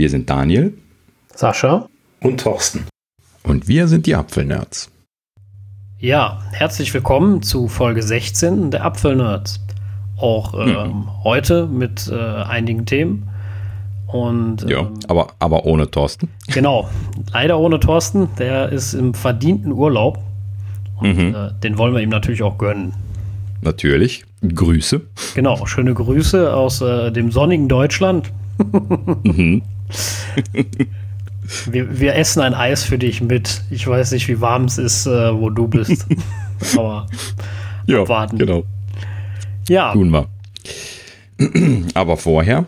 Wir sind Daniel, Sascha und Thorsten. Und wir sind die Apfelnerds. Ja, herzlich willkommen zu Folge 16 der Apfelnerds. Auch ähm, mhm. heute mit äh, einigen Themen. Und, ja, ähm, aber, aber ohne Thorsten. Genau, leider ohne Thorsten. Der ist im verdienten Urlaub. Und mhm. äh, den wollen wir ihm natürlich auch gönnen. Natürlich. Grüße. Genau, schöne Grüße aus äh, dem sonnigen Deutschland. mhm. wir, wir, essen ein Eis für dich mit. Ich weiß nicht, wie warm es ist, äh, wo du bist. Aber ja, warten. Genau. Ja. Tun wir. Aber vorher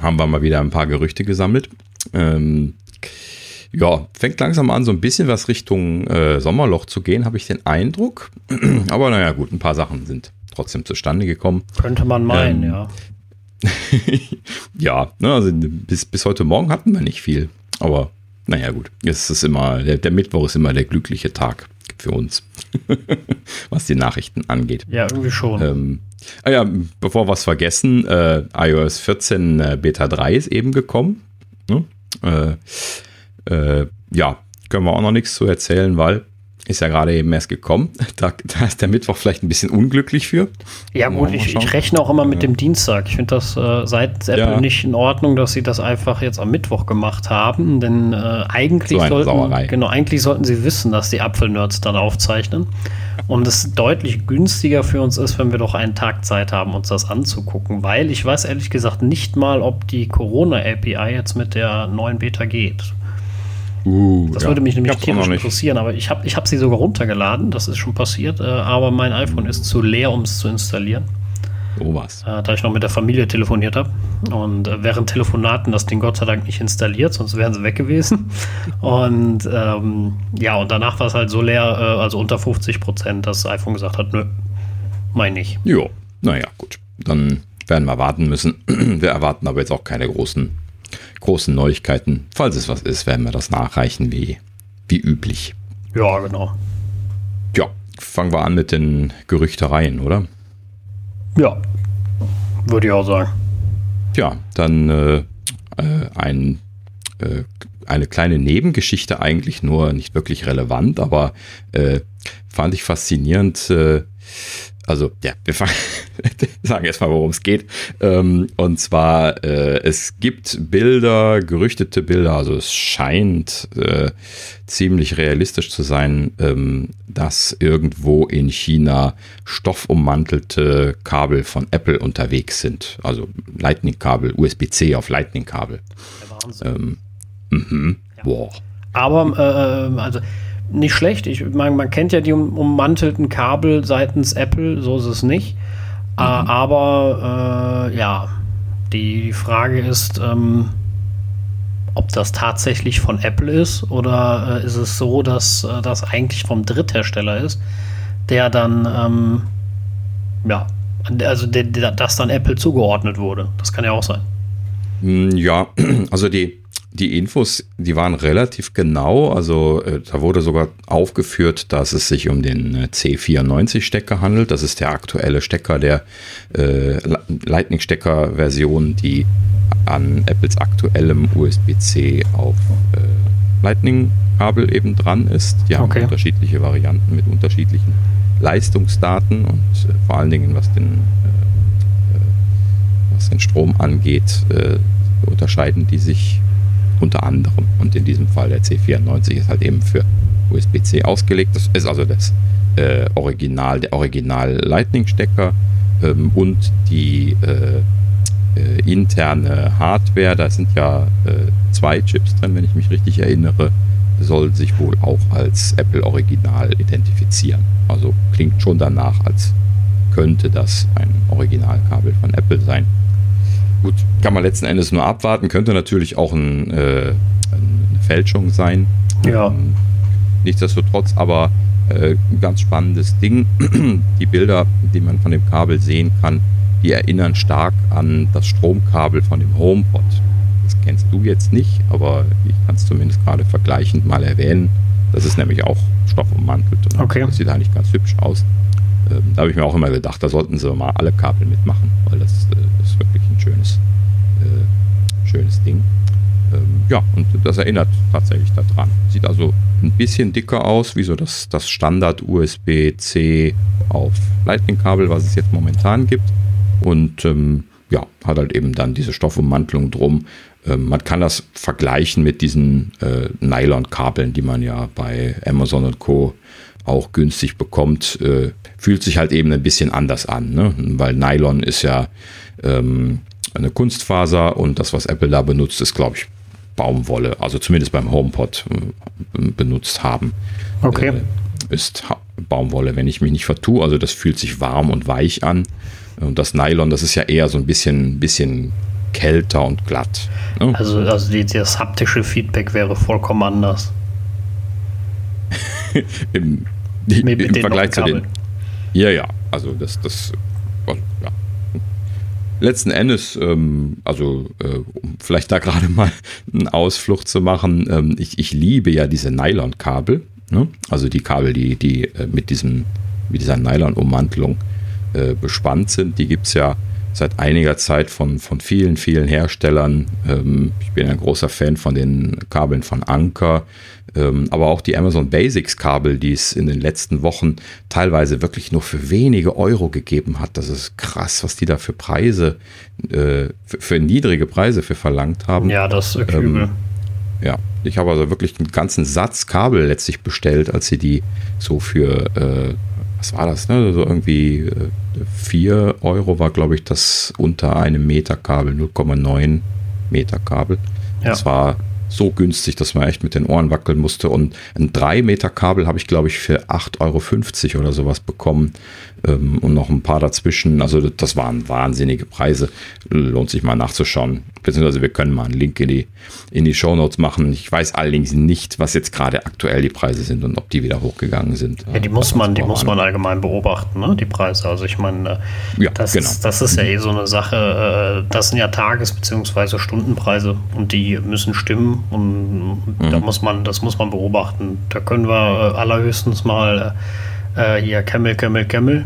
haben wir mal wieder ein paar Gerüchte gesammelt. Ähm, ja, fängt langsam an, so ein bisschen was Richtung äh, Sommerloch zu gehen, habe ich den Eindruck. Aber naja, gut, ein paar Sachen sind trotzdem zustande gekommen. Könnte man meinen, ähm, ja. ja, ne, also bis, bis heute Morgen hatten wir nicht viel. Aber naja, gut, es ist immer, der, der Mittwoch ist immer der glückliche Tag für uns, was die Nachrichten angeht. Ja, irgendwie schon. Ähm, ah ja, bevor wir es vergessen, äh, iOS 14 äh, Beta 3 ist eben gekommen. Ne? Äh, äh, ja, können wir auch noch nichts zu erzählen, weil ist ja gerade eben erst gekommen. Da, da, ist der Mittwoch vielleicht ein bisschen unglücklich für. Ja, gut, ich, ich, rechne auch immer mit dem Dienstag. Ich finde das äh, seit Apple ja. nicht in Ordnung, dass sie das einfach jetzt am Mittwoch gemacht haben. Denn äh, eigentlich, so sollten, genau, eigentlich sollten sie wissen, dass die Apfelnerds dann aufzeichnen. Und es deutlich günstiger für uns ist, wenn wir doch einen Tag Zeit haben, uns das anzugucken. Weil ich weiß ehrlich gesagt nicht mal, ob die Corona-API jetzt mit der neuen Beta geht. Uh, das ja. würde mich nämlich tierisch interessieren, aber ich habe ich hab sie sogar runtergeladen, das ist schon passiert, äh, aber mein iPhone ist zu leer, um es zu installieren. Oh was. Äh, da ich noch mit der Familie telefoniert habe und äh, während Telefonaten das Ding Gott sei Dank nicht installiert, sonst wären sie weg gewesen. Und ähm, ja, und danach war es halt so leer, äh, also unter 50 Prozent, dass das iPhone gesagt hat, nö, meine ich. Jo, naja, gut. Dann werden wir warten müssen. wir erwarten aber jetzt auch keine großen großen Neuigkeiten. Falls es was ist, werden wir das nachreichen wie, wie üblich. Ja, genau. Ja, fangen wir an mit den Gerüchtereien, oder? Ja, würde ich auch sagen. Ja, dann äh, äh, ein, äh, eine kleine Nebengeschichte eigentlich, nur nicht wirklich relevant, aber äh, fand ich faszinierend. Also ja, wir fangen, sagen erstmal, worum es geht. Ähm, und zwar, äh, es gibt Bilder, gerüchtete Bilder, also es scheint äh, ziemlich realistisch zu sein, ähm, dass irgendwo in China stoffummantelte Kabel von Apple unterwegs sind. Also Lightning-Kabel, USB-C auf Lightning-Kabel. Ähm, mhm. ja. Boah. Aber, äh, äh also nicht schlecht. Ich meine, man kennt ja die ummantelten Kabel seitens Apple, so ist es nicht. Äh, mhm. aber äh, ja, die Frage ist, ähm, ob das tatsächlich von Apple ist oder äh, ist es so, dass äh, das eigentlich vom Dritthersteller ist, der dann, ähm, ja, also der, der, das dann Apple zugeordnet wurde. Das kann ja auch sein. Hm, ja, also die, die Infos, die waren relativ genau. Also äh, da wurde sogar aufgeführt, dass es sich um den äh, C94-Stecker handelt. Das ist der aktuelle Stecker der äh, Lightning-Stecker-Version, die an Apples aktuellem USB-C auf äh, Lightning-Kabel eben dran ist. Die haben okay. unterschiedliche Varianten mit unterschiedlichen Leistungsdaten und vor allen Dingen, was den, was den Strom angeht, unterscheiden die sich unter anderem. Und in diesem Fall der C94 ist halt eben für USB-C ausgelegt. Das ist also das äh, Original, der Original Lightning-Stecker ähm, und die äh, äh, interne Hardware. Da sind ja äh, zwei Chips drin, wenn ich mich richtig erinnere. Soll sich wohl auch als Apple Original identifizieren. Also klingt schon danach, als könnte das ein Originalkabel von Apple sein. Gut, kann man letzten Endes nur abwarten. Könnte natürlich auch ein, äh, eine Fälschung sein. Ja. Ähm, nichtsdestotrotz aber äh, ein ganz spannendes Ding. Die Bilder, die man von dem Kabel sehen kann, die erinnern stark an das Stromkabel von dem HomePod. Das kennst du jetzt nicht, aber ich kann es zumindest gerade vergleichend mal erwähnen. Das ist nämlich auch stoffummantelt. Okay. Das sieht eigentlich ganz hübsch aus. Ähm, da habe ich mir auch immer gedacht, da sollten sie mal alle Kabel mitmachen, weil das, äh, das ist wirklich schönes, äh, schönes Ding. Ähm, ja, und das erinnert tatsächlich daran. Sieht also ein bisschen dicker aus, wie so das, das Standard USB-C auf Lightning-Kabel, was es jetzt momentan gibt. Und ähm, ja, hat halt eben dann diese Stoffummantelung drum. Ähm, man kann das vergleichen mit diesen äh, Nylon-Kabeln, die man ja bei Amazon und Co. auch günstig bekommt. Äh, fühlt sich halt eben ein bisschen anders an, ne? weil Nylon ist ja ähm, eine Kunstfaser und das, was Apple da benutzt, ist, glaube ich, Baumwolle, also zumindest beim HomePod äh, benutzt haben. Okay. Äh, ist Baumwolle, wenn ich mich nicht vertue. Also das fühlt sich warm und weich an. Und das Nylon, das ist ja eher so ein bisschen, bisschen kälter und glatt. Ne? Also, also die, das haptische Feedback wäre vollkommen anders. Im, im Vergleich zu den. Ja, ja, also das, das ja, letzten Endes, ähm, also äh, um vielleicht da gerade mal einen Ausflucht zu machen, ähm, ich, ich liebe ja diese Nylon-Kabel, ne? also die Kabel, die, die äh, mit, diesem, mit dieser Nylon-Ummantelung äh, bespannt sind, die gibt es ja seit einiger Zeit von, von vielen, vielen Herstellern. Ähm, ich bin ein großer Fan von den Kabeln von Anker, ähm, aber auch die Amazon Basics Kabel, die es in den letzten Wochen teilweise wirklich nur für wenige Euro gegeben hat. Das ist krass, was die da für Preise, äh, für, für, niedrige Preise für verlangt haben. Ja, das ist ähm, übel. Ja, ich habe also wirklich einen ganzen Satz Kabel letztlich bestellt, als sie die so für, äh, was war das, ne? So irgendwie äh, 4 Euro war, glaube ich, das unter einem Meter Kabel, 0,9 Meter Kabel. Ja. Das war so günstig, dass man echt mit den Ohren wackeln musste. Und ein 3 Meter Kabel habe ich, glaube ich, für 8,50 Euro oder sowas bekommen ähm, und noch ein paar dazwischen. Also das waren wahnsinnige Preise. Lohnt sich mal nachzuschauen. Beziehungsweise wir können mal einen Link in die, in die Show Notes machen. Ich weiß allerdings nicht, was jetzt gerade aktuell die Preise sind und ob die wieder hochgegangen sind. Ja, die muss man, die muss man allgemein beobachten, ne? die Preise. Also ich meine, äh, ja, das, genau. das ist ja eh so eine Sache. Äh, das sind ja Tages- bzw. Stundenpreise und die müssen stimmen und mhm. da muss man, das muss man beobachten. Da können wir äh, allerhöchstens mal äh, hier Camel, Camel, Camel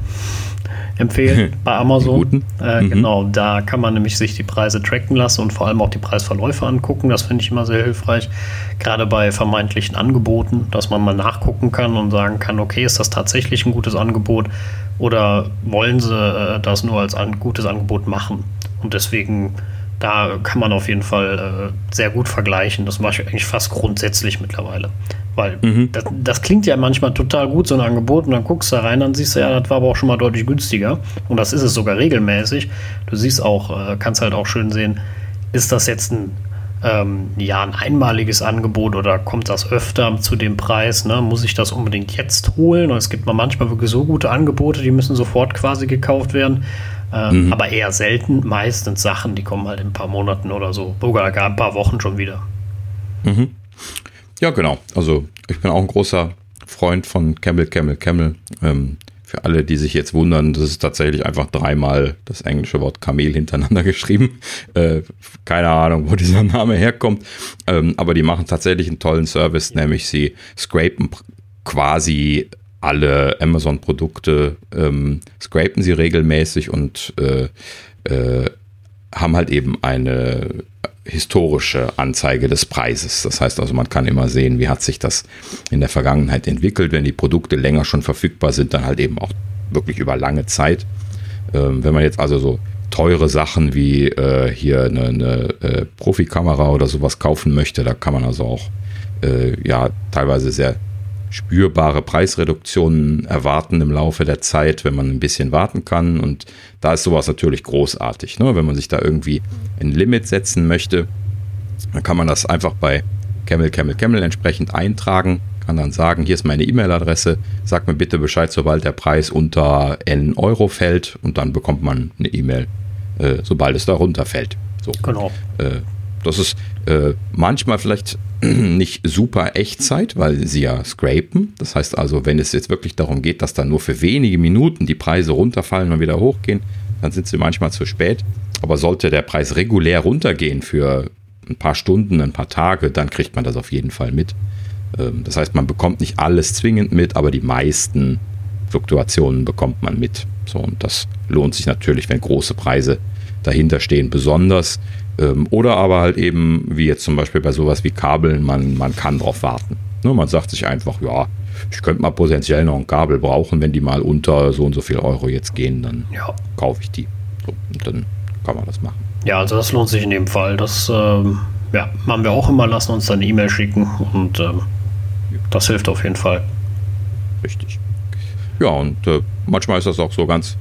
empfehlen bei Amazon. Äh, mhm. Genau, da kann man nämlich sich die Preise tracken lassen und vor allem auch die Preisverläufe angucken. Das finde ich immer sehr hilfreich. Gerade bei vermeintlichen Angeboten, dass man mal nachgucken kann und sagen kann, okay, ist das tatsächlich ein gutes Angebot oder wollen sie äh, das nur als ein gutes Angebot machen? Und deswegen da kann man auf jeden Fall äh, sehr gut vergleichen. Das mache ich eigentlich fast grundsätzlich mittlerweile. Weil mhm. das, das, klingt ja manchmal total gut, so ein Angebot, und dann guckst du da rein, dann siehst du ja, das war aber auch schon mal deutlich günstiger. Und das ist es sogar regelmäßig. Du siehst auch, äh, kannst halt auch schön sehen, ist das jetzt ein, ähm, ja, ein einmaliges Angebot oder kommt das öfter zu dem Preis? Ne? Muss ich das unbedingt jetzt holen? Und es gibt mal manchmal wirklich so gute Angebote, die müssen sofort quasi gekauft werden. Ähm, mhm. Aber eher selten, meistens Sachen, die kommen halt in ein paar Monaten oder so, sogar gar ein paar Wochen schon wieder. Mhm. Ja, genau. Also ich bin auch ein großer Freund von Camel, Camel, Camel. Ähm, für alle, die sich jetzt wundern, das ist tatsächlich einfach dreimal das englische Wort Kamel hintereinander geschrieben. Äh, keine Ahnung, wo dieser Name herkommt. Ähm, aber die machen tatsächlich einen tollen Service, nämlich sie scrapen quasi alle Amazon-Produkte, ähm, scrapen sie regelmäßig und äh, äh, haben halt eben eine historische Anzeige des Preises. Das heißt also, man kann immer sehen, wie hat sich das in der Vergangenheit entwickelt. Wenn die Produkte länger schon verfügbar sind, dann halt eben auch wirklich über lange Zeit. Ähm, wenn man jetzt also so teure Sachen wie äh, hier eine, eine äh, Profikamera oder sowas kaufen möchte, da kann man also auch äh, ja teilweise sehr spürbare Preisreduktionen erwarten im Laufe der Zeit, wenn man ein bisschen warten kann. Und da ist sowas natürlich großartig. Ne? Wenn man sich da irgendwie ein Limit setzen möchte, dann kann man das einfach bei Camel, Camel, Camel entsprechend eintragen. Kann dann sagen, hier ist meine E-Mail-Adresse, sag mir bitte Bescheid, sobald der Preis unter N Euro fällt und dann bekommt man eine E-Mail, äh, sobald es darunter fällt. So. Genau. Äh, das ist äh, manchmal vielleicht nicht super Echtzeit, weil sie ja scrapen. Das heißt also, wenn es jetzt wirklich darum geht, dass dann nur für wenige Minuten die Preise runterfallen und wieder hochgehen, dann sind sie manchmal zu spät. Aber sollte der Preis regulär runtergehen für ein paar Stunden, ein paar Tage, dann kriegt man das auf jeden Fall mit. Ähm, das heißt, man bekommt nicht alles zwingend mit, aber die meisten Fluktuationen bekommt man mit. So, und das lohnt sich natürlich, wenn große Preise dahinter stehen. Besonders Ähm, oder aber halt eben, wie jetzt zum Beispiel bei sowas wie Kabeln, man, man kann drauf warten. Ne, man sagt sich einfach, ja, ich könnte mal potenziell noch ein Kabel brauchen, wenn die mal unter so und so viel Euro jetzt gehen, dann ja. kaufe ich die. So, und dann kann man das machen. Ja, also das lohnt sich in dem Fall. Das ähm, ja, machen wir auch immer, lassen uns dann eine E-Mail schicken und ähm, das hilft auf jeden Fall. Richtig. Ja, und äh, manchmal ist das auch so ganz,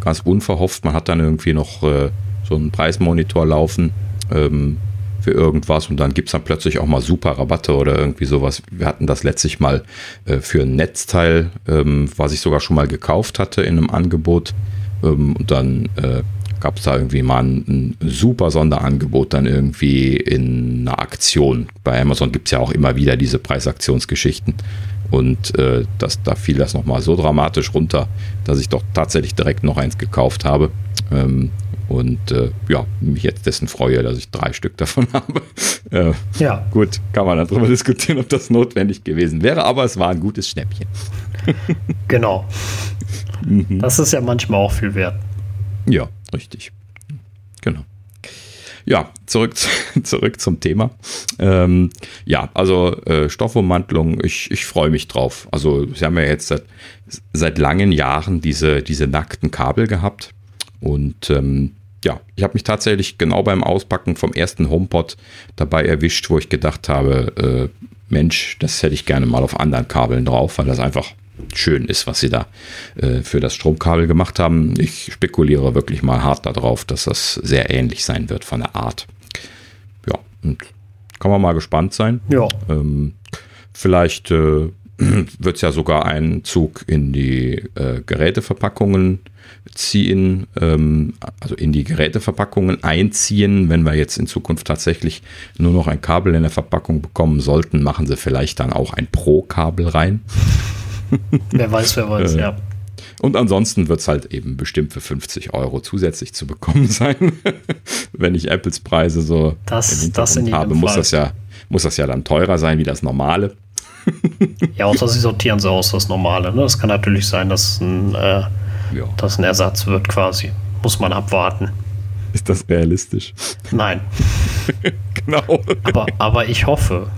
ganz unverhofft. Man hat dann irgendwie noch äh, so einen Preismonitor laufen ähm, für irgendwas und dann gibt es dann plötzlich auch mal super Rabatte oder irgendwie sowas. Wir hatten das letztlich mal äh, für ein Netzteil, ähm, was ich sogar schon mal gekauft hatte in einem Angebot. Ähm, und dann äh, gab es da irgendwie mal ein, ein, super Sonderangebot dann irgendwie in einer Aktion. Bei Amazon gibt es ja auch immer wieder diese Preisaktionsgeschichten. Und äh, das, da fiel das nochmal so dramatisch runter, dass ich doch tatsächlich direkt noch eins gekauft habe. Ähm, und äh, ja, mich jetzt dessen freue, dass ich drei Stück davon habe. Äh, ja. Gut, kann man darüber diskutieren, ob das notwendig gewesen wäre, aber es war ein gutes Schnäppchen. genau. Mhm. Das ist ja manchmal auch viel wert. Ja, richtig. Genau. Ja, zurück, zurück zum Thema. Ähm, ja, also äh, Stoffummantelung, ich, ich freue mich drauf. Also Sie haben ja jetzt seit, seit langen Jahren diese, diese nackten Kabel gehabt. Und ähm, ja, ich habe mich tatsächlich genau beim Auspacken vom ersten HomePod dabei erwischt, wo ich gedacht habe, äh, Mensch, das hätte ich gerne mal auf anderen Kabeln drauf, weil das einfach schön ist, was sie da äh, für das Stromkabel gemacht haben. Ich spekuliere wirklich mal hart darauf, dass das sehr ähnlich sein wird von der Art. Ja, und kann man mal gespannt sein. Ja. Ähm, vielleicht äh, wird es ja sogar einen Zug in die äh, Geräteverpackungen ziehen, ähm, also in die Geräteverpackungen einziehen. Wenn wir jetzt in Zukunft tatsächlich nur noch ein Kabel in der Verpackung bekommen sollten, machen sie vielleicht dann auch ein Pro-Kabel rein. wer weiß, wer weiß, äh, ja. Und ansonsten wird es halt eben bestimmt für 50 Euro zusätzlich zu bekommen sein. Wenn ich Apples Preise so das, das habe, muss das, ja, muss das ja dann teurer sein wie das normale. ja, außer sie sortieren sie aus, das normale. Ne? Das kann natürlich sein, dass ein, äh, ja. dass ein Ersatz wird quasi. Muss man abwarten. Ist das realistisch? Nein. genau. Aber, aber ich hoffe.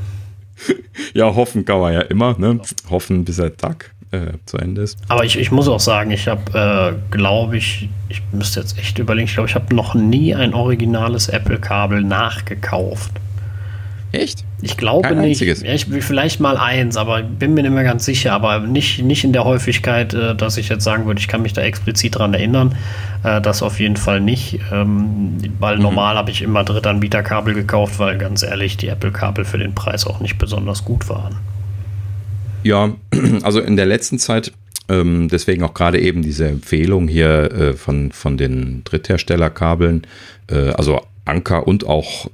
Ja, hoffen kann man ja immer. Ne? Hoffen, bis der Tag äh, zu Ende ist. Aber ich, ich muss auch sagen, ich habe, äh, glaube ich, ich müsste jetzt echt überlegen, ich glaube, ich habe noch nie ein originales Apple-Kabel nachgekauft. Echt? Ich glaube Kein nicht. Einziges. Ich vielleicht mal eins, aber bin mir nicht mehr ganz sicher. Aber nicht, nicht in der Häufigkeit, äh, dass ich jetzt sagen würde, ich kann mich da explizit dran erinnern. Äh, das auf jeden Fall nicht. Ähm, weil mhm. normal habe ich immer Drittanbieterkabel gekauft, weil ganz ehrlich, die Apple-Kabel für den Preis auch nicht besonders gut waren. Ja, also in der letzten Zeit, ähm, deswegen auch gerade eben diese Empfehlung hier äh, von, von den Drittherstellerkabeln, also Anker und auch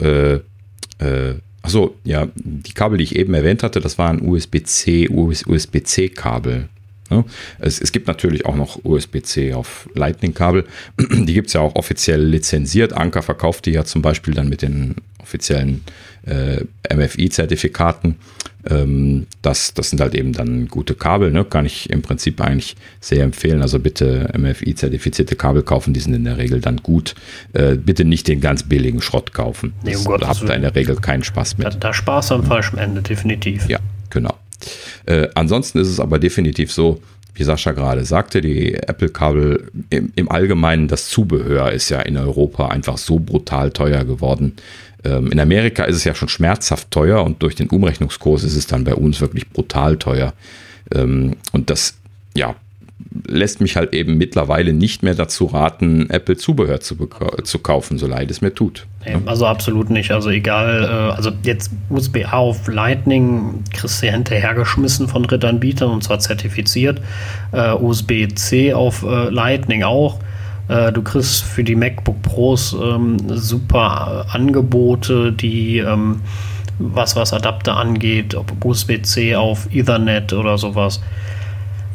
Achso, ja, die Kabel, die ich eben erwähnt hatte, das waren USB-C, USB-C-Kabel. Ja, es, es, gibt natürlich auch noch USB-C auf Lightning-Kabel. Die gibt es ja auch offiziell lizenziert. Anker verkauft die ja zum Beispiel dann mit den offiziellen äh, MFI-Zertifikaten. Ähm, das, das sind halt eben dann gute Kabel, ne? kann ich im Prinzip eigentlich sehr empfehlen. Also bitte MFI-zertifizierte Kabel kaufen, die sind in der Regel dann gut. Äh, bitte nicht den ganz billigen Schrott kaufen. Nee, um da habt ihr in der Regel keinen Spaß mit. Da, da Spaß am falschen Ende, definitiv. Ja, genau. Äh, ansonsten ist es aber definitiv so, wie Sascha gerade sagte, die Apple-Kabel im, im, Allgemeinen, das Zubehör ist ja in Europa einfach so brutal teuer geworden. Ähm, in Amerika ist es ja schon schmerzhaft teuer und durch den Umrechnungskurs ist es dann bei uns wirklich brutal teuer. Ähm, und das, ja, lässt mich halt eben mittlerweile nicht mehr dazu raten, Apple-Zubehör zu, zu kaufen, so leid es mir tut. Nee, also absolut nicht. Also egal, äh, also jetzt USB-A auf Lightning kriegst du ja hinterhergeschmissen von Drittanbietern und zwar zertifiziert. Äh, USB-C auf äh, Lightning auch. Äh, du kriegst für die MacBook Pros ähm, super Angebote, die ähm, was was Adapter angeht, ob USB-C auf Ethernet oder sowas.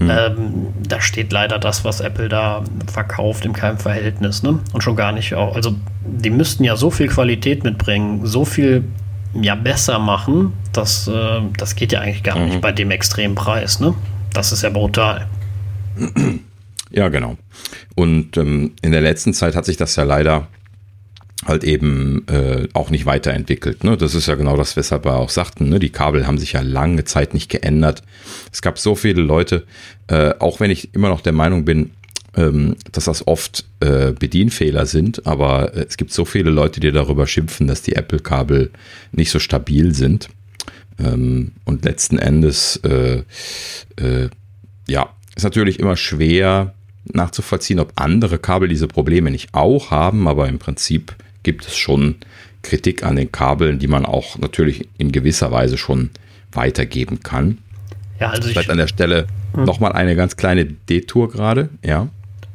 Hm. Ähm, da steht leider das, was Apple da verkauft, in keinem Verhältnis. Ne? Und schon gar nicht auch. Also, die müssten ja so viel Qualität mitbringen, so viel ja besser machen, dass äh, das geht ja eigentlich gar mhm. nicht bei dem extremen Preis. Ne? Das ist ja brutal. Ja, genau. Und ähm, in der letzten Zeit hat sich das ja leider halt eben äh, auch nicht weiterentwickelt. Ne? Das ist ja genau das, weshalb wir auch sagten, ne? die Kabel haben sich ja lange Zeit nicht geändert. Es gab so viele Leute, äh, auch wenn ich immer noch der Meinung bin, ähm, dass das oft äh, Bedienfehler sind, aber äh, es gibt so viele Leute, die darüber schimpfen, dass die Apple-Kabel nicht so stabil sind. Ähm, und letzten Endes, äh, äh, ja, ist natürlich immer schwer nachzuvollziehen, ob andere Kabel diese Probleme nicht auch haben, aber im Prinzip gibt es schon Kritik an den Kabeln, die man auch natürlich in gewisser Weise schon weitergeben kann. Ja, also Vielleicht an der Stelle hm. nochmal eine ganz kleine Detour gerade, ja.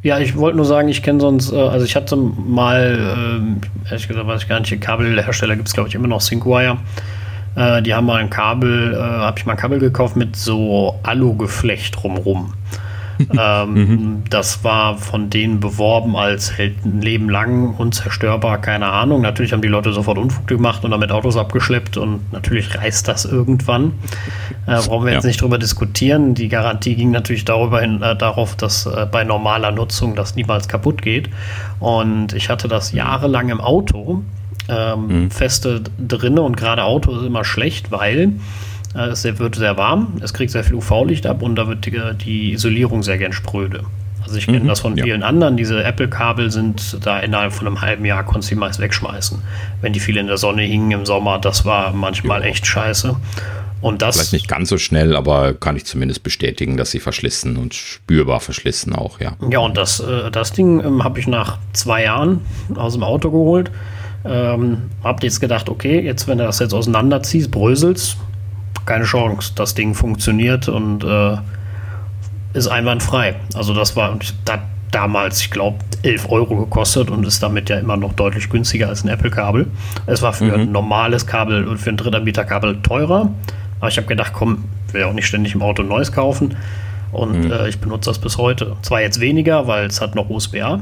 Ja, ich wollte nur sagen, ich kenne sonst, äh, also ich hatte mal, äh, ehrlich gesagt weiß ich gar nicht, Kabelhersteller gibt es glaube ich immer noch, Thinkwire. Äh, die haben mal ein Kabel, äh, habe ich mal ein Kabel gekauft mit so Alugeflecht drumrum. Ähm, mhm. Das war von denen beworben als hält ein Leben lang, unzerstörbar, keine Ahnung. Natürlich haben die Leute sofort Unfug gemacht und damit Autos abgeschleppt und natürlich reißt das irgendwann. Äh, brauchen wir ja. jetzt nicht drüber diskutieren. Die Garantie ging natürlich darüber hin, äh, darauf, dass äh, bei normaler Nutzung das niemals kaputt geht. Und ich hatte das jahrelang im Auto ähm, mhm. feste drinne und gerade Auto ist immer schlecht, weil es wird sehr warm, es kriegt sehr viel UV-Licht ab und da wird die, die, Isolierung sehr gern spröde. Also ich kenne mhm, das von ja. vielen anderen. Diese Apple-Kabel sind da innerhalb von einem halben Jahr konntest du die meist wegschmeißen. Wenn die viel in der Sonne hingen im Sommer, das war manchmal ja. echt scheiße. Und das Vielleicht nicht ganz so schnell, aber kann ich zumindest bestätigen, dass sie verschlissen und spürbar verschlissen auch, ja. Ja, und das, äh, das Ding ähm, habe ich nach zwei Jahren aus dem Auto geholt. Ähm, habt jetzt gedacht, okay, jetzt wenn du das jetzt auseinanderziehst, bröselst, keine Chance. Das Ding funktioniert und äh, ist einwandfrei. Also das war das damals, ich glaube, 11 Euro gekostet und ist damit ja immer noch deutlich günstiger als ein Apple-Kabel. Es war für mhm. ein normales Kabel und für ein Drittanbieter-Kabel teurer. Aber ich habe gedacht, komm, will auch nicht ständig im Auto Neues kaufen. Und mhm. äh, ich benutze das bis heute. Zwar jetzt weniger, weil es hat noch USB-A,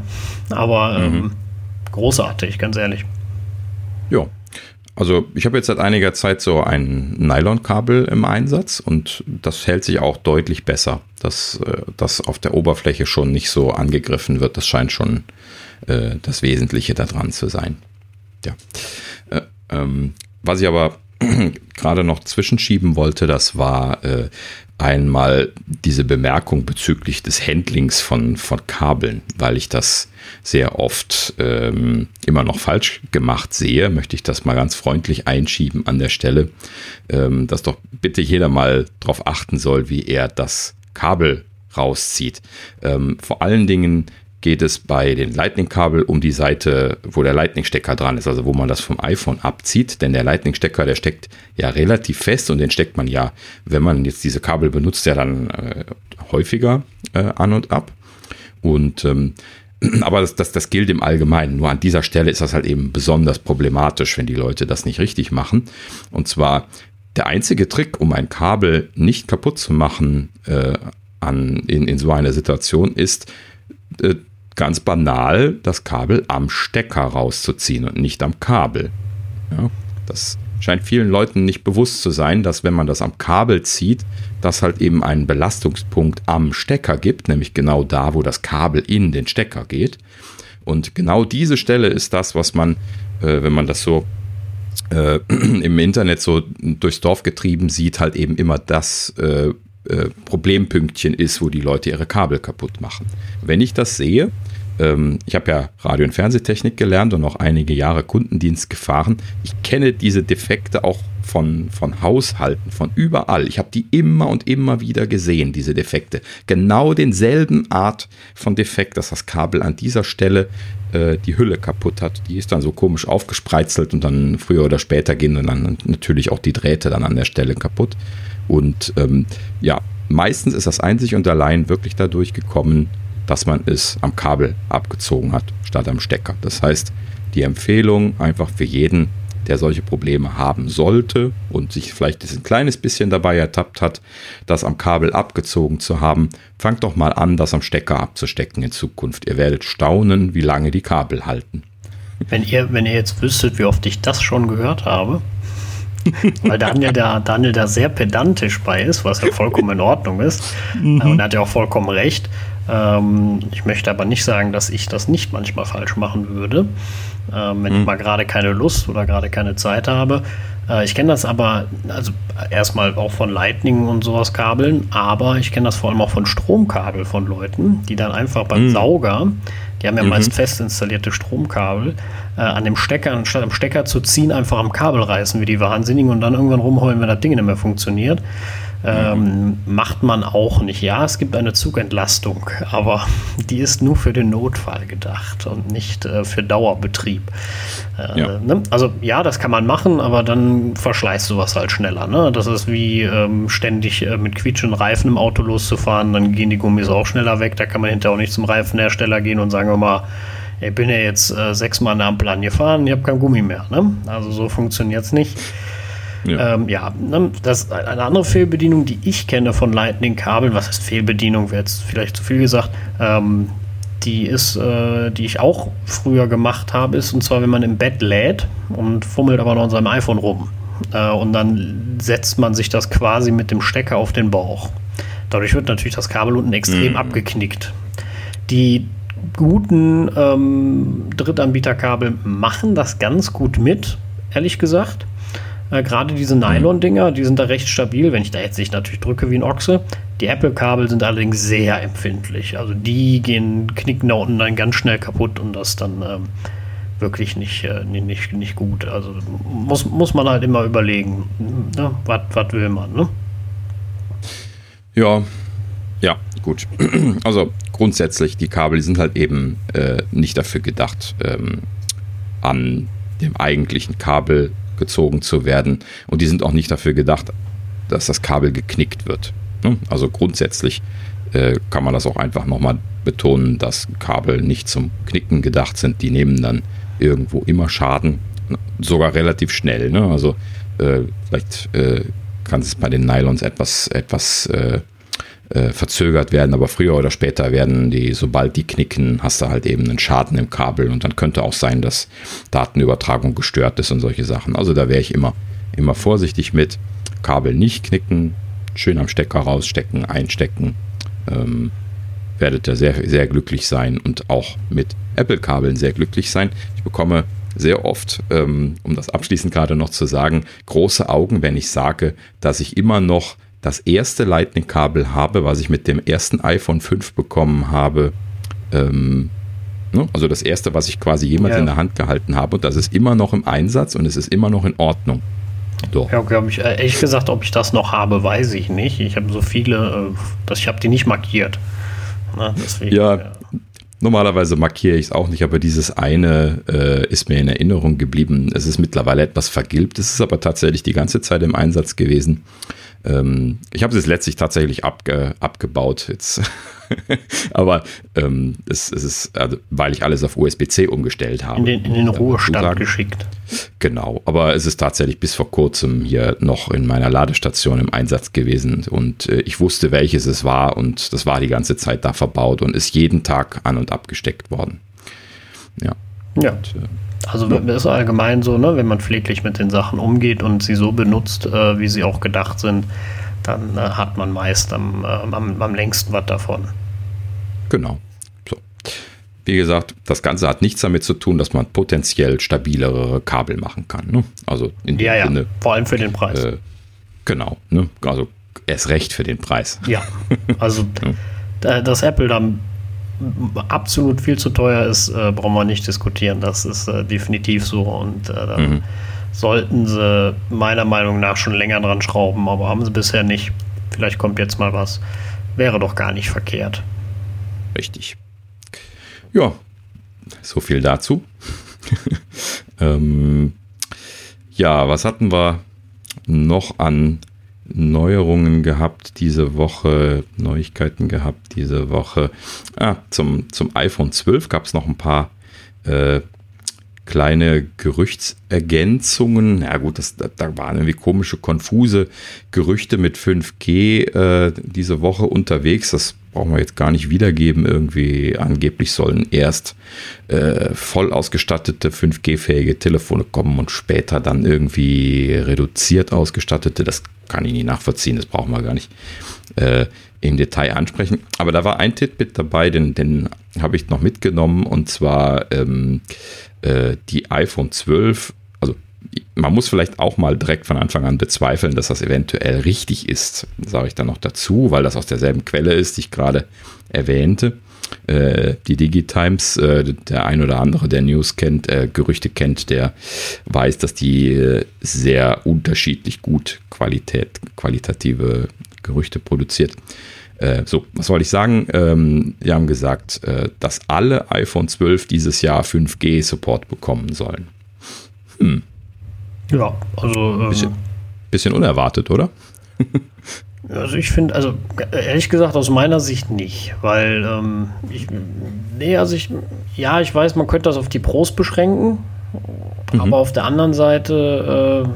aber ähm, mhm. großartig, ganz ehrlich. Ja. Also ich habe jetzt seit einiger Zeit so ein Nylonkabel im Einsatz und das hält sich auch deutlich besser, dass äh, das auf der Oberfläche schon nicht so angegriffen wird. Das scheint schon äh, das Wesentliche daran zu sein. Ja. Äh, ähm, was ich aber gerade noch zwischenschieben wollte, das war äh, einmal diese Bemerkung bezüglich des Handlings von, von Kabeln, weil ich das sehr oft ähm, immer noch falsch gemacht sehe, möchte ich das mal ganz freundlich einschieben an der Stelle, ähm, dass doch bitte jeder mal darauf achten soll, wie er das Kabel rauszieht. Ähm, vor allen Dingen geht es bei den Lightning-Kabel um die Seite, wo der Lightning-Stecker dran ist, also wo man das vom iPhone abzieht. Denn der Lightning-Stecker, der steckt ja relativ fest und den steckt man ja, wenn man jetzt diese Kabel benutzt, ja dann äh, häufiger äh, an und ab. Und ähm, aber das, das, das gilt im Allgemeinen. Nur an dieser Stelle ist das halt eben besonders problematisch, wenn die Leute das nicht richtig machen. Und zwar der einzige Trick, um ein Kabel nicht kaputt zu machen äh, an, in, in so einer Situation, ist, äh, ganz banal das Kabel am Stecker rauszuziehen und nicht am Kabel. Ja, das scheint vielen Leuten nicht bewusst zu sein, dass wenn man das am Kabel zieht, das halt eben einen Belastungspunkt am Stecker gibt, nämlich genau da, wo das Kabel in den Stecker geht. Und genau diese Stelle ist das, was man, äh, wenn man das so äh, im Internet so durchs Dorf getrieben sieht, halt eben immer das äh, äh, Problempünktchen ist, wo die Leute ihre Kabel kaputt machen. Wenn ich das sehe, ähm, ich habe ja Radio- und Fernsehtechnik gelernt und auch einige Jahre Kundendienst gefahren. Ich kenne diese Defekte auch von, von Haushalten, von überall. Ich habe die immer und immer wieder gesehen, diese Defekte. Genau denselben Art von Defekt, dass das Kabel an dieser Stelle äh, die Hülle kaputt hat. Die ist dann so komisch aufgespreizelt und dann früher oder später gehen dann natürlich auch die Drähte dann an der Stelle kaputt. Und ähm, ja, meistens ist das einzig und allein wirklich dadurch gekommen, dass man es am Kabel abgezogen hat, statt am Stecker. Das heißt, die Empfehlung einfach für jeden, der solche Probleme haben sollte und sich vielleicht ein kleines bisschen dabei ertappt hat, das am Kabel abgezogen zu haben, fangt doch mal an, das am Stecker abzustecken in Zukunft. Ihr werdet staunen, wie lange die Kabel halten. Wenn ihr, wenn ihr jetzt wüsstet, wie oft ich das schon gehört habe, weil Daniel da, Daniel da sehr pedantisch bei ist, was ja vollkommen in Ordnung ist. Mhm. Und er hat ja auch vollkommen recht. Ähm, ich möchte aber nicht sagen, dass ich das nicht manchmal falsch machen würde, ähm, wenn hm. ich mal gerade keine Lust oder gerade keine Zeit habe. Äh, ich kenne das aber, also erstmal auch von Lightning und sowas Kabeln, aber ich kenne das vor allem auch von Stromkabel von Leuten, die dann einfach beim hm. Sauger, die haben ja mhm. meist fest installierte Stromkabel, äh, an dem Stecker, anstatt am Stecker zu ziehen, einfach am Kabel reißen wie die Wahnsinnigen und dann irgendwann rumheulen, wenn das Ding nicht mehr funktioniert ähm, macht man auch nicht. Ja, es gibt eine Zugentlastung, aber die ist nur für den Notfall gedacht und nicht äh, für Dauerbetrieb. Äh, ja. Ne? Also ja, das kann man machen, aber dann verschleißt sowas halt schneller. Ne? Das ist wie ähm, ständig äh, mit quietschenden Reifen im Auto loszufahren, dann gehen die Gummis auch schneller weg. Da kann man hinterher auch nicht zum Reifenhersteller gehen und sagen wir mal, ich bin ja jetzt äh, sechsmal an der Ampel angefahren, ich habe kein Gummi mehr. Ne? Also so funktioniert es nicht. Ja, ähm, ja ne, das eine andere Fehlbedienung, die ich kenne von Lightning-Kabeln, was heißt Fehlbedienung, wäre jetzt vielleicht zu viel gesagt, ähm, die ist, äh, die ich auch früher gemacht habe, ist und zwar, wenn man im Bett lädt und fummelt aber noch an seinem iPhone rum. Äh, und dann setzt man sich das quasi mit dem Stecker auf den Bauch. Dadurch wird natürlich das Kabel unten extrem mhm. abgeknickt. Die guten ähm, Drittanbieterkabel machen das ganz gut mit, ehrlich gesagt. Äh, Gerade diese Nylon-Dinger, die sind da recht stabil, wenn ich da jetzt nicht natürlich drücke wie ein Ochse. Die Apple-Kabel sind allerdings sehr empfindlich. Also die gehen, knicken da unten dann ganz schnell kaputt und das dann ähm, wirklich nicht, äh, nicht, nicht gut. Also muss, muss man halt immer überlegen, ne? was will man. Ne? Ja, ja, gut. Also grundsätzlich, die Kabel die sind halt eben äh, nicht dafür gedacht, ähm, an dem eigentlichen Kabel gezogen zu werden. Und die sind auch nicht dafür gedacht, dass das Kabel geknickt wird. Ne? Also grundsätzlich äh, kann man das auch einfach nochmal betonen, dass Kabel nicht zum Knicken gedacht sind. Die nehmen dann irgendwo immer Schaden, sogar relativ schnell. Ne? Also äh, vielleicht äh, kann es bei den Nylons etwas, etwas äh, verzögert werden, aber früher oder später werden die, sobald die knicken, hast du halt eben einen Schaden im Kabel und dann könnte auch sein, dass Datenübertragung gestört ist und solche Sachen. Also da wäre ich immer, immer vorsichtig mit. Kabel nicht knicken, schön am Stecker rausstecken, einstecken. Ähm, werdet ihr sehr, sehr glücklich sein und auch mit Apple-Kabeln sehr glücklich sein. Ich bekomme sehr oft, ähm, um das abschließend gerade noch zu sagen, große Augen, wenn ich sage, dass ich immer noch das erste Lightning-Kabel habe, was ich mit dem ersten iPhone 5 bekommen habe. Ähm, ne? Also das erste, was ich quasi jemals ja. in der Hand gehalten habe. Und das ist immer noch im Einsatz und es ist immer noch in Ordnung. So. Ja, glaube ich, äh, ehrlich gesagt, ob ich das noch habe, weiß ich nicht. Ich habe so viele, äh, dass ich habe die nicht markiert. Na, deswegen, ja, ja, Normalerweise markiere ich es auch nicht, aber dieses eine äh, ist mir in Erinnerung geblieben. Es ist mittlerweile etwas vergilbt, es ist aber tatsächlich die ganze Zeit im Einsatz gewesen. Ähm, ich habe es letztlich tatsächlich abge, abgebaut jetzt. Aber ähm, es, es, ist, also, weil ich alles auf USB-C umgestellt habe. In den, in den Ruhestand geschickt. Genau, aber es ist tatsächlich bis vor kurzem hier noch in meiner Ladestation im Einsatz gewesen und äh, ich wusste, welches es war und das war die ganze Zeit da verbaut und ist jeden Tag an und abgesteckt worden. Ja. Ja. Und, äh, also ja. ist allgemein so, ne, wenn man pfleglich mit den Sachen umgeht und sie so benutzt, äh, wie sie auch gedacht sind, dann äh, hat man meist am, äh, am, am längsten was davon. Genau. So. Wie gesagt, das Ganze hat nichts damit zu tun, dass man potenziell stabilere Kabel machen kann. Ne? Also in dem ja, Sinne, ja, vor allem für den Preis. Äh, genau. Ne? Also erst recht für den Preis. Ja, also dass Apple dann absolut viel zu teuer ist, äh, brauchen wir nicht diskutieren. Das ist äh, definitiv so und äh, dann mhm. sollten sie meiner Meinung nach schon länger dran schrauben, aber haben sie bisher nicht. Vielleicht kommt jetzt mal was. Wäre doch gar nicht verkehrt. Richtig. Ja, so viel dazu. ähm, ja, was hatten wir noch an Neuerungen gehabt diese Woche, Neuigkeiten gehabt diese Woche. Ah, zum, zum iPhone 12 gab es noch ein paar äh, kleine Gerüchtsergänzungen. Ja gut, das, da waren irgendwie komische, konfuse Gerüchte mit 5G äh, diese Woche unterwegs. Das brauchen wir jetzt gar nicht wiedergeben. Irgendwie angeblich sollen erst äh, voll ausgestattete 5G-fähige Telefone kommen und später dann irgendwie reduziert ausgestattete. Das kann ich nicht nachvollziehen, das brauchen wir gar nicht äh, im Detail ansprechen. Aber da war ein Titbit dabei, den, den habe ich noch mitgenommen und zwar ähm, äh, die iPhone 12, also man muss vielleicht auch mal direkt von Anfang an bezweifeln, dass das eventuell richtig ist, sage ich dann noch dazu, weil das aus derselben Quelle ist, die ich gerade erwähnte. Äh, die Digitimes, äh, der ein oder andere, der News kennt, äh, Gerüchte kennt, der weiß, dass die äh, sehr unterschiedlich gut Qualität, qualitative Gerüchte produziert. Äh, so, was wollte ich sagen? Ähm, wir haben gesagt, äh, dass alle iPhone 12 dieses Jahr 5G-Support bekommen sollen. Hm. Ja, also. Ähm, bisschen, bisschen unerwartet, oder? Also ich finde, also ehrlich gesagt aus meiner Sicht nicht, weil ähm, ich, nee, also ich, ja, ich weiß, man könnte das auf die Pros beschränken, mhm. aber auf der anderen Seite, äh,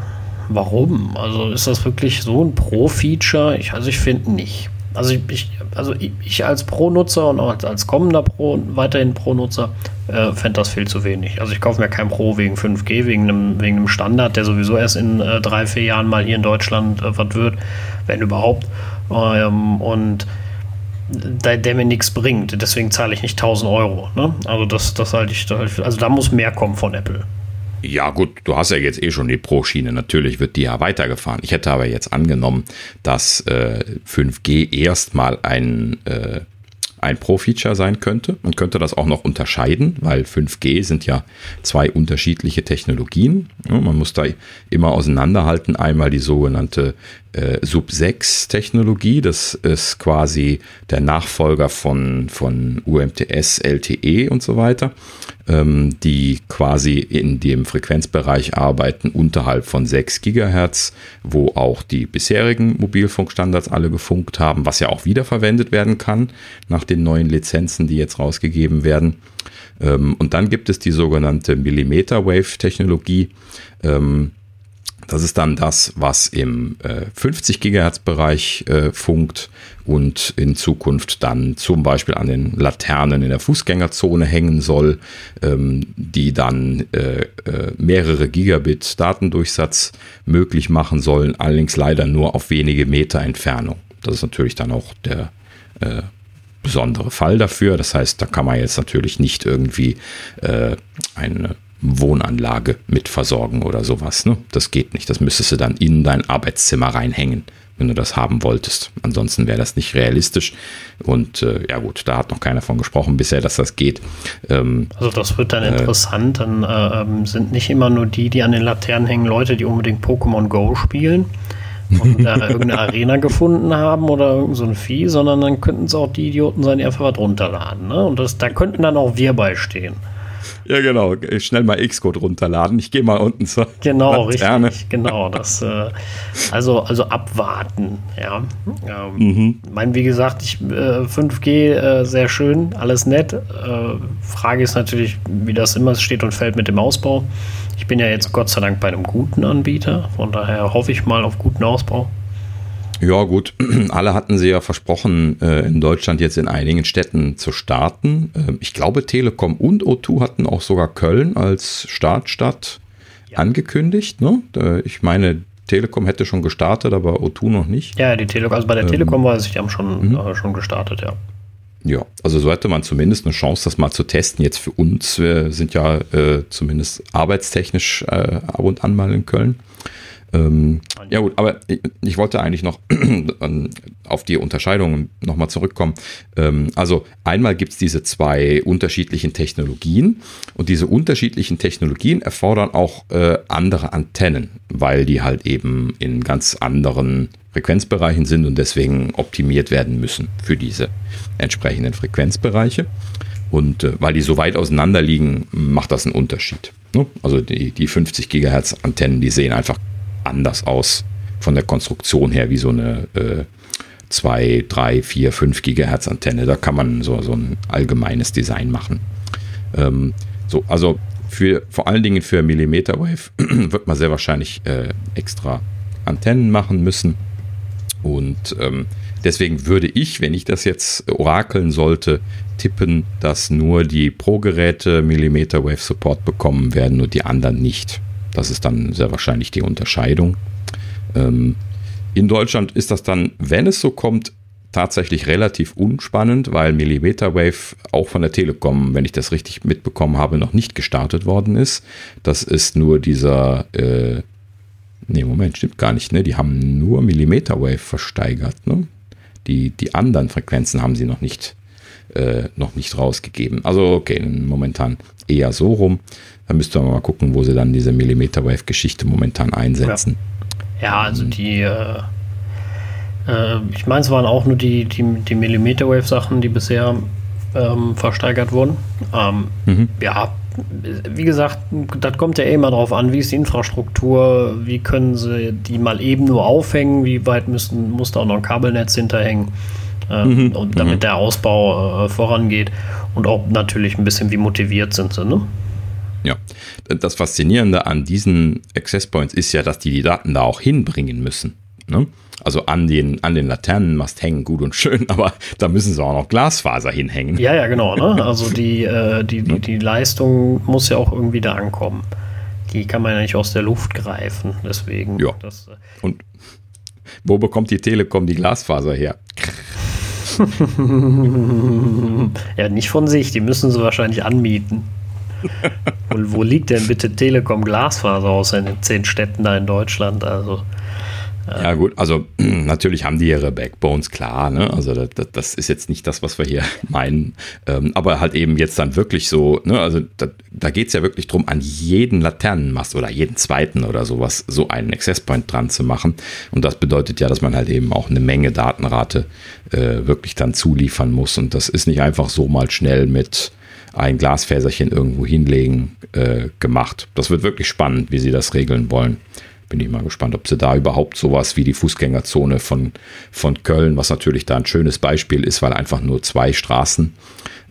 warum? Also ist das wirklich so ein Pro-Feature? Ich, also ich finde nicht. Also ich, also ich als Pro-Nutzer und auch als kommender Pro und weiterhin Pro-Nutzer äh, fände das viel zu wenig. Also ich kaufe mir kein Pro wegen 5G, wegen einem, wegen einem Standard, der sowieso erst in äh, drei, vier Jahren mal hier in Deutschland äh, was wird, wenn überhaupt. Ähm, und der, der mir nichts bringt. Deswegen zahle ich nicht 1000 Euro. Ne? Also das, das halte ich, also da muss mehr kommen von Apple. Ja, gut, du hast ja jetzt eh schon die Pro-Schiene. Natürlich wird die ja weitergefahren. Ich hätte aber jetzt angenommen, dass äh, 5G erstmal ein, äh, ein Pro-Feature sein könnte. Man könnte das auch noch unterscheiden, weil 5G sind ja zwei unterschiedliche Technologien. Ja, man muss da immer auseinanderhalten. Einmal die sogenannte äh, Sub-6-Technologie. Das ist quasi der Nachfolger von, von UMTS, LTE und so weiter, ähm, die quasi in dem Frequenzbereich arbeiten unterhalb von 6 Gigahertz, wo auch die bisherigen Mobilfunkstandards alle gefunkt haben, was ja auch wiederverwendet werden kann nach den neuen Lizenzen, die jetzt rausgegeben werden. Ähm, und dann gibt es die sogenannte Millimeter Wave Technologie. Ähm, das ist dann das, was im äh, 50 Gigahertz Bereich äh, funkt und in Zukunft dann zum Beispiel an den Laternen in der Fußgängerzone hängen soll, ähm, die dann äh, äh mehrere Gigabit Datendurchsatz möglich machen sollen, allerdings leider nur auf wenige Meter Entfernung. Das ist natürlich dann auch der äh, besondere Fall dafür. Das heißt, da kann man jetzt natürlich nicht irgendwie äh, eine Wohnanlage mit versorgen oder sowas. Ne? Das geht nicht. Das müsstest du dann in dein Arbeitszimmer reinhängen, wenn du das haben wolltest. Ansonsten wäre das nicht realistisch. Und äh, ja gut, da hat noch keiner von gesprochen bisher, dass das geht. Ähm, also das wird dann äh, interessant. Dann äh, ähm, sind nicht immer nur die, die an den Laternen hängen, Leute, die unbedingt Pokémon Go spielen und da irgendeine Arena gefunden haben oder irgend so ein Vieh, sondern dann könnten es auch die Idioten sein, die einfach was runterladen. Ne? Und das, da könnten dann auch wir beistehen. Ja, genau. Schnell mal Xcode runterladen. Ich gehe mal unten zur Genau, Laterne. richtig. Genau. Das, äh, also, also abwarten. Ja. Ähm, mhm. mein, wie gesagt, ich, äh, 5G äh, sehr schön, alles nett. Äh, Frage ist natürlich, wie das immer steht und fällt mit dem Ausbau. Ich bin ja jetzt Gott sei Dank bei einem guten Anbieter. Von daher hoffe ich mal auf guten Ausbau. Ja, gut. Alle hatten sie ja versprochen, äh, in Deutschland jetzt in einigen Städten zu starten. Ähm, ich glaube, Telekom und O2 hatten auch sogar Köln als Startstadt ja. angekündigt. Ne? Ich meine, Telekom hätte schon gestartet, aber O2 noch nicht. Ja, die Telekom, also bei der ähm, Telekom weiß ich, die haben schon, mhm. äh, schon gestartet, ja. Ja, also so hätte man zumindest eine Chance, das mal zu testen. Jetzt für uns, wir sind ja äh, zumindest arbeitstechnisch äh, ab und an mal in Köln. Ähm, ja gut, aber ich, ich wollte eigentlich noch auf die Unterscheidungen nochmal zurückkommen. Ähm, also einmal gibt es diese zwei unterschiedlichen Technologien und diese unterschiedlichen Technologien erfordern auch äh, andere Antennen, weil die halt eben in ganz anderen Frequenzbereichen sind und deswegen optimiert werden müssen für diese entsprechenden Frequenzbereiche. Und äh, weil die so weit auseinander liegen, macht das einen Unterschied. Ne? Also die, die 50 Gigahertz Antennen, die sehen einfach anders aus von der Konstruktion her wie so eine äh, 2, 3, 4, 5 Gigahertz Antenne. Da kann man so, so ein allgemeines Design machen. Ähm, so, also Für, vor allen Dingen für Millimeter Wave wird man sehr wahrscheinlich äh, extra Antennen machen müssen. Und ähm, deswegen würde ich, wenn ich das jetzt orakeln sollte, tippen, dass nur die Pro-Geräte Millimeter Wave Support bekommen werden, nur die anderen nicht. Das ist dann sehr wahrscheinlich die Unterscheidung. Ähm, in Deutschland ist das dann, wenn es so kommt, tatsächlich relativ unspannend, weil Millimeter Wave auch von der Telekom, wenn ich das richtig mitbekommen habe, noch nicht gestartet worden ist. Das ist nur dieser, äh, nee, Moment, stimmt gar nicht, ne? Die haben nur Millimeter Wave versteigert, ne? Die, die anderen Frequenzen haben sie noch nicht, äh, noch nicht rausgegeben. Also okay, momentan eher so rum. Da müsste man mal gucken, wo sie dann diese Millimeter Wave Geschichte momentan einsetzen. Ja, ja also die äh äh, ich meine, es waren auch nur die, die, die Millimeter Wave Sachen, die bisher ähm, versteigert wurden. Ähm, mhm. Ja, wie gesagt, das kommt ja eh immer darauf an, wie ist die Infrastruktur, wie können sie die mal eben nur aufhängen, wie weit müssen, muss da auch noch ein Kabelnetz hinterhängen, äh, mhm. und damit mhm. der Ausbau äh, vorangeht und auch natürlich ein bisschen, wie motiviert sind sie, ne? Ja, das Faszinierende an diesen Access Points ist ja, dass die die Daten da auch hinbringen müssen. Ne? Also an den, an den Laternenmast hängen, gut und schön, aber da müssen sie auch noch Glasfaser hinhängen. Ja, ja, genau. Ne? Also die, äh, die, die, die Leistung muss ja auch irgendwie da ankommen. Die kann man ja nicht aus der Luft greifen. Deswegen. Ja. Das, äh und wo bekommt die Telekom die Glasfaser her? ja, nicht von sich. Die müssen sie wahrscheinlich anmieten. Und wo liegt denn bitte Telekom Glasfaser aus in den zehn Städten da in Deutschland? Also. Ja, gut, also natürlich haben die ihre Backbones, klar, ne? Also das, das ist jetzt nicht das, was wir hier meinen. Ähm, aber halt eben jetzt dann wirklich so, ne? Also da, da geht es ja wirklich darum, an jeden Laternenmast oder jeden zweiten oder sowas so einen Access Point dran zu machen. Und das bedeutet ja, dass man halt eben auch eine Menge Datenrate äh, wirklich dann zuliefern muss. Und das ist nicht einfach so mal schnell mit ein Glasfäserchen irgendwo hinlegen äh, gemacht. Das wird wirklich spannend, wie sie das regeln wollen bin ich mal gespannt, ob sie da überhaupt sowas wie die Fußgängerzone von, von Köln, was natürlich da ein schönes Beispiel ist, weil einfach nur zwei Straßen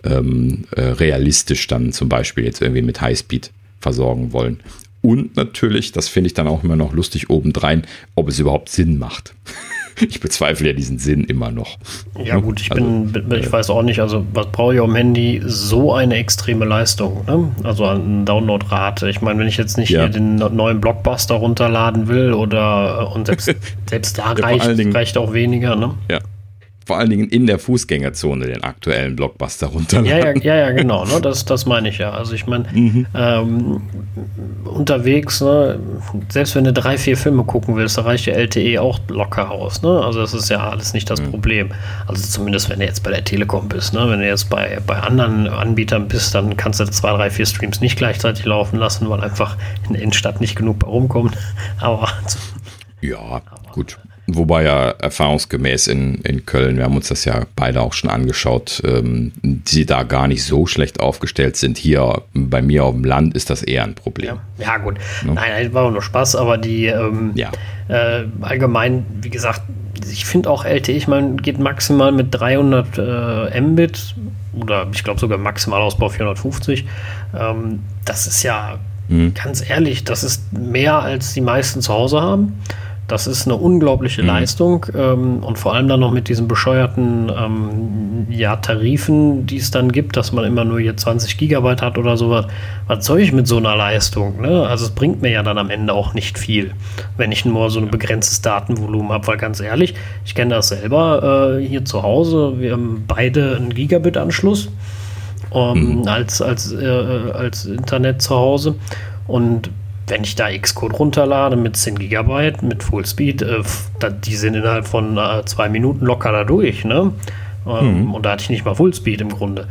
ähm, äh, realistisch dann zum Beispiel jetzt irgendwie mit Highspeed versorgen wollen. Und natürlich, das finde ich dann auch immer noch lustig obendrein, ob es überhaupt Sinn macht. ich bezweifle ja diesen Sinn immer noch. Ja, gut, ich, also, bin, ich weiß auch nicht, also was brauche ich dem Handy? So eine extreme Leistung, ne? Also an Downloadrate. Ich meine, wenn ich jetzt nicht ja. den neuen Blockbuster runterladen will oder und selbst, selbst da ja, reicht, reicht auch weniger, ne? Ja vor allen Dingen in der Fußgängerzone den aktuellen Blockbuster runterladen. Ja, ja, ja, genau, ne? das, das meine ich ja. Also ich meine, mhm. ähm, unterwegs, ne? selbst wenn du drei, vier Filme gucken willst, da reicht ja LTE auch locker aus. Ne? Also das ist ja alles nicht das mhm. Problem. Also zumindest, wenn du jetzt bei der Telekom bist. Ne? Wenn du jetzt bei, bei anderen Anbietern bist, dann kannst du zwei, drei, vier Streams nicht gleichzeitig laufen lassen, weil einfach in der Innenstadt nicht genug bei rumkommt. Aber ja, aber, gut. Wobei ja erfahrungsgemäß in, in Köln, wir haben uns das ja beide auch schon angeschaut, ähm, die da gar nicht so schlecht aufgestellt sind. Hier bei mir auf dem Land ist das eher ein Problem. Ja, ja gut. Ne? Nein, war nur Spaß, aber die ähm, ja. äh, allgemein, wie gesagt, ich finde auch LTE, ich meine, geht maximal mit 300 äh, Mbit oder ich glaube sogar Maximalausbau 450. Ähm, das ist ja, mhm. ganz ehrlich, das ist mehr als die meisten zu Hause haben. Das ist eine unglaubliche mhm. Leistung ähm, und vor allem dann noch mit diesen bescheuerten ähm, ja, Tarifen, die es dann gibt, dass man immer nur hier 20 Gigabyte hat oder sowas. Was soll ich mit so einer Leistung? Ne? Also es bringt mir ja dann am Ende auch nicht viel, wenn ich nur so ein begrenztes Datenvolumen habe, weil ganz ehrlich, ich kenne das selber äh, hier zu Hause. Wir haben beide einen Gigabit-Anschluss ähm, mhm. als, als, äh, als Internet zu Hause und wenn ich da Xcode runterlade mit 10 GB mit Fullspeed, äh, die sind innerhalb von äh, zwei Minuten locker da durch, ne? Ähm, mhm. Und da hatte ich nicht mal Fullspeed im Grunde.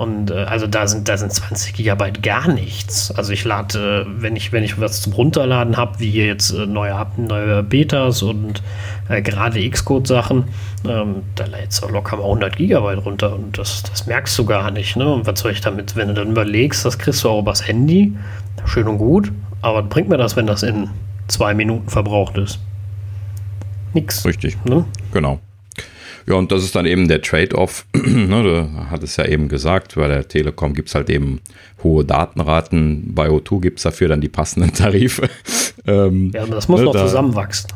Und äh, also da sind, da sind 20 GB gar nichts. Also ich lade, äh, wenn ich, wenn ich was zum Runterladen habe, wie hier jetzt äh, neue, neue Betas und äh, gerade Xcode-Sachen, ähm, da lädst du locker mal 100 GB runter und das, das merkst du gar nicht. Ne? Und was soll ich damit, wenn du dann überlegst, das kriegst du auch übers Handy, schön und gut, aber bringt mir das, wenn das in zwei Minuten verbraucht ist? Nix. Richtig. Ne? Genau. Ja, und das ist dann eben der Trade-off. ne, du hat es ja eben gesagt, bei der Telekom gibt es halt eben hohe Datenraten. Bei O2 gibt es dafür dann die passenden Tarife. ähm, ja, das muss ne, noch da, zusammenwachsen.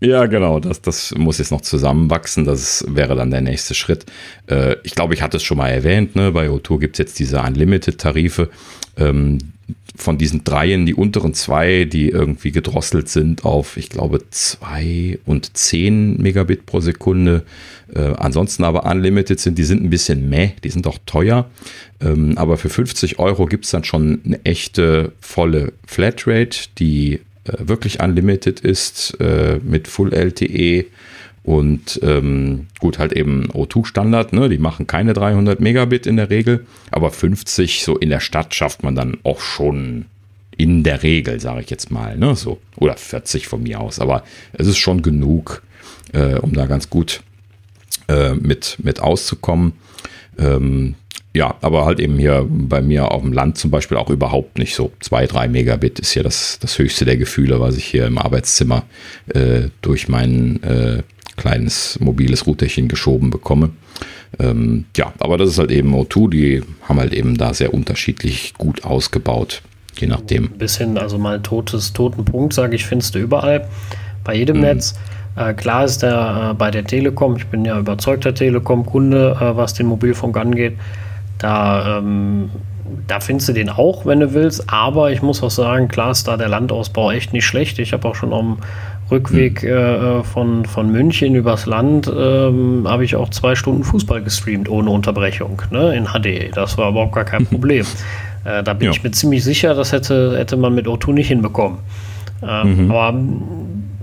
Ja, genau, das, das muss jetzt noch zusammenwachsen. Das wäre dann der nächste Schritt. Äh, ich glaube, ich hatte es schon mal erwähnt, ne? bei O2 gibt es jetzt diese Unlimited-Tarife. Ähm, von diesen dreien, die unteren zwei, die irgendwie gedrosselt sind auf, ich glaube, zwei und zehn Megabit pro Sekunde. Äh, ansonsten aber unlimited sind, die sind ein bisschen meh, die sind auch teuer. Ähm, aber für 50 Euro gibt es dann schon eine echte volle Flatrate, die äh, wirklich unlimited ist, äh, mit Full LTE und ähm, gut, halt eben O2-Standard, ne? die machen keine 300 Megabit in der Regel, aber 50 so in der Stadt schafft man dann auch schon in der Regel, sage ich jetzt mal, ne? so oder 40 von mir aus, aber es ist schon genug, äh, um da ganz gut äh, mit, mit auszukommen. Ähm, ja, aber halt eben hier bei mir auf dem Land zum Beispiel auch überhaupt nicht so. 2, 3 Megabit ist hier das, das höchste der Gefühle, was ich hier im Arbeitszimmer äh, durch meinen äh, kleines mobiles Routerchen geschoben bekomme. Ähm, ja, aber das ist halt eben O2, die haben halt eben da sehr unterschiedlich gut ausgebaut, je nachdem. Ein bisschen, also mal totes, toten Punkt, sage ich, findest du überall, bei jedem mhm. Netz. Äh, klar ist der äh, bei der Telekom, ich bin ja überzeugter Telekom-Kunde, äh, was den Mobilfunk angeht. Da, ähm, da findest du den auch, wenn du willst, aber ich muss auch sagen, klar ist da der Landausbau echt nicht schlecht. Ich habe auch schon am Rückweg hm. äh, von, von München übers Land ähm, habe ich auch zwei Stunden Fußball gestreamt ohne Unterbrechung ne, in HD. Das war überhaupt gar kein Problem. äh, da bin ja. ich mir ziemlich sicher, das hätte, hätte man mit O2 nicht hinbekommen. Ähm, mhm. Aber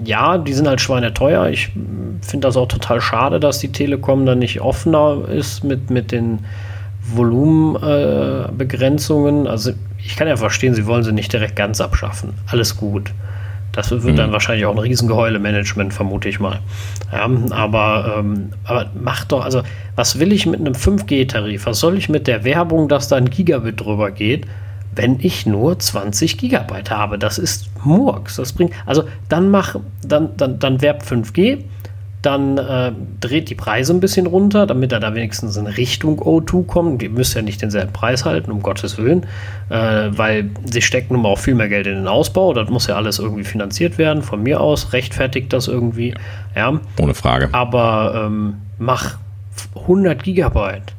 ja, die sind halt schweineteuer. Ich finde das auch total schade, dass die Telekom dann nicht offener ist mit, mit den Volumenbegrenzungen. Äh, also ich kann ja verstehen, sie wollen sie nicht direkt ganz abschaffen. Alles gut. Das wird mhm. dann wahrscheinlich auch ein Riesengeheule-Management, vermute ich mal. Ja, aber, ähm, aber macht doch, also was will ich mit einem 5G-Tarif? Was soll ich mit der Werbung, dass da ein Gigabit drüber geht, wenn ich nur 20 Gigabyte habe? Das ist Murks. Das bringt, also dann mach, dann, dann, dann werb 5G, dann äh, dreht die Preise ein bisschen runter, damit er da wenigstens in Richtung O2 kommt. Die müsst ja nicht denselben Preis halten, um Gottes Willen, äh, weil sie stecken nun mal auch viel mehr Geld in den Ausbau. Das muss ja alles irgendwie finanziert werden. Von mir aus rechtfertigt das irgendwie. Ja. Ohne Frage. Aber ähm, mach 100 Gigabyte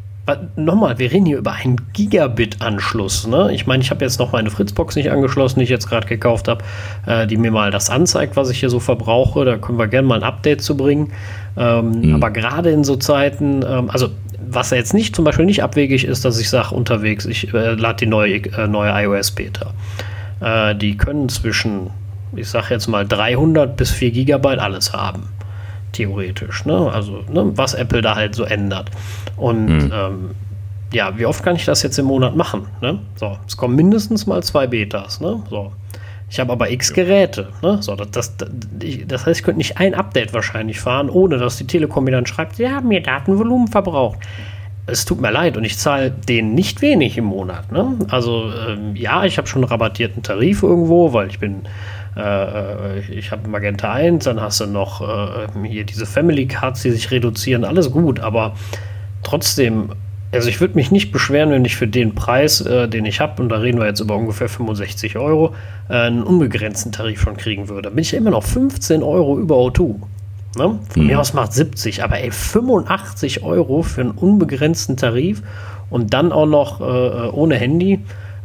nochmal, wir reden hier über einen Gigabit-Anschluss. Ne? Ich meine, ich habe jetzt noch meine Fritzbox nicht angeschlossen, die ich jetzt gerade gekauft habe, äh, die mir mal das anzeigt, was ich hier so verbrauche. Da können wir gerne mal ein Update zu bringen. Ähm, mhm. Aber gerade in so Zeiten, ähm, also was jetzt nicht zum Beispiel nicht abwegig ist, dass ich sage unterwegs, ich äh, lade die neue, äh, neue iOS Beta. Äh, die können zwischen, ich sage jetzt mal 300 bis 4 Gigabyte alles haben theoretisch. Ne? Also, ne, was Apple da halt so ändert. Und mhm. ähm, ja, wie oft kann ich das jetzt im Monat machen? Ne? So, es kommen mindestens mal zwei Betas. Ne? So. Ich habe aber x Geräte. Ne? So, das, das, das, heißt, ich könnte nicht ein Update wahrscheinlich fahren, ohne dass die Telekom mir dann schreibt, sie haben mir Datenvolumen verbraucht. Es tut mir leid und ich zahle denen nicht wenig im Monat. Ne? Also ähm, ja, ich habe schon einen rabattierten Tarif irgendwo, weil ich bin äh, ich habe Magenta 1, dann hast du noch äh, hier diese Family Cards, die sich reduzieren, alles gut, aber trotzdem, also ich würde mich nicht beschweren, wenn ich für den Preis, äh, den ich habe, und da reden wir jetzt über ungefähr 65 Euro, äh, einen unbegrenzten Tarif schon kriegen würde. Da bin ich ja immer noch 15 Euro über O2. Ne? Von mhm. mir aus macht 70, aber ey, 85 Euro für einen unbegrenzten Tarif und dann auch noch äh, äh ohne Handy,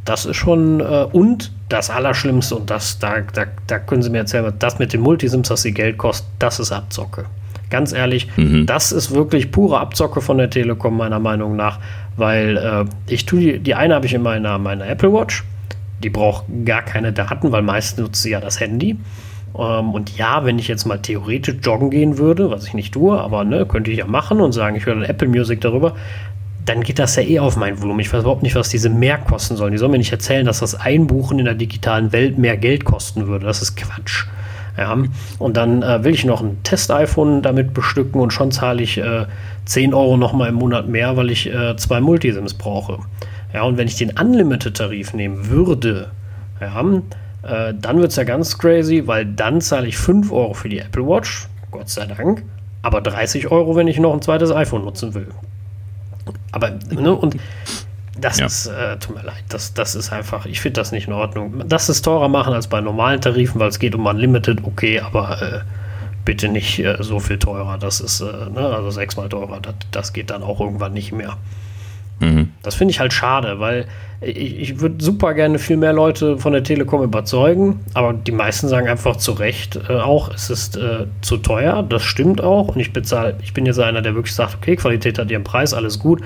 das ist schon, äh, und das Allerschlimmste, und das, da, da, da können Sie mir erzählen, das mit den Multisims, dass sie Geld kostet, das ist Abzocke. Ganz ehrlich, mhm. das ist wirklich pure Abzocke von der Telekom, meiner Meinung nach, weil äh, ich tue die, die eine habe ich in meiner, meiner Apple Watch, die braucht gar keine Daten, weil meistens nutzt sie ja das Handy. Ähm, und ja, wenn ich jetzt mal theoretisch joggen gehen würde, was ich nicht tue, aber ne, könnte ich ja machen und sagen, ich höre dann Apple Music darüber, dann geht das ja eh auf mein Volumen. Ich weiß überhaupt nicht, was diese mehr kosten sollen. Die sollen mir nicht erzählen, dass das Einbuchen in der digitalen Welt mehr Geld kosten würde. Das ist Quatsch. Ja, und dann äh, will ich noch ein Test-iPhone damit bestücken und schon zahle ich äh, 10 Euro nochmal im Monat mehr, weil ich äh, zwei Multisims brauche. Ja, und wenn ich den Unlimited-Tarif nehmen würde, ja, äh, dann wird es ja ganz crazy, weil dann zahle ich 5 Euro für die Apple Watch, Gott sei Dank, aber 30 Euro, wenn ich noch ein zweites iPhone nutzen will. Aber, ne, und das ja. ist, äh, tut mir leid, das, das ist einfach, ich finde das nicht in Ordnung. Das ist teurer machen als bei normalen Tarifen, weil es geht um Unlimited, okay, aber äh, bitte nicht äh, so viel teurer. Das ist, äh, ne, also sechsmal teurer, das, das geht dann auch irgendwann nicht mehr. Mhm. Das finde ich halt schade, weil ich, ich würde super gerne viel mehr Leute von der Telekom überzeugen, aber die meisten sagen einfach zu Recht äh, auch, es ist äh, zu teuer. Das stimmt auch. Und ich bezahle, ich bin jetzt einer, der wirklich sagt, okay, Qualität hat ihren Preis, alles gut.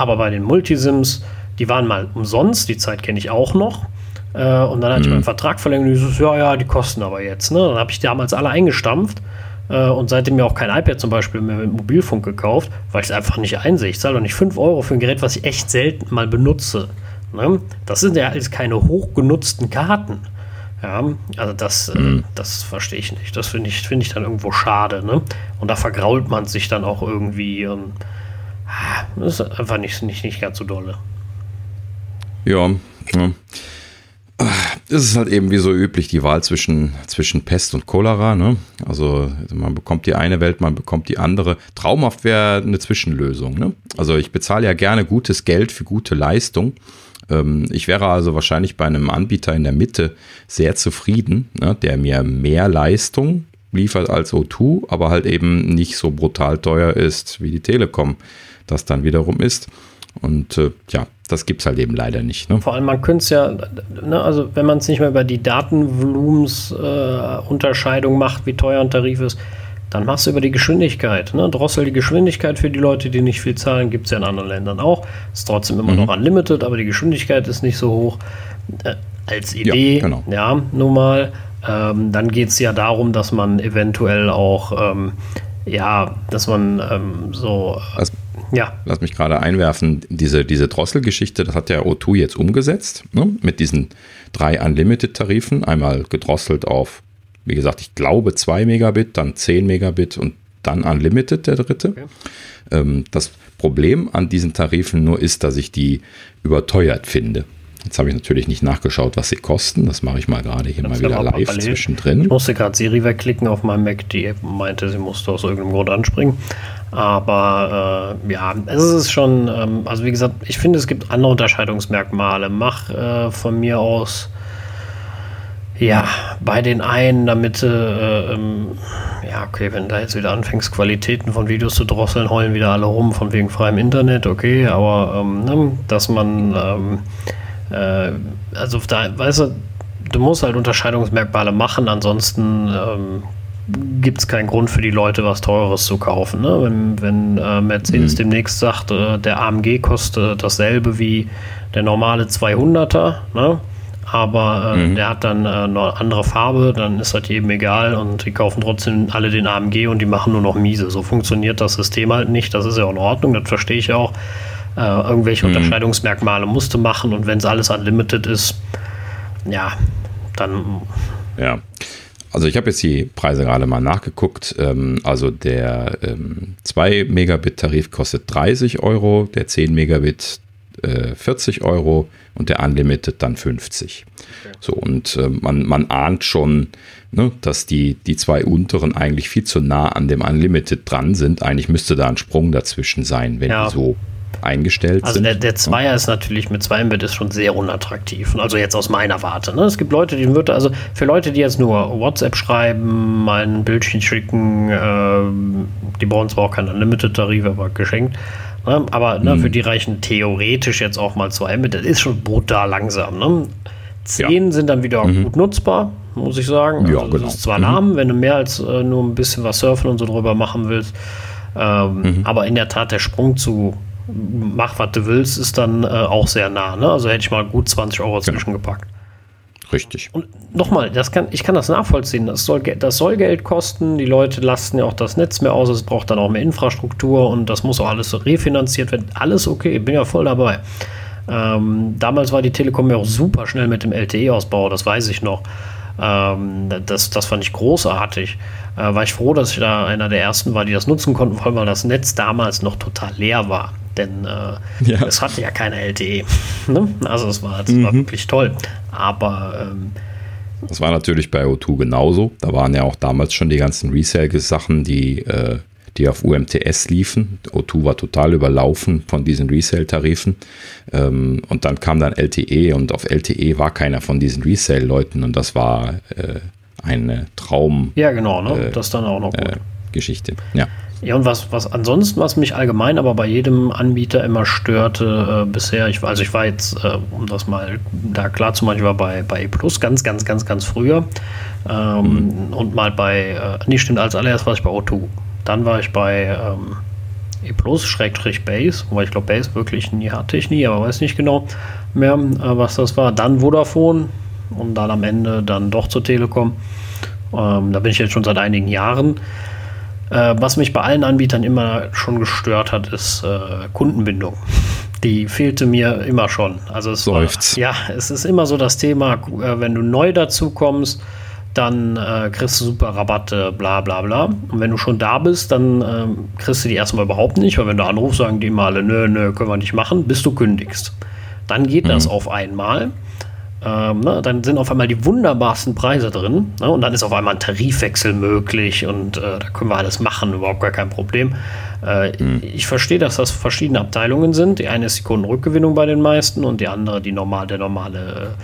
Aber bei den Multisims, die waren mal umsonst, die Zeit kenne ich auch noch. Äh, und dann hatte mhm. ich meinen Vertrag verlängert und ich so, ja, ja, die kosten aber jetzt. Ne? Dann habe ich damals alle eingestampft äh, und seitdem mir auch kein iPad zum Beispiel mehr mit Mobilfunk gekauft, weil ich es einfach nicht einsehe. Ich zahle doch nicht 5 Euro für ein Gerät, was ich echt selten mal benutze. Ne? Das sind ja alles keine hochgenutzten Karten. Ja, also das, äh, mhm. das verstehe ich nicht. Das finde ich, find ich dann irgendwo schade. Ne? Und da vergrault man sich dann auch irgendwie. Und, ist einfach nicht, nicht, nicht ganz so dolle. Ja, ja es ist halt eben wie so üblich die Wahl zwischen, zwischen Pest und Cholera. Ne? Also man bekommt die eine Welt, man bekommt die andere. Traumhaft wäre eine Zwischenlösung. Ne? Also ich bezahle ja gerne gutes Geld für gute Leistung. Ähm, ich wäre also wahrscheinlich bei einem Anbieter in der Mitte sehr zufrieden, ne? der mir mehr Leistung liefert als O2, aber halt eben nicht so brutal teuer ist wie die Telekom das dann wiederum ist. Und äh, ja, das gibt es halt eben leider nicht. Ne? Vor allem, man könnte es ja, ne, also wenn man es nicht mehr über die Datenvolumensunterscheidung äh, macht, wie teuer ein Tarif ist, dann machst du über die Geschwindigkeit. Ne? Drossel die Geschwindigkeit für die Leute, die nicht viel zahlen, gibt es ja in anderen Ländern auch. Ist trotzdem immer mhm. noch unlimited, aber die Geschwindigkeit ist nicht so hoch. Äh, als Idee, ja, genau. ja nun mal. Ähm, dann geht es ja darum, dass man eventuell auch, ähm, ja, dass man ähm, so. Also ja. Lass mich gerade einwerfen, diese, diese Drosselgeschichte, das hat der O2 jetzt umgesetzt, ne? mit diesen drei Unlimited-Tarifen. Einmal gedrosselt auf, wie gesagt, ich glaube 2 Megabit, dann 10 Megabit und dann Unlimited, der dritte. Okay. Ähm, das Problem an diesen Tarifen nur ist, dass ich die überteuert finde. Jetzt habe ich natürlich nicht nachgeschaut, was sie kosten. Das mache ich mal gerade hier mal wieder live parallel. zwischendrin. Ich musste gerade Siri wegklicken auf meinem Mac, die meinte, sie musste aus irgendeinem Grund anspringen. Aber äh, ja, es ist schon, ähm, also wie gesagt, ich finde, es gibt andere Unterscheidungsmerkmale. Mach äh, von mir aus, ja, bei den einen, damit, äh, ähm, ja, okay, wenn da jetzt wieder anfängst, Qualitäten von Videos zu drosseln, heulen wieder alle rum von wegen freiem Internet, okay, aber ähm, ne, dass man, ähm, äh, also da, weißt du, du musst halt Unterscheidungsmerkmale machen, ansonsten ähm, gibt es keinen Grund für die Leute, was Teures zu kaufen. Ne? Wenn, wenn äh, Mercedes mhm. demnächst sagt, äh, der AMG kostet dasselbe wie der normale 200er, ne? aber äh, mhm. der hat dann äh, eine andere Farbe, dann ist das jedem egal und die kaufen trotzdem alle den AMG und die machen nur noch miese. So funktioniert das System halt nicht. Das ist ja auch in Ordnung, das verstehe ich auch. Äh, irgendwelche mhm. Unterscheidungsmerkmale musste machen und wenn es alles unlimited ist, ja, dann. Ja. Also ich habe jetzt die Preise gerade mal nachgeguckt. Ähm, also der 2 ähm, Megabit Tarif kostet 30 Euro, der 10 Megabit 40 äh, Euro und der Unlimited dann 50. Okay. So, und äh, man, man ahnt schon, ne, dass die, die zwei unteren eigentlich viel zu nah an dem Unlimited dran sind. Eigentlich müsste da ein Sprung dazwischen sein, wenn ja. die so eingestellt also sind. Also der, der Zweier ist natürlich mit 2 Mbit ist schon sehr unattraktiv. Also jetzt aus meiner Warte. Ne? Es gibt Leute, die würde, also für Leute, die jetzt nur WhatsApp schreiben, mal ein Bildchen schicken, äh, die brauchen zwar auch keinen Unlimited-Tarif, aber geschenkt. Ne? Aber ne, hm. für die reichen theoretisch jetzt auch mal 2 Mbit. Das ist schon brutal langsam. Ne? 10 ja. sind dann wieder mhm. gut nutzbar, muss ich sagen. Also ja, genau. Das ist zwar mhm. Namen, wenn du mehr als äh, nur ein bisschen was surfen und so drüber machen willst. Ähm, mhm. Aber in der Tat der Sprung zu mach, was du willst, ist dann äh, auch sehr nah. Ne? Also hätte ich mal gut 20 Euro genau. zwischengepackt. Richtig. Und nochmal, das kann, ich kann das nachvollziehen. Das soll, das soll Geld kosten. Die Leute lasten ja auch das Netz mehr aus. Es braucht dann auch mehr Infrastruktur und das muss auch alles so refinanziert werden. Alles okay, bin ja voll dabei. Ähm, damals war die Telekom ja auch super schnell mit dem LTE-Ausbau, das weiß ich noch. Ähm, das, das fand ich großartig. Äh, war ich froh, dass ich da einer der ersten war, die das nutzen konnten, vor allem weil das Netz damals noch total leer war denn äh, ja. es hatte ja keine LTE. ne? Also es war, das mhm. war wirklich toll. Aber ähm, das war natürlich bei O2 genauso. Da waren ja auch damals schon die ganzen Resale-Sachen, die, äh, die auf UMTS liefen. O2 war total überlaufen von diesen Resale-Tarifen. Ähm, und dann kam dann LTE und auf LTE war keiner von diesen Resale-Leuten und das war äh, eine Traum. Ja, genau, ne? Äh, das dann auch noch gut. Äh, Geschichte. Ja. Ja, und was, was ansonsten, was mich allgemein aber bei jedem Anbieter immer störte äh, bisher, ich, also ich war jetzt, äh, um das mal da klar zu machen, ich war bei, bei E Plus ganz, ganz, ganz, ganz früher. Ähm, mhm. Und mal bei, äh, nee, stimmt, als allererst war ich bei O2. Dann war ich bei ähm, E Plus, Schrägstrich Base, wobei ich glaube, Base wirklich nie hatte ich nie, aber weiß nicht genau mehr, äh, was das war. Dann Vodafone und dann am Ende dann doch zur Telekom. Ähm, da bin ich jetzt schon seit einigen Jahren. Äh, was mich bei allen Anbietern immer schon gestört hat, ist äh, Kundenbindung. Die fehlte mir immer schon. Also es war, ja, es ist immer so das Thema, äh, wenn du neu dazu kommst, dann äh, kriegst du super Rabatte, bla bla bla. Und wenn du schon da bist, dann äh, kriegst du die erstmal überhaupt nicht, weil wenn du anrufst, sagen die mal, nö, nö, können wir nicht machen, bis du kündigst. Dann geht mhm. das auf einmal. Ähm, ne, dann sind auf einmal die wunderbarsten Preise drin ne, und dann ist auf einmal ein Tarifwechsel möglich und äh, da können wir alles machen, überhaupt gar kein Problem. Äh, mhm. Ich verstehe, dass das verschiedene Abteilungen sind. Die eine ist die Kundenrückgewinnung bei den meisten und die andere die normal, der normale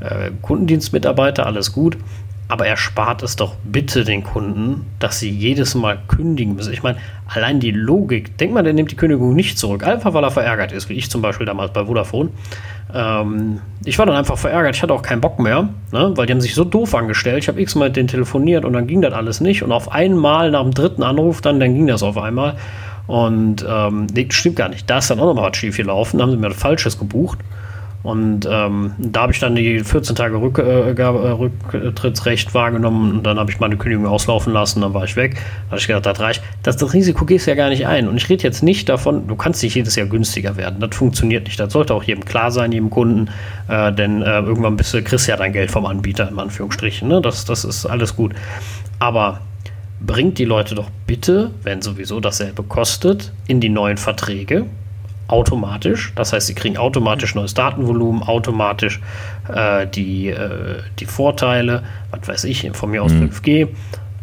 äh, Kundendienstmitarbeiter, alles gut. Aber erspart es doch bitte den Kunden, dass sie jedes Mal kündigen müssen. Ich meine, allein die Logik, denk mal, der nimmt die Kündigung nicht zurück, einfach weil er verärgert ist, wie ich zum Beispiel damals bei Vodafone. Ähm, ich war dann einfach verärgert, ich hatte auch keinen Bock mehr, ne? weil die haben sich so doof angestellt. Ich habe x-mal mit denen telefoniert und dann ging das alles nicht. Und auf einmal nach dem dritten Anruf, dann, dann ging das auf einmal. Und ähm, nee, stimmt gar nicht. Da ist dann auch noch mal was schief gelaufen. Da haben sie mir Falsches gebucht. Und ähm, da habe ich dann die 14 Tage Rück, äh, äh, Rücktrittsrecht wahrgenommen und dann habe ich meine Kündigung auslaufen lassen, dann war ich weg. Da habe ich gedacht, das reicht. Das, das Risiko gehst du ja gar nicht ein. Und ich rede jetzt nicht davon, du kannst nicht jedes Jahr günstiger werden. Das funktioniert nicht. Das sollte auch jedem klar sein, jedem Kunden. Äh, denn äh, irgendwann bist du, kriegst du ja dein Geld vom Anbieter, in Anführungsstrichen. Ne? Das, das ist alles gut. Aber bringt die Leute doch bitte, wenn sowieso dasselbe kostet, in die neuen Verträge automatisch. Das heißt, sie kriegen automatisch neues Datenvolumen, automatisch äh, die, äh, die Vorteile, was weiß ich, von mir aus mhm. 5G.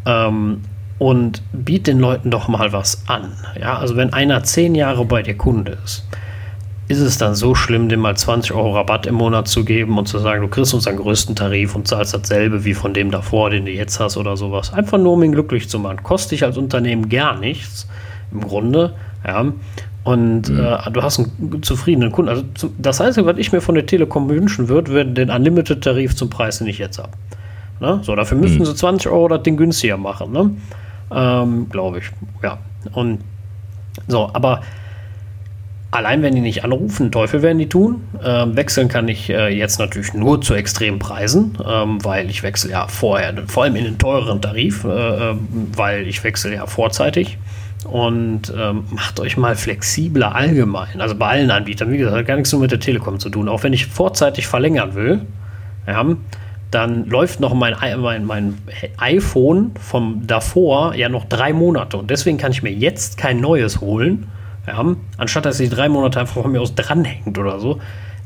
Ähm, und biet den Leuten doch mal was an. Ja, also wenn einer zehn Jahre bei dir Kunde ist, ist es dann so schlimm, dem mal 20 Euro Rabatt im Monat zu geben und zu sagen, du kriegst unseren größten Tarif und zahlst dasselbe wie von dem davor, den du jetzt hast oder sowas. Einfach nur, um ihn glücklich zu machen. Kostet dich als Unternehmen gar nichts, im Grunde. Ja. Und mhm. äh, du hast einen zufriedenen Kunden. Also das Einzige, was ich mir von der Telekom wünschen würde, wäre den Unlimited-Tarif zum Preis, den ich jetzt habe. Ne? So, dafür müssten mhm. sie 20 Euro das Ding günstiger machen. Ne? Ähm, Glaube ich. Ja. Und so, aber allein wenn die nicht anrufen, Teufel werden die tun. Ähm, wechseln kann ich äh, jetzt natürlich nur zu extremen Preisen, ähm, weil ich wechsle ja vorher, vor allem in den teureren Tarif, äh, ähm, weil ich wechsle ja vorzeitig und ähm, macht euch mal flexibler allgemein. Also bei allen Anbietern, wie gesagt, hat gar nichts nur mit der Telekom zu tun. Auch wenn ich vorzeitig verlängern will, ja, dann läuft noch mein, mein, mein iPhone vom davor ja noch drei Monate. Und deswegen kann ich mir jetzt kein neues holen, ja, anstatt dass die drei Monate einfach von mir aus dranhängt oder so.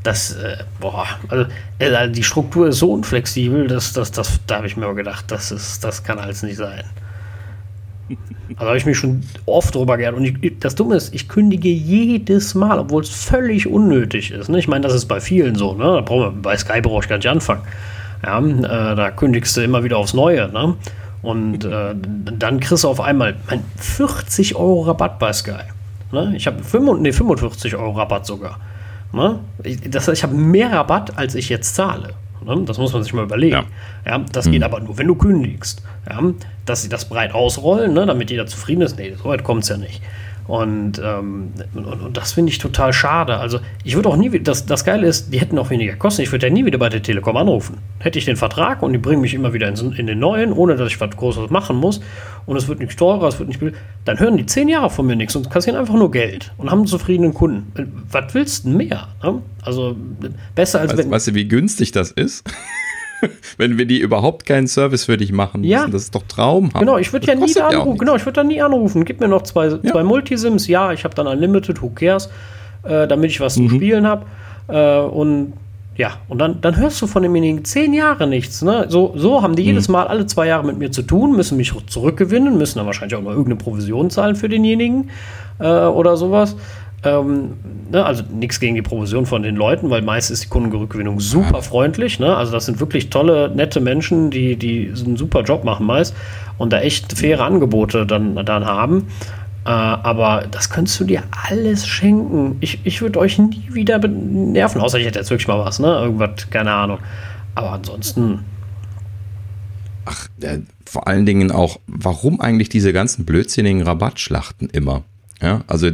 Das, äh, boah, also, äh, die Struktur ist so unflexibel, dass, dass, dass da habe ich mir gedacht, das, ist, das kann alles nicht sein. Also habe ich mich schon oft drüber geärgert. Und ich, das Dumme ist, ich kündige jedes Mal, obwohl es völlig unnötig ist. Ne? Ich meine, das ist bei vielen so. Ne? Da brauchen bei Sky brauche ich gar nicht anfangen. Ja, äh, da kündigst du immer wieder aufs Neue. Ne? Und äh, dann kriegst du auf einmal mein 40 Euro Rabatt bei Sky. Ne? Ich habe nee, 45 Euro Rabatt sogar. Ne? Ich, das heißt, ich habe mehr Rabatt, als ich jetzt zahle. Ne? Das muss man sich mal überlegen. Ja. ja das hm. geht aber nur, wenn du kündigst. Ja? Dass sie das breit ausrollen, ne? damit jeder zufrieden ist. Nee, so weit kommt es ja nicht. Und, ähm, und, und, das finde ich total schade. Also, ich würde auch nie wieder, das, das Geile ist, die hätten auch weniger Kosten. Ich würde ja nie wieder bei der Telekom anrufen. Hätte ich den Vertrag und die bringen mich immer wieder in, in, den neuen, ohne dass ich was Großes machen muss. Und es wird nicht teurer, es wird nicht billiger. Dann hören die zehn Jahre von mir nichts und kassieren einfach nur Geld und haben einen zufriedenen Kunden. Was willst du mehr? Ne? Also, besser als weißt, wenn. Weißt du, wie günstig das ist? wenn wir die überhaupt keinen Service für dich machen müssen. Ja. Das ist doch traumhaft. Genau, ich würde ja nie anrufen. Genau, ich würde da nie anrufen. Gib mir noch zwei, ja. zwei Multisims. Ja, ich habe dann Unlimited, who cares, äh, damit ich was mhm. zu spielen habe. Äh, und Ja, und dann, dann hörst du von demjenigen zehn Jahre nichts. Ne? So, so haben die mhm. jedes Mal alle zwei Jahre mit mir zu tun, müssen mich zurückgewinnen, müssen dann wahrscheinlich auch noch irgendeine Provision zahlen für denjenigen äh, oder sowas. Ähm, ne, also nichts gegen die Provision von den Leuten, weil meist ist die Kundenrückgewinnung super freundlich. Ne? Also das sind wirklich tolle, nette Menschen, die, die einen super Job machen meist und da echt faire Angebote dann, dann haben. Äh, aber das könntest du dir alles schenken. Ich, ich würde euch nie wieder nerven, außer ich hätte jetzt wirklich mal was, ne? Irgendwas, keine Ahnung. Aber ansonsten. Ach, äh, vor allen Dingen auch, warum eigentlich diese ganzen blödsinnigen Rabattschlachten immer? Ja, also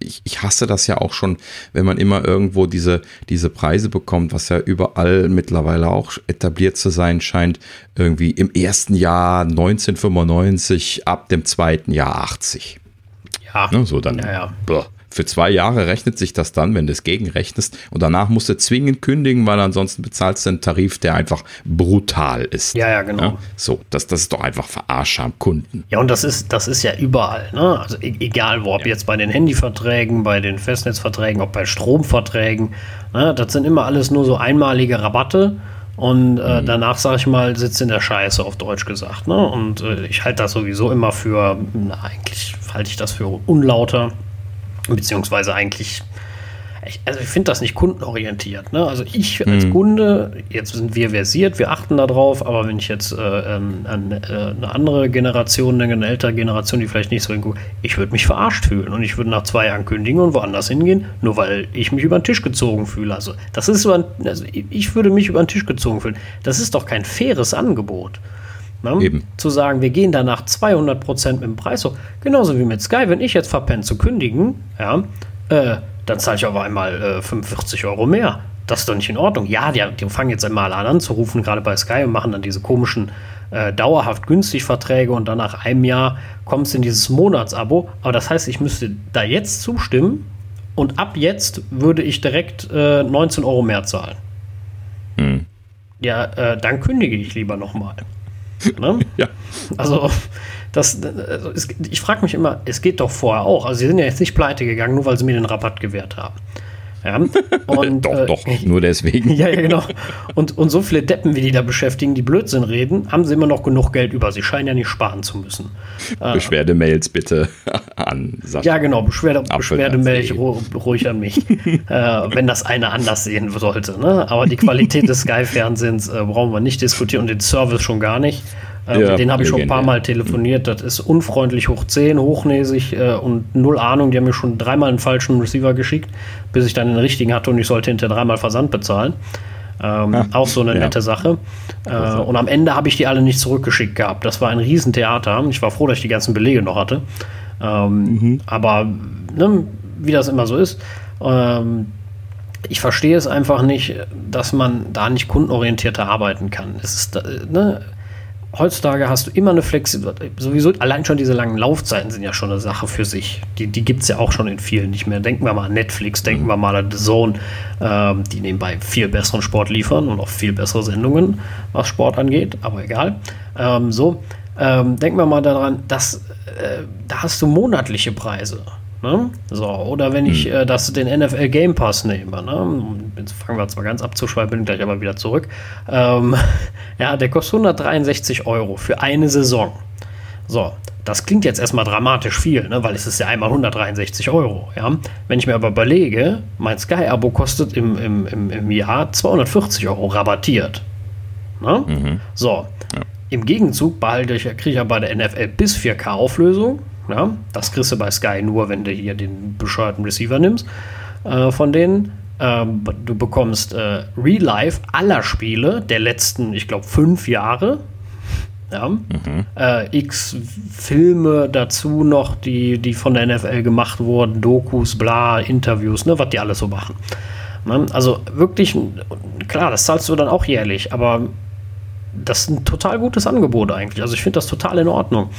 ich, ich hasse das ja auch schon, wenn man immer irgendwo diese, diese Preise bekommt, was ja überall mittlerweile auch etabliert zu sein scheint. Irgendwie im ersten Jahr 1995, ab dem zweiten Jahr 80. Ja. Ne, so dann. Ja. Für zwei Jahre rechnet sich das dann, wenn du es gegenrechnest. Und danach musst du zwingend kündigen, weil ansonsten bezahlst du einen Tarif, der einfach brutal ist. Ja, ja, genau. Ja? So, das, das ist doch einfach Verarsche am Kunden. Ja, und das ist, das ist ja überall. Ne? Also e egal wo, ob ja. jetzt bei den Handyverträgen, bei den Festnetzverträgen, ob bei Stromverträgen. Ne? Das sind immer alles nur so einmalige Rabatte. Und äh, mhm. danach, sag ich mal, sitzt in der Scheiße, auf Deutsch gesagt. Ne? Und äh, ich halte das sowieso immer für, na, eigentlich halte ich das für unlauter beziehungsweise eigentlich, ich, also ich finde das nicht kundenorientiert. Ne? Also ich als mhm. Kunde, jetzt sind wir versiert, wir achten darauf, aber wenn ich jetzt äh, an, an, äh, eine andere Generation, eine ältere Generation, die vielleicht nicht so hinguckt, ich würde mich verarscht fühlen und ich würde nach zwei Jahren kündigen und woanders hingehen, nur weil ich mich über den Tisch gezogen fühle. Also das ist so ein, also ich würde mich über den Tisch gezogen fühlen. Das ist doch kein faires Angebot. Ne? Eben. Zu sagen, wir gehen danach 200 Prozent mit dem Preis hoch. Genauso wie mit Sky, wenn ich jetzt verpenne zu kündigen, ja, äh, dann zahle ich auf einmal äh, 45 Euro mehr. Das ist doch nicht in Ordnung. Ja, die, die fangen jetzt einmal an anzurufen, gerade bei Sky, und machen dann diese komischen äh, dauerhaft günstig Verträge und dann nach einem Jahr kommt es in dieses Monatsabo. Aber das heißt, ich müsste da jetzt zustimmen und ab jetzt würde ich direkt äh, 19 Euro mehr zahlen. Hm. Ja, äh, dann kündige ich lieber nochmal. Ne? ja. Also, das, also es, ich frage mich immer, es geht doch vorher auch. Also, sie sind ja jetzt nicht pleite gegangen, nur weil sie mir den Rabatt gewährt haben. Ja, und, doch, äh, doch, nur deswegen. ja, ja, genau. Und, und so viele Deppen, wie die da beschäftigen, die Blödsinn reden, haben sie immer noch genug Geld über. Sie scheinen ja nicht sparen zu müssen. Äh, Beschwerdemails bitte an Sascha. Ja, genau. Beschwerde, Beschwerdemails ruhig an mich, äh, wenn das einer anders sehen sollte. Ne? Aber die Qualität des Sky-Fernsehens äh, brauchen wir nicht diskutieren und den Service schon gar nicht. Äh, ja, den habe ich schon ein paar Mal telefoniert. Das ist unfreundlich hoch 10, hochnäsig äh, und null Ahnung. Die haben mir schon dreimal einen falschen Receiver geschickt, bis ich dann den richtigen hatte und ich sollte hinter dreimal Versand bezahlen. Ähm, ja, auch so eine ja. nette Sache. Äh, und am Ende habe ich die alle nicht zurückgeschickt gehabt. Das war ein Riesentheater. Ich war froh, dass ich die ganzen Belege noch hatte. Ähm, mhm. Aber ne, wie das immer so ist, ähm, ich verstehe es einfach nicht, dass man da nicht kundenorientierter arbeiten kann. Es ist, äh, ne, heutzutage hast du immer eine Flexibilität. Sowieso allein schon diese langen Laufzeiten sind ja schon eine Sache für sich. Die, die gibt es ja auch schon in vielen nicht mehr. Denken wir mal an Netflix, denken wir mal an The Zone, ähm, die nebenbei viel besseren Sport liefern und auch viel bessere Sendungen, was Sport angeht, aber egal. Ähm, so, ähm, denken wir mal daran, dass äh, da hast du monatliche Preise. Ne? So, oder wenn ich hm. äh, das, den NFL Game Pass nehme, ne? jetzt fangen wir zwar ganz abzuschweifen, bin gleich aber wieder zurück. Ähm, ja, der kostet 163 Euro für eine Saison. So, das klingt jetzt erstmal dramatisch viel, ne? weil es ist ja einmal 163 Euro. Ja? Wenn ich mir aber überlege, mein Sky-Abo kostet im, im, im, im Jahr 240 Euro rabattiert. Ne? Mhm. So, ja. im Gegenzug behalte ich, kriege ich ja bei der NFL bis 4K-Auflösung ja, das kriegst du bei Sky nur, wenn du hier den bescheuerten Receiver nimmst äh, von denen. Ähm, du bekommst äh, Real Life aller Spiele der letzten, ich glaube, fünf Jahre. Ja. Mhm. Äh, X Filme dazu noch, die, die von der NFL gemacht wurden, Dokus, bla, Interviews, ne, was die alles so machen. Ne? Also wirklich, klar, das zahlst du dann auch jährlich, aber das ist ein total gutes Angebot eigentlich. Also ich finde das total in Ordnung.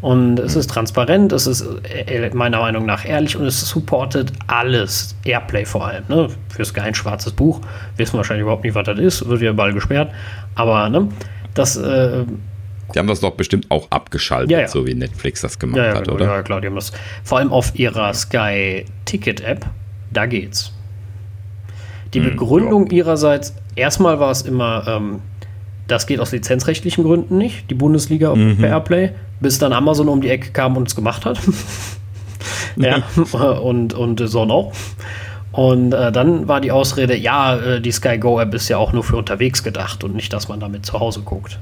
Und es ist transparent, es ist äh, meiner Meinung nach ehrlich und es supportet alles. Airplay vor allem. Ne? Für Sky ein schwarzes Buch. Wissen wahrscheinlich überhaupt nicht, was das ist. Wird ja bald gesperrt. Aber ne, das. Äh, die haben das doch bestimmt auch abgeschaltet, ja, ja. so wie Netflix das gemacht ja, hat, genau, oder? Ja, klar, die haben das. Vor allem auf ihrer Sky Ticket App, da geht's. Die hm, Begründung hm, ihrerseits erstmal war es immer, ähm, das geht aus lizenzrechtlichen Gründen nicht, die Bundesliga mhm. per Airplay, bis dann Amazon um die Ecke kam und es gemacht hat. ja, und, und Son auch. Und äh, dann war die Ausrede, ja, äh, die Sky Go App ist ja auch nur für unterwegs gedacht und nicht, dass man damit zu Hause guckt.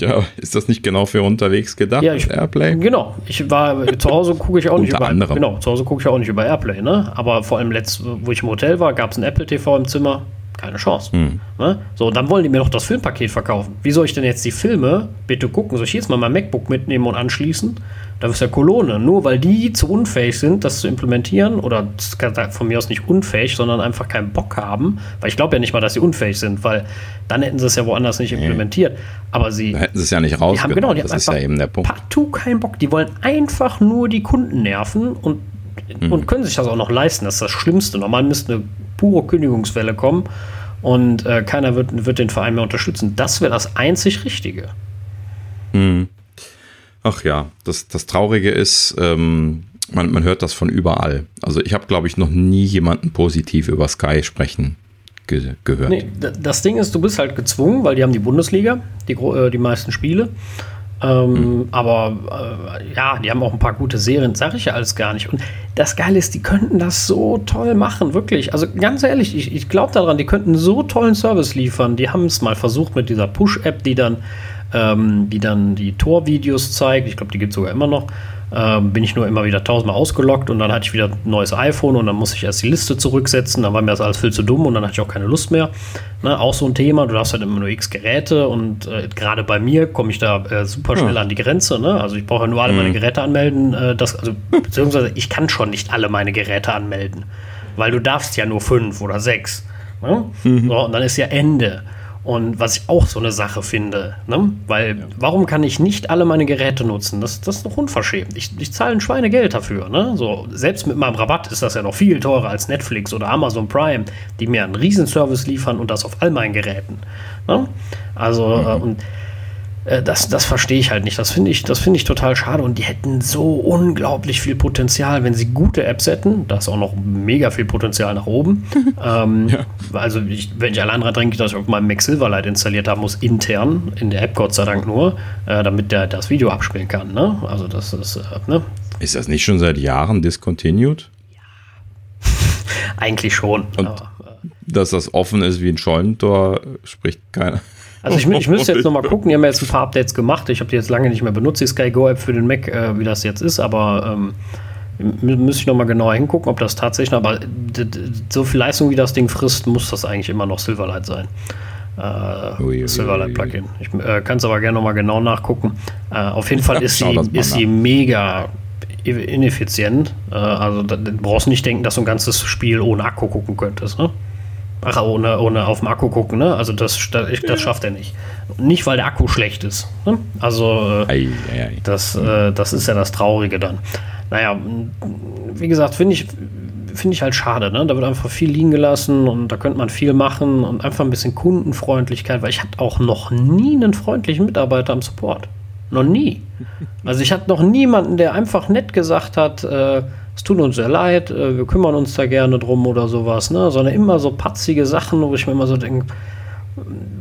Ja, ist das nicht genau für unterwegs gedacht? Ja, ich, Airplay? Genau. Ich war zu Hause gucke ich auch nicht über anderem. Genau, zu Hause gucke ich auch nicht über Airplay, ne? Aber vor allem letzt, wo ich im Hotel war, gab es ein Apple TV im Zimmer. Keine Chance. Hm. Ne? So, dann wollen die mir noch das Filmpaket verkaufen. Wie soll ich denn jetzt die Filme bitte gucken? Soll ich jetzt mal mein MacBook mitnehmen und anschließen? Da ist ja Kolone. Nur weil die zu unfähig sind, das zu implementieren, oder von mir aus nicht unfähig, sondern einfach keinen Bock haben, weil ich glaube ja nicht mal, dass sie unfähig sind, weil dann hätten sie es ja woanders nicht implementiert. Nee. Aber sie. Da hätten sie es ja nicht raus. Die haben, genau, die das haben ist ja eben der Punkt. Partout keinen Bock. Die wollen einfach nur die Kunden nerven und, hm. und können sich das auch noch leisten. Das ist das Schlimmste. Normal müsste eine pure Kündigungswelle kommen und äh, keiner wird, wird den Verein mehr unterstützen. Das wäre das einzig Richtige. Hm. Ach ja, das, das Traurige ist, ähm, man, man hört das von überall. Also ich habe, glaube ich, noch nie jemanden positiv über Sky sprechen ge gehört. Nee, das Ding ist, du bist halt gezwungen, weil die haben die Bundesliga, die, äh, die meisten Spiele. Ähm, mhm. Aber äh, ja, die haben auch ein paar gute Serien, sage ich ja alles gar nicht. Und das Geile ist, die könnten das so toll machen, wirklich. Also ganz ehrlich, ich, ich glaube daran, die könnten so tollen Service liefern. Die haben es mal versucht mit dieser Push-App, die dann, ähm, die dann die Torvideos zeigt. Ich glaube, die gibt es sogar immer noch. Ähm, bin ich nur immer wieder tausendmal ausgelockt und dann hatte ich wieder ein neues iPhone und dann musste ich erst die Liste zurücksetzen. Dann war mir das alles viel zu dumm und dann hatte ich auch keine Lust mehr. Ne, auch so ein Thema, du darfst halt immer nur x Geräte und äh, gerade bei mir komme ich da äh, super schnell ja. an die Grenze. Ne? Also ich brauche ja nur alle mhm. meine Geräte anmelden. Äh, das, also, beziehungsweise ich kann schon nicht alle meine Geräte anmelden, weil du darfst ja nur fünf oder sechs. Ne? Mhm. So, und dann ist ja Ende. Und was ich auch so eine Sache finde, ne? weil ja. warum kann ich nicht alle meine Geräte nutzen? Das, das ist doch unverschämt. Ich, ich zahle ein Schweinegeld dafür. Ne? So, selbst mit meinem Rabatt ist das ja noch viel teurer als Netflix oder Amazon Prime, die mir einen Riesenservice liefern und das auf all meinen Geräten. Ne? Also, mhm. äh, und äh, das, das verstehe ich halt nicht. Das finde ich, das ich total schade. Und die hätten so unglaublich viel Potenzial, wenn sie gute Apps hätten. Da ist auch noch mega viel Potenzial nach oben. ähm, ja. Also, ich, wenn ich allein daran denke, dass ich auf meinem Mac Silverlight installiert haben muss, intern, in der App Gott sei Dank nur, äh, damit der das Video abspielen kann. Ne? Also, das ist, äh, ne? Ist das nicht schon seit Jahren discontinued? Ja. Eigentlich schon. Und aber, äh, dass das offen ist wie ein Scheunentor, spricht keiner. Also ich, ich müsste jetzt nochmal gucken, die haben jetzt ein paar Updates gemacht. Ich habe die jetzt lange nicht mehr benutzt, die Sky Go App für den Mac, äh, wie das jetzt ist, aber ähm, müsste ich nochmal genauer hingucken, ob das tatsächlich, aber so viel Leistung wie das Ding frisst, muss das eigentlich immer noch Silverlight sein. Äh, ui, Silverlight Plugin. Ich äh, kann es aber gerne nochmal genau nachgucken. Äh, auf jeden Fall ist sie, ist sie mega ineffizient. Äh, also da, du brauchst nicht denken, dass du ein ganzes Spiel ohne Akku gucken könntest. Ne? Ach, ohne, ohne auf dem Akku gucken, ne? Also das, das, das schafft er nicht. Nicht, weil der Akku schlecht ist. Ne? Also äh, ei, ei, ei. Das, äh, das ist ja das Traurige dann. Naja, wie gesagt, finde ich, find ich halt schade. Ne? Da wird einfach viel liegen gelassen und da könnte man viel machen und einfach ein bisschen Kundenfreundlichkeit, weil ich hatte auch noch nie einen freundlichen Mitarbeiter am Support. Noch nie. Also ich hatte noch niemanden, der einfach nett gesagt hat, äh, es tut uns sehr leid, äh, wir kümmern uns da gerne drum oder sowas, ne? Sondern immer so patzige Sachen, wo ich mir immer so denke,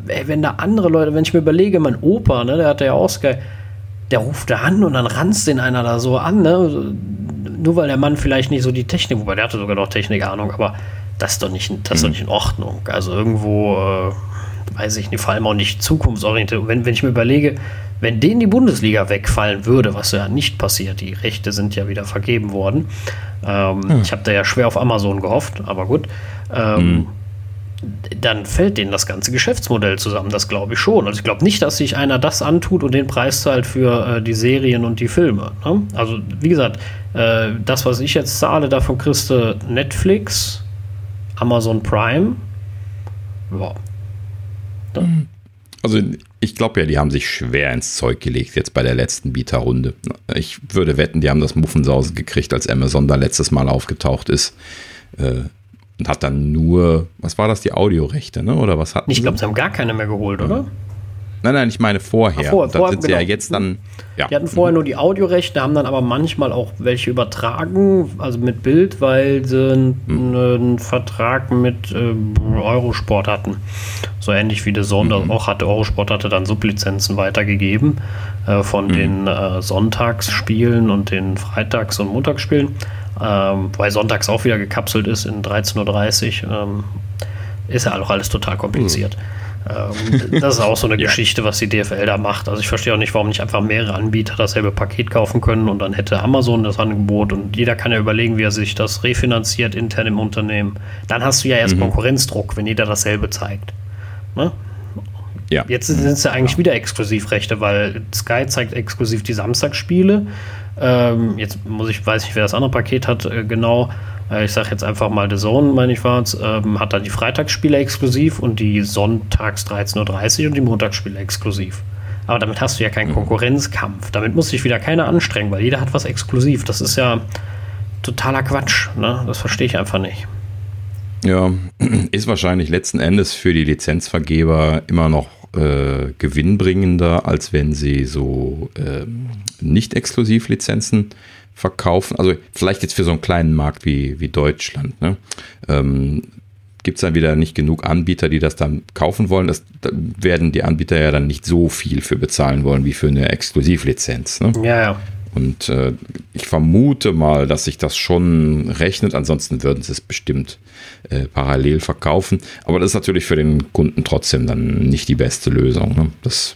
ey, wenn da andere Leute, wenn ich mir überlege, mein Opa, ne, der hatte ja auch Sky, der ruft da an und dann ranzt den einer da so an, ne? Nur weil der Mann vielleicht nicht so die Technik, wobei der hatte sogar noch Technikahnung, aber das ist doch nicht, das ist doch nicht in Ordnung. Also irgendwo, äh, weiß ich nicht, vor allem auch nicht zukunftsorientiert. Wenn, wenn ich mir überlege, wenn denen die Bundesliga wegfallen würde, was ja nicht passiert, die Rechte sind ja wieder vergeben worden. Ähm, hm. Ich habe da ja schwer auf Amazon gehofft, aber gut. Ähm, hm. Dann fällt denen das ganze Geschäftsmodell zusammen, das glaube ich schon. Also ich glaube nicht, dass sich einer das antut und den Preis zahlt für äh, die Serien und die Filme. Ne? Also wie gesagt, äh, das, was ich jetzt zahle, davon kriegst du Netflix, Amazon Prime. Ja. Hm. Also ich glaube ja, die haben sich schwer ins Zeug gelegt jetzt bei der letzten Bieterrunde. Ich würde wetten, die haben das Muffensausen gekriegt, als Amazon da letztes Mal aufgetaucht ist. Äh, und hat dann nur, was war das, die Audiorechte, ne? Oder was hatten Ich glaube, sie haben gar keine mehr geholt, oder? Nein, nein, ich meine vorher. Ach, vor, da sind genau. sie ja genau. jetzt dann. Ja. Die hatten vorher nur die Audiorechte, haben dann aber manchmal auch welche übertragen, also mit Bild, weil sie einen, hm. einen Vertrag mit äh, Eurosport hatten. So ähnlich wie der Sonder mhm. auch hatte. Eurosport hatte dann Sublizenzen weitergegeben äh, von mhm. den äh, Sonntagsspielen und den Freitags- und Montagsspielen. Ähm, weil sonntags auch wieder gekapselt ist in 13.30 Uhr. Ähm, ist ja auch alles total kompliziert. Mhm. Ähm, das ist auch so eine ja. Geschichte, was die DFL da macht. Also ich verstehe auch nicht, warum nicht einfach mehrere Anbieter dasselbe Paket kaufen können und dann hätte Amazon das Angebot und jeder kann ja überlegen, wie er sich das refinanziert intern im Unternehmen. Dann hast du ja erst mhm. Konkurrenzdruck, wenn jeder dasselbe zeigt. Ne? Ja. Jetzt sind es ja eigentlich wieder Exklusivrechte, weil Sky zeigt exklusiv die Samstagsspiele. Ähm, jetzt muss ich, weiß nicht, wer das andere Paket hat, äh, genau. Äh, ich sage jetzt einfach mal The Zone, meine ich war es, ähm, hat da die Freitagsspiele exklusiv und die Sonntags 13.30 Uhr und die Montagsspiele exklusiv. Aber damit hast du ja keinen mhm. Konkurrenzkampf. Damit muss sich wieder keiner anstrengen, weil jeder hat was exklusiv. Das ist ja totaler Quatsch. Ne? Das verstehe ich einfach nicht. Ja, ist wahrscheinlich letzten Endes für die Lizenzvergeber immer noch äh, gewinnbringender, als wenn sie so äh, nicht exklusiv Lizenzen verkaufen. Also vielleicht jetzt für so einen kleinen Markt wie, wie Deutschland. Ne? Ähm, Gibt es dann wieder nicht genug Anbieter, die das dann kaufen wollen? Das, da werden die Anbieter ja dann nicht so viel für bezahlen wollen wie für eine Exklusivlizenz. Ne? Ja, ja. Und äh, ich vermute mal, dass sich das schon rechnet. Ansonsten würden sie es bestimmt äh, parallel verkaufen. Aber das ist natürlich für den Kunden trotzdem dann nicht die beste Lösung. Ne? Das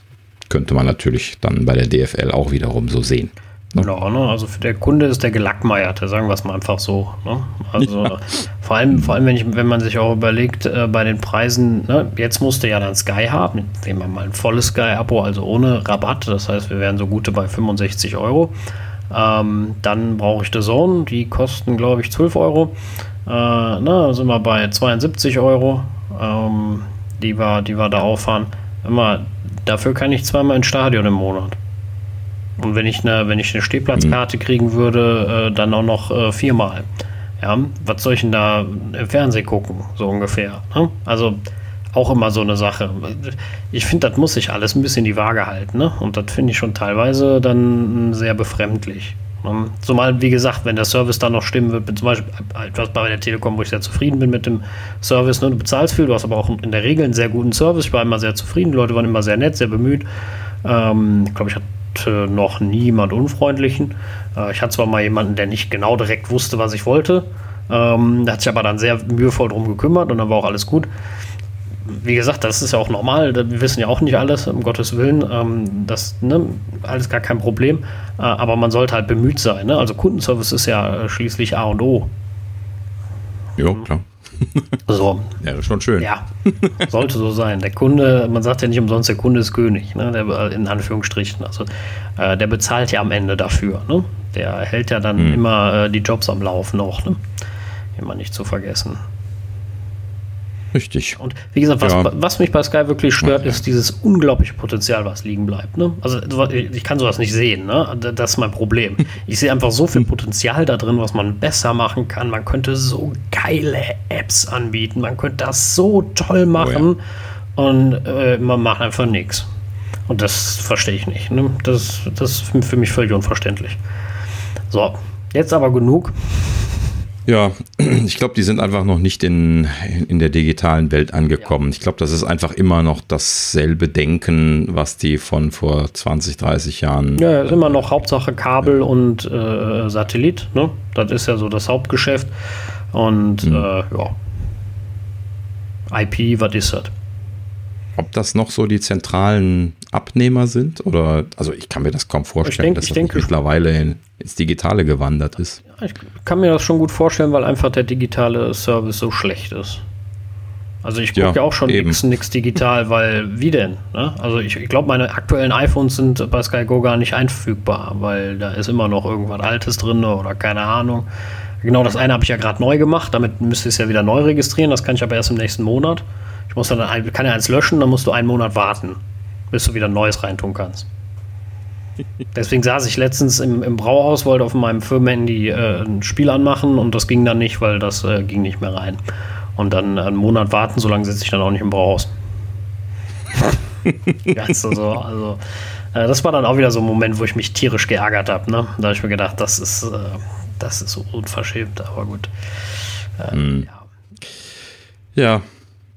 könnte man natürlich dann bei der DFL auch wiederum so sehen. Ne? Ja, ne? Also für der Kunde ist der gelackmeierte, sagen wir es mal einfach so. Ne? Also ja. vor allem, vor allem wenn, ich, wenn man sich auch überlegt, äh, bei den Preisen, ne? jetzt musste ja dann Sky haben, nehmen wir mal ein volles Sky-Abo, also ohne Rabatt, das heißt, wir wären so gute bei 65 Euro. Ähm, dann brauche ich The Zone, die kosten, glaube ich, 12 Euro. Äh, na, sind wir bei 72 Euro, ähm, die, wir, die wir da auffahren. Immer, dafür kann ich zweimal ins Stadion im Monat. Und wenn ich eine, wenn ich eine Stehplatzkarte mhm. kriegen würde, äh, dann auch noch äh, viermal. Ja, was soll ich denn da im Fernsehen gucken, so ungefähr? Ne? Also auch immer so eine Sache. Ich finde, das muss sich alles ein bisschen die Waage halten. Ne? Und das finde ich schon teilweise dann sehr befremdlich. Ne? Zumal, wie gesagt, wenn der Service dann noch stimmen wird, zum Beispiel etwas bei der Telekom, wo ich sehr zufrieden bin mit dem Service. Ne? Du bezahlst viel, du hast aber auch in der Regel einen sehr guten Service. Ich war immer sehr zufrieden, die Leute waren immer sehr nett, sehr bemüht. Ähm, ich glaube, ich hatte noch niemand Unfreundlichen. Äh, ich hatte zwar mal jemanden, der nicht genau direkt wusste, was ich wollte. Ähm, der hat sich aber dann sehr mühevoll drum gekümmert und dann war auch alles gut. Wie gesagt, das ist ja auch normal. Wir wissen ja auch nicht alles, um Gottes Willen. Ähm, das ne, alles gar kein Problem. Äh, aber man sollte halt bemüht sein. Ne? Also Kundenservice ist ja schließlich A und O. Ja, klar. So. Ja, das ist schon schön. Ja, sollte so sein. Der Kunde, man sagt ja nicht umsonst, der Kunde ist König, ne? der, in Anführungsstrichen. Also äh, der bezahlt ja am Ende dafür. Ne? Der hält ja dann hm. immer äh, die Jobs am Laufen auch. Ne? Immer nicht zu vergessen. Richtig. Und wie gesagt, was, ja. was mich bei Sky wirklich stört, ist dieses unglaubliche Potenzial, was liegen bleibt. Ne? Also ich kann sowas nicht sehen. Ne? Das ist mein Problem. Ich sehe einfach so viel Potenzial da drin, was man besser machen kann. Man könnte so geile Apps anbieten. Man könnte das so toll machen. Oh ja. Und äh, man macht einfach nichts. Und das verstehe ich nicht. Ne? Das, das ist für mich völlig unverständlich. So, jetzt aber genug. Ja, ich glaube, die sind einfach noch nicht in, in der digitalen Welt angekommen. Ja. Ich glaube, das ist einfach immer noch dasselbe Denken, was die von vor 20, 30 Jahren. Ja, ist immer noch Hauptsache Kabel ja. und äh, Satellit. Ne? Das ist ja so das Hauptgeschäft. Und mhm. äh, ja. IP, was ist das? Ob das noch so die zentralen Abnehmer sind? Oder, also ich kann mir das kaum vorstellen, denk, dass das denke, mittlerweile in, ins Digitale gewandert ist. Ich kann mir das schon gut vorstellen, weil einfach der digitale Service so schlecht ist. Also ich gucke ja, ja, auch schon nichts digital, weil wie denn? Ne? Also ich, ich glaube, meine aktuellen iPhones sind bei Sky Go gar nicht einfügbar, weil da ist immer noch irgendwas Altes drin oder keine Ahnung. Genau das eine habe ich ja gerade neu gemacht, damit müsste ich es ja wieder neu registrieren, das kann ich aber erst im nächsten Monat. Ich muss dann ein, kann ja eins löschen, dann musst du einen Monat warten, bis du wieder ein neues reintun kannst. Deswegen saß ich letztens im, im Brauhaus, wollte auf meinem Firmenhandy äh, ein Spiel anmachen und das ging dann nicht, weil das äh, ging nicht mehr rein. Und dann einen Monat warten, so lange sitze ich dann auch nicht im Brauhaus. Ganz so, also äh, das war dann auch wieder so ein Moment, wo ich mich tierisch geärgert habe. Ne? Da habe ich mir gedacht, das ist, äh, das ist so unverschämt, aber gut. Äh, hm. ja. ja.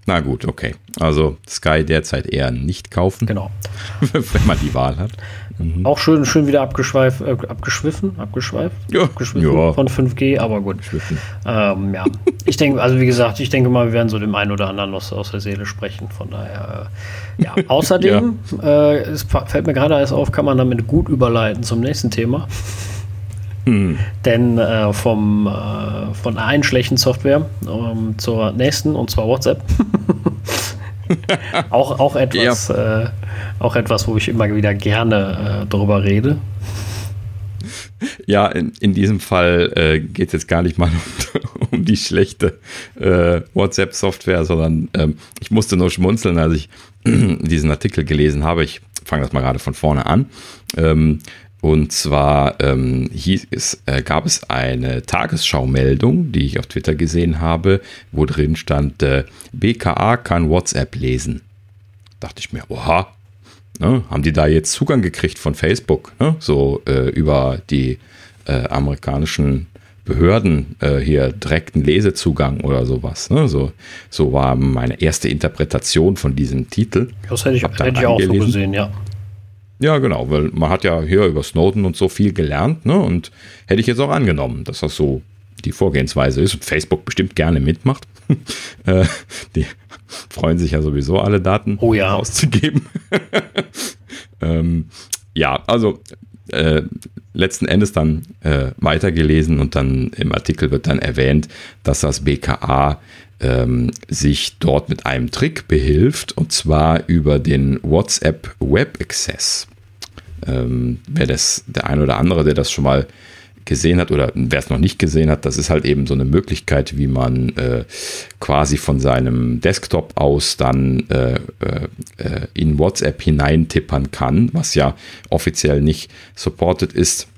Na gut, okay. Also Sky derzeit eher nicht kaufen. Genau. wenn man die Wahl hat. Mhm. Auch schön, schön wieder abgeschweift, äh, abgeschwiffen, abgeschweift, ja. abgeschwiffen ja. von 5G, aber gut. Ähm, ja, ich denke, also wie gesagt, ich denke mal, wir werden so dem einen oder anderen aus, aus der Seele sprechen. Von daher, äh, ja. Außerdem, ja. Äh, es fällt mir gerade alles auf, kann man damit gut überleiten zum nächsten Thema. Hm. Denn äh, vom, äh, von einer schlechten Software ähm, zur nächsten, und zwar WhatsApp. auch, auch, etwas, ja. äh, auch etwas, wo ich immer wieder gerne äh, drüber rede. Ja, in, in diesem Fall äh, geht es jetzt gar nicht mal um, um die schlechte äh, WhatsApp-Software, sondern ähm, ich musste nur schmunzeln, als ich diesen Artikel gelesen habe. Ich fange das mal gerade von vorne an. Ähm, und zwar ähm, hieß es, äh, gab es eine Tagesschau-Meldung, die ich auf Twitter gesehen habe, wo drin stand, äh, BKA kann WhatsApp lesen. Dachte ich mir, oha, ne, haben die da jetzt Zugang gekriegt von Facebook, ne, so äh, über die äh, amerikanischen Behörden äh, hier direkten Lesezugang oder sowas. Ne? So, so war meine erste Interpretation von diesem Titel. Das hätte ich, hätte ich auch so gesehen, ja. Ja, genau, weil man hat ja hier über Snowden und so viel gelernt, ne? Und hätte ich jetzt auch angenommen, dass das so die Vorgehensweise ist und Facebook bestimmt gerne mitmacht. Äh, die freuen sich ja sowieso, alle Daten oh ja. auszugeben. ähm, ja, also äh, letzten Endes dann äh, weitergelesen und dann im Artikel wird dann erwähnt, dass das BKA ähm, sich dort mit einem Trick behilft und zwar über den WhatsApp Web Access. Ähm, wer das, der ein oder andere, der das schon mal gesehen hat oder wer es noch nicht gesehen hat, das ist halt eben so eine Möglichkeit, wie man äh, quasi von seinem Desktop aus dann äh, äh, in WhatsApp hineintippern kann, was ja offiziell nicht supported ist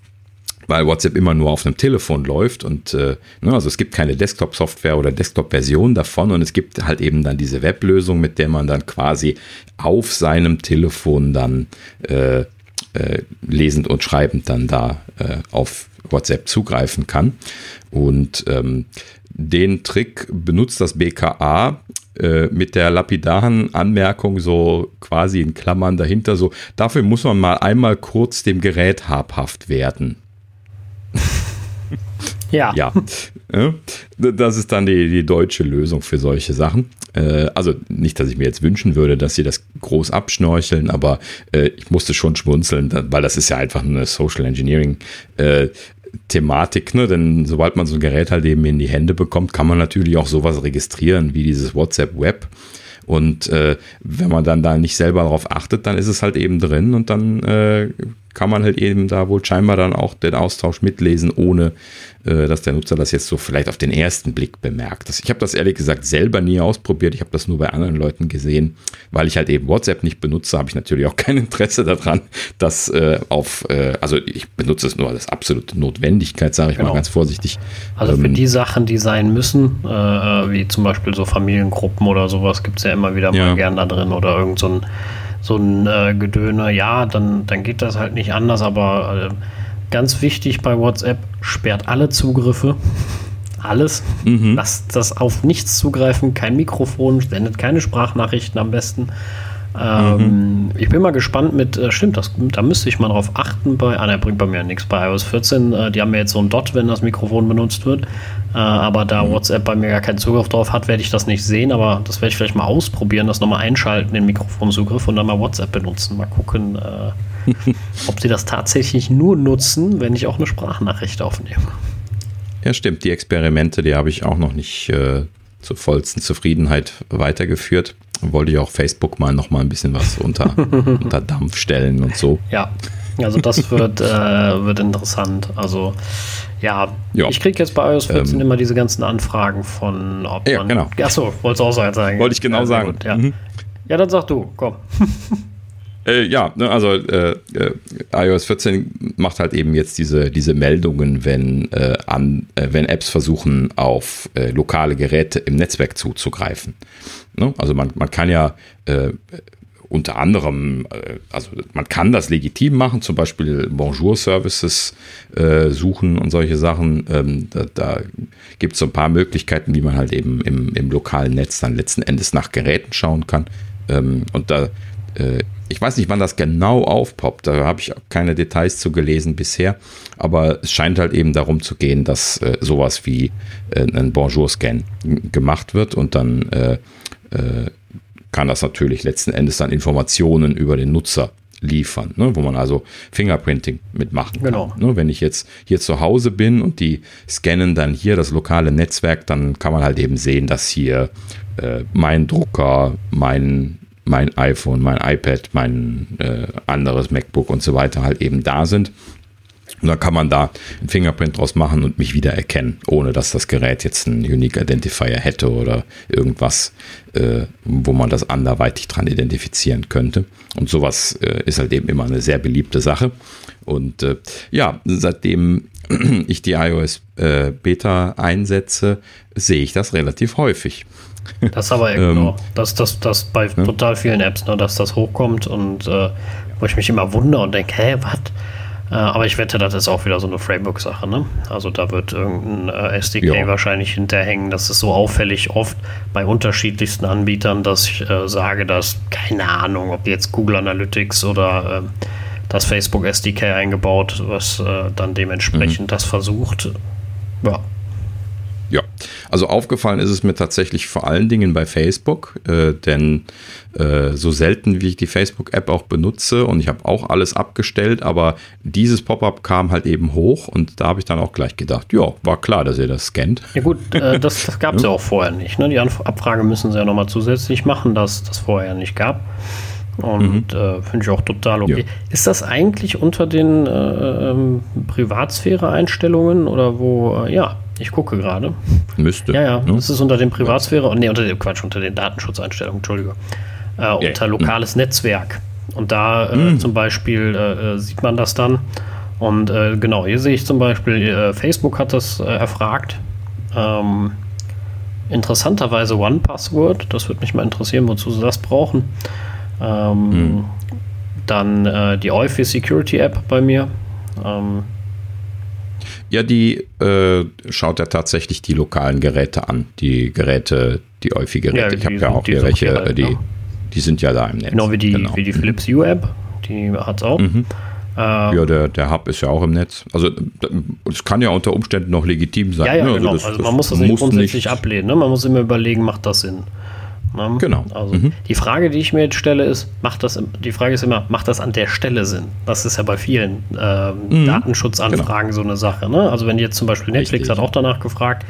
weil WhatsApp immer nur auf einem Telefon läuft und äh, ne, also es gibt keine Desktop-Software oder Desktop-Version davon und es gibt halt eben dann diese Weblösung, mit der man dann quasi auf seinem Telefon dann äh, äh, lesend und schreibend dann da äh, auf WhatsApp zugreifen kann. Und ähm, den Trick benutzt das BKA äh, mit der lapidaren Anmerkung so quasi in Klammern dahinter so, dafür muss man mal einmal kurz dem Gerät habhaft werden. Ja. ja. Das ist dann die, die deutsche Lösung für solche Sachen. Äh, also nicht, dass ich mir jetzt wünschen würde, dass sie das groß abschnorcheln, aber äh, ich musste schon schmunzeln, weil das ist ja einfach eine Social Engineering äh, Thematik, ne? denn sobald man so ein Gerät halt eben in die Hände bekommt, kann man natürlich auch sowas registrieren wie dieses WhatsApp Web. Und äh, wenn man dann da nicht selber darauf achtet, dann ist es halt eben drin und dann äh, kann man halt eben da wohl scheinbar dann auch den Austausch mitlesen, ohne äh, dass der Nutzer das jetzt so vielleicht auf den ersten Blick bemerkt. Das, ich habe das ehrlich gesagt selber nie ausprobiert. Ich habe das nur bei anderen Leuten gesehen, weil ich halt eben WhatsApp nicht benutze, habe ich natürlich auch kein Interesse daran, dass äh, auf, äh, also ich benutze es nur als absolute Notwendigkeit, sage ich genau. mal ganz vorsichtig. Also für ähm, die Sachen, die sein müssen, äh, wie zum Beispiel so Familiengruppen oder sowas, gibt es ja immer wieder ja. mal gern da drin oder irgend so ein so ein äh, Gedöne, ja, dann, dann geht das halt nicht anders, aber äh, Ganz wichtig bei WhatsApp, sperrt alle Zugriffe. Alles. Mhm. Lasst das auf nichts zugreifen, kein Mikrofon, sendet keine Sprachnachrichten am besten. Ähm, mhm. Ich bin mal gespannt mit, äh, stimmt, das, da müsste ich mal drauf achten bei, ah, der bringt bei mir nichts bei iOS 14. Äh, die haben ja jetzt so ein Dot, wenn das Mikrofon benutzt wird. Äh, aber da. WhatsApp bei mir gar keinen Zugriff drauf hat, werde ich das nicht sehen. Aber das werde ich vielleicht mal ausprobieren, das nochmal einschalten, den Mikrofonsugriff und dann mal WhatsApp benutzen. Mal gucken, äh, ob sie das tatsächlich nur nutzen, wenn ich auch eine Sprachnachricht aufnehme. Ja, stimmt. Die Experimente, die habe ich auch noch nicht äh, zur vollsten Zufriedenheit weitergeführt wollte ich auch Facebook mal noch mal ein bisschen was unter, unter Dampf stellen und so. Ja, also das wird, äh, wird interessant. Also ja, ja. ich kriege jetzt bei iOS 14 ähm, immer diese ganzen Anfragen von, ob ja, man. Genau. Achso, wolltest du auch so sagen. Wollte ich genau ja, sagen. Gut, ja. Mhm. ja, dann sag du, komm. Äh, ja, ne, also äh, äh, iOS 14 macht halt eben jetzt diese, diese Meldungen, wenn, äh, an, äh, wenn Apps versuchen, auf äh, lokale Geräte im Netzwerk zuzugreifen. Ne? Also man, man kann ja unter anderem, äh, also man kann das legitim machen, zum Beispiel Bonjour-Services äh, suchen und solche Sachen. Ähm, da da gibt es so ein paar Möglichkeiten, wie man halt eben im, im lokalen Netz dann letzten Endes nach Geräten schauen kann. Ähm, und da, äh, ich weiß nicht, wann das genau aufpoppt, da habe ich keine Details zu gelesen bisher, aber es scheint halt eben darum zu gehen, dass äh, sowas wie äh, ein Bonjour-Scan gemacht wird und dann äh, kann das natürlich letzten Endes dann Informationen über den Nutzer liefern, ne, wo man also Fingerprinting mitmachen genau. kann. Ne, wenn ich jetzt hier zu Hause bin und die scannen dann hier das lokale Netzwerk, dann kann man halt eben sehen, dass hier äh, mein Drucker, mein mein iPhone, mein iPad, mein äh, anderes MacBook und so weiter halt eben da sind. Und dann kann man da einen Fingerprint draus machen und mich wieder erkennen, ohne dass das Gerät jetzt einen Unique Identifier hätte oder irgendwas, äh, wo man das anderweitig dran identifizieren könnte. Und sowas äh, ist halt eben immer eine sehr beliebte Sache. Und äh, ja, seitdem ich die iOS äh, Beta einsetze, sehe ich das relativ häufig. Das aber ähm, genau. Das, das, das bei ja? total vielen Apps, ne, dass das hochkommt und äh, wo ich mich immer wundere und denke, hä, was? Äh, aber ich wette, das ist auch wieder so eine Framework-Sache. Ne? Also da wird irgendein äh, SDK ja. wahrscheinlich hinterhängen. Das ist so auffällig oft bei unterschiedlichsten Anbietern, dass ich äh, sage, dass, keine Ahnung, ob jetzt Google Analytics oder ähm, das Facebook SDK eingebaut, was äh, dann dementsprechend mhm. das versucht. Ja, ja, also aufgefallen ist es mir tatsächlich vor allen Dingen bei Facebook, äh, denn äh, so selten wie ich die Facebook-App auch benutze und ich habe auch alles abgestellt, aber dieses Pop-up kam halt eben hoch und da habe ich dann auch gleich gedacht, ja, war klar, dass ihr das scannt. Ja gut, äh, das, das gab es ja. ja auch vorher nicht. Ne? Die Abfrage müssen sie ja nochmal zusätzlich machen, dass das vorher nicht gab. Und mhm. äh, finde ich auch total okay. Ja. Ist das eigentlich unter den äh, ähm, Privatsphäre-Einstellungen oder wo, äh, ja, ich gucke gerade. Müsste. Ja, ja, ne? das ist unter den Privatsphäre, nee, unter dem Quatsch, unter den Datenschutzeinstellungen, Entschuldige. Äh, unter lokales mhm. Netzwerk. Und da äh, mhm. zum Beispiel äh, sieht man das dann. Und genau, hier sehe ich zum Beispiel, Facebook hat das erfragt. Ähm, interessanterweise One-Password, das würde mich mal interessieren, wozu sie das brauchen. Ähm, hm. Dann äh, die Eufy Security App bei mir. Ähm, ja, die äh, schaut ja tatsächlich die lokalen Geräte an. Die Geräte, die Eufy-Geräte. Ja, ich habe ja auch hier welche, halt, äh, die, ne? die sind ja da im Netz. Genau wie die, genau. wie die Philips Hue App. Die hat es auch. Mhm. Ähm, ja, der, der Hub ist ja auch im Netz. Also es kann ja unter Umständen noch legitim sein. Ja, ja, ne? also genau. Also, das, also man muss das nicht grundsätzlich nicht ablehnen. Ne? Man muss immer überlegen, macht das Sinn. Ne? Genau. Also mhm. die Frage, die ich mir jetzt stelle, ist, macht das, die Frage ist immer, macht das an der Stelle Sinn? Das ist ja bei vielen ähm, mhm. Datenschutzanfragen genau. so eine Sache. Ne? Also wenn jetzt zum Beispiel Netflix Richtig. hat auch danach gefragt,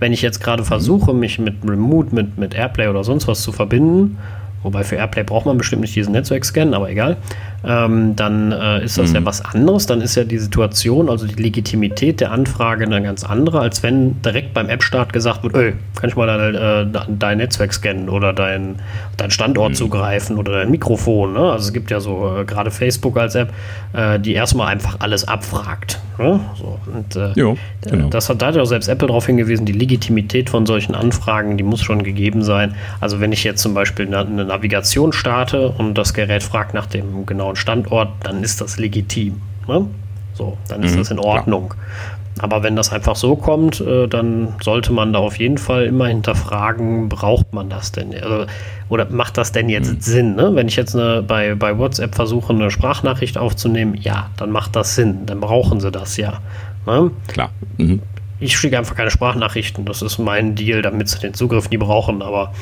wenn ich jetzt gerade versuche, mich mit Remote, mit, mit Airplay oder sonst was zu verbinden, wobei für Airplay braucht man bestimmt nicht diesen Netzwerkscan, aber egal, ähm, dann äh, ist das mhm. ja was anderes. Dann ist ja die Situation, also die Legitimität der Anfrage eine ganz andere, als wenn direkt beim App-Start gesagt wird, kann ich mal dein, äh, dein Netzwerk scannen oder dein, dein Standort mhm. zugreifen oder dein Mikrofon. Ne? Also es gibt ja so äh, gerade Facebook als App, äh, die erstmal einfach alles abfragt. Ne? So, und, äh, jo, genau. Das hat, da hat ja auch selbst Apple darauf hingewiesen, die Legitimität von solchen Anfragen, die muss schon gegeben sein. Also wenn ich jetzt zum Beispiel eine, eine Navigation starte und das Gerät fragt nach dem genauen genauen Standort, dann ist das legitim. Ne? So, dann ist mhm, das in Ordnung. Ja. Aber wenn das einfach so kommt, äh, dann sollte man da auf jeden Fall immer hinterfragen, braucht man das denn? Also, oder macht das denn jetzt mhm. Sinn? Ne? Wenn ich jetzt eine, bei, bei WhatsApp versuche, eine Sprachnachricht aufzunehmen, ja, dann macht das Sinn. Dann brauchen sie das ja. Ne? Klar. Mhm ich schicke einfach keine Sprachnachrichten. Das ist mein Deal, damit sie den Zugriff nie brauchen. Aber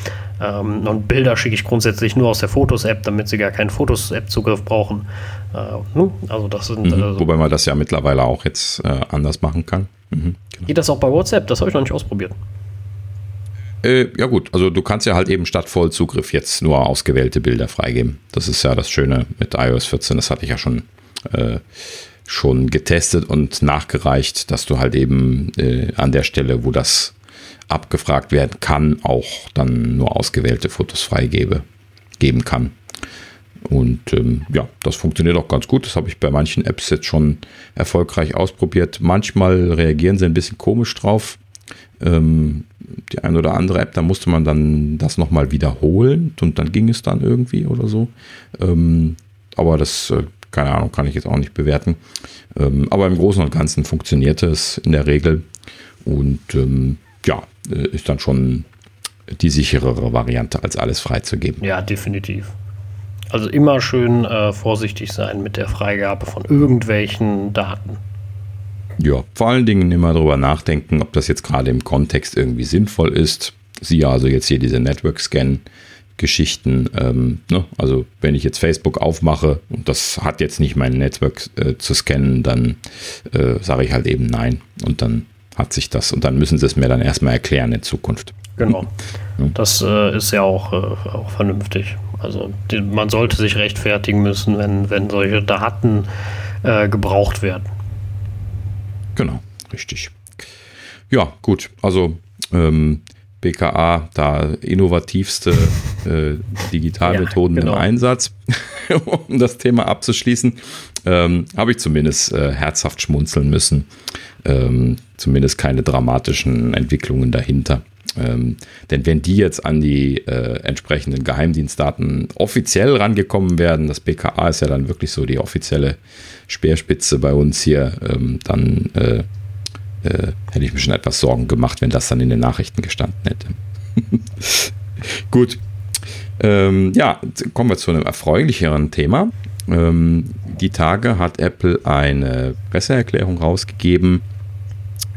ähm, und Bilder schicke ich grundsätzlich nur aus der Fotos-App, damit sie gar keinen Fotos-App-Zugriff brauchen. Äh? Also das sind. Mhm, also, wobei man das ja mittlerweile auch jetzt äh, anders machen kann. Mhm, genau. Geht das auch bei WhatsApp? Das habe ich noch nicht ausprobiert. Äh, ja gut, also du kannst ja halt eben statt Vollzugriff jetzt nur ausgewählte Bilder freigeben. Das ist ja das Schöne mit iOS 14. Das hatte ich ja schon äh, schon getestet und nachgereicht, dass du halt eben äh, an der Stelle, wo das abgefragt werden kann, auch dann nur ausgewählte Fotos freigebe, geben kann. Und ähm, ja, das funktioniert auch ganz gut. Das habe ich bei manchen Apps jetzt schon erfolgreich ausprobiert. Manchmal reagieren sie ein bisschen komisch drauf. Ähm, die ein oder andere App, da musste man dann das nochmal wiederholen und dann ging es dann irgendwie oder so. Ähm, aber das, äh, keine Ahnung, kann ich jetzt auch nicht bewerten. Ähm, aber im Großen und Ganzen funktionierte es in der Regel und ähm, ja, äh, ist dann schon die sicherere Variante, als alles freizugeben. Ja, definitiv. Also immer schön äh, vorsichtig sein mit der Freigabe von irgendwelchen Daten. Ja, vor allen Dingen immer darüber nachdenken, ob das jetzt gerade im Kontext irgendwie sinnvoll ist. Siehe also jetzt hier diese Network-Scan-Geschichten. Ähm, ne? Also wenn ich jetzt Facebook aufmache und das hat jetzt nicht mein Network äh, zu scannen, dann äh, sage ich halt eben nein. Und dann hat sich das und dann müssen sie es mir dann erstmal erklären in Zukunft. Genau. Das äh, ist ja auch, äh, auch vernünftig. Also die, man sollte sich rechtfertigen müssen, wenn, wenn solche Daten äh, gebraucht werden. Genau, richtig. Ja, gut. Also ähm, BKA, da innovativste äh, Digitalmethoden ja, genau. im Einsatz, um das Thema abzuschließen, ähm, habe ich zumindest äh, herzhaft schmunzeln müssen. Ähm, zumindest keine dramatischen Entwicklungen dahinter. Ähm, denn wenn die jetzt an die äh, entsprechenden Geheimdienstdaten offiziell rangekommen werden, das BKA ist ja dann wirklich so die offizielle Speerspitze bei uns hier, ähm, dann äh, äh, hätte ich mir schon etwas Sorgen gemacht, wenn das dann in den Nachrichten gestanden hätte. Gut. Ähm, ja, kommen wir zu einem erfreulicheren Thema. Ähm, die Tage hat Apple eine Presseerklärung rausgegeben,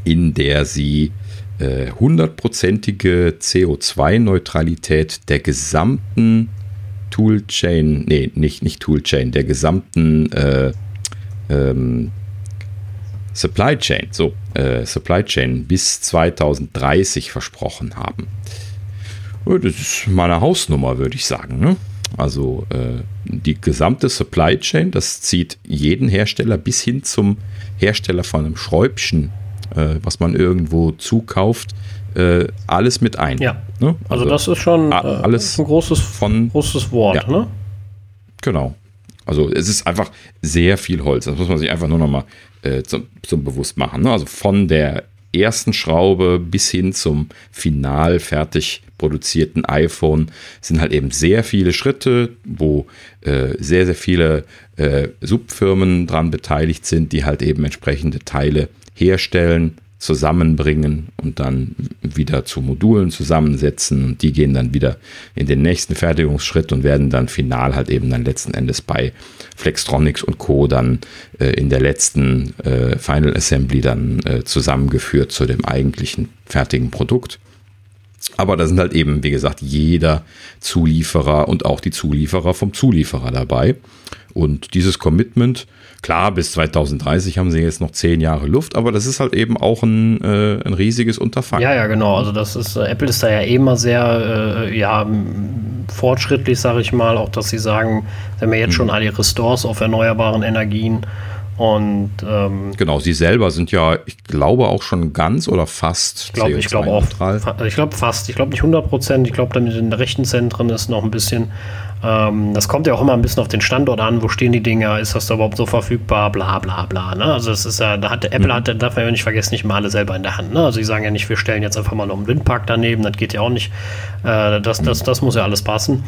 in der sie äh, hundertprozentige CO2-Neutralität der gesamten Toolchain, nee, nicht, nicht Toolchain, der gesamten äh, ähm, Supply Chain, so, äh, Supply Chain bis 2030 versprochen haben. Das ist meine Hausnummer, würde ich sagen. Ne? Also äh, die gesamte Supply Chain, das zieht jeden Hersteller bis hin zum Hersteller von einem Schräubchen, äh, was man irgendwo zukauft, äh, alles mit ein. Ja. Ne? Also, also, das ist schon äh, alles ein großes, von, großes Wort. Ja. Ne? Genau. Also es ist einfach sehr viel Holz. Das muss man sich einfach nur nochmal äh, zum, zum bewusst machen. Ne? Also von der ersten Schraube bis hin zum final fertig produzierten iPhone sind halt eben sehr viele Schritte, wo äh, sehr, sehr viele äh, Subfirmen dran beteiligt sind, die halt eben entsprechende Teile herstellen, zusammenbringen und dann wieder zu Modulen zusammensetzen. Und die gehen dann wieder in den nächsten Fertigungsschritt und werden dann final halt eben dann letzten Endes bei Flextronics und Co. dann äh, in der letzten äh, Final Assembly dann äh, zusammengeführt zu dem eigentlichen fertigen Produkt. Aber da sind halt eben, wie gesagt, jeder Zulieferer und auch die Zulieferer vom Zulieferer dabei. Und dieses Commitment, klar, bis 2030 haben sie jetzt noch zehn Jahre Luft, aber das ist halt eben auch ein, äh, ein riesiges Unterfangen. Ja, ja, genau. Also das ist, äh, Apple ist da ja eh immer sehr, äh, ja, fortschrittlich, sage ich mal, auch dass sie sagen, sie haben ja jetzt mhm. schon alle ihre Stores auf erneuerbaren Energien und ähm, genau, sie selber sind ja, ich glaube auch schon ganz oder fast. Ich glaube, ich glaube auch. Ich glaube fast. Ich glaube nicht 100 Prozent. Ich glaube, damit in den Rechenzentren ist noch ein bisschen. Ähm, das kommt ja auch immer ein bisschen auf den Standort an. Wo stehen die Dinger? Ist das da überhaupt so verfügbar? Bla bla bla. Ne? Also das ist ja, da hat Apple mhm. hat, darf man ja nicht vergessen, nicht mal alle selber in der Hand. Ne? Also sie sagen ja nicht, wir stellen jetzt einfach mal noch einen Windpark daneben. Das geht ja auch nicht. Äh, das, das, das muss ja alles passen.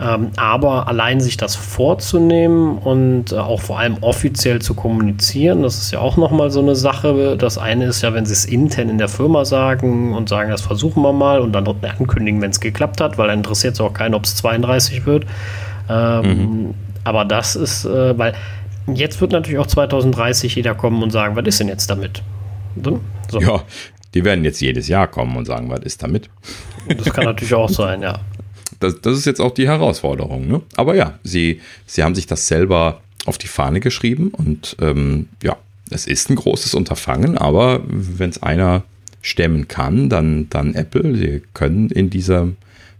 Ähm, aber allein sich das vorzunehmen und äh, auch vor allem offiziell zu kommunizieren, das ist ja auch nochmal so eine Sache. Das eine ist ja, wenn sie es intern in der Firma sagen und sagen, das versuchen wir mal und dann ankündigen, wenn es geklappt hat, weil dann interessiert es auch keinen, ob es 32 wird. Ähm, mhm. Aber das ist, äh, weil jetzt wird natürlich auch 2030 jeder kommen und sagen, was ist denn jetzt damit? So. Ja, die werden jetzt jedes Jahr kommen und sagen, was ist damit? Das kann natürlich auch sein, ja das, das ist jetzt auch die Herausforderung. Ne? Aber ja, sie, sie haben sich das selber auf die Fahne geschrieben und ähm, ja, es ist ein großes Unterfangen, aber wenn es einer stemmen kann, dann, dann Apple. Sie können in diesem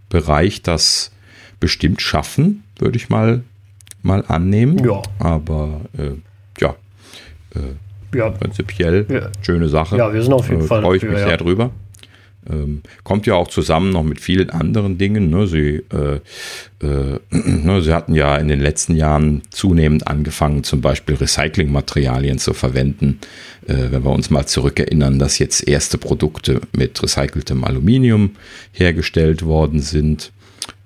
Bereich das bestimmt schaffen, würde ich mal, mal annehmen. Ja. Aber äh, ja, äh, ja, prinzipiell ja. schöne Sache. Ja, wir sind auf jeden äh, Fall. Freue ich mich ja. sehr drüber. Ähm, kommt ja auch zusammen noch mit vielen anderen Dingen. Ne? Sie, äh, äh, ne? Sie hatten ja in den letzten Jahren zunehmend angefangen, zum Beispiel Recyclingmaterialien zu verwenden. Äh, wenn wir uns mal zurückerinnern, dass jetzt erste Produkte mit recyceltem Aluminium hergestellt worden sind.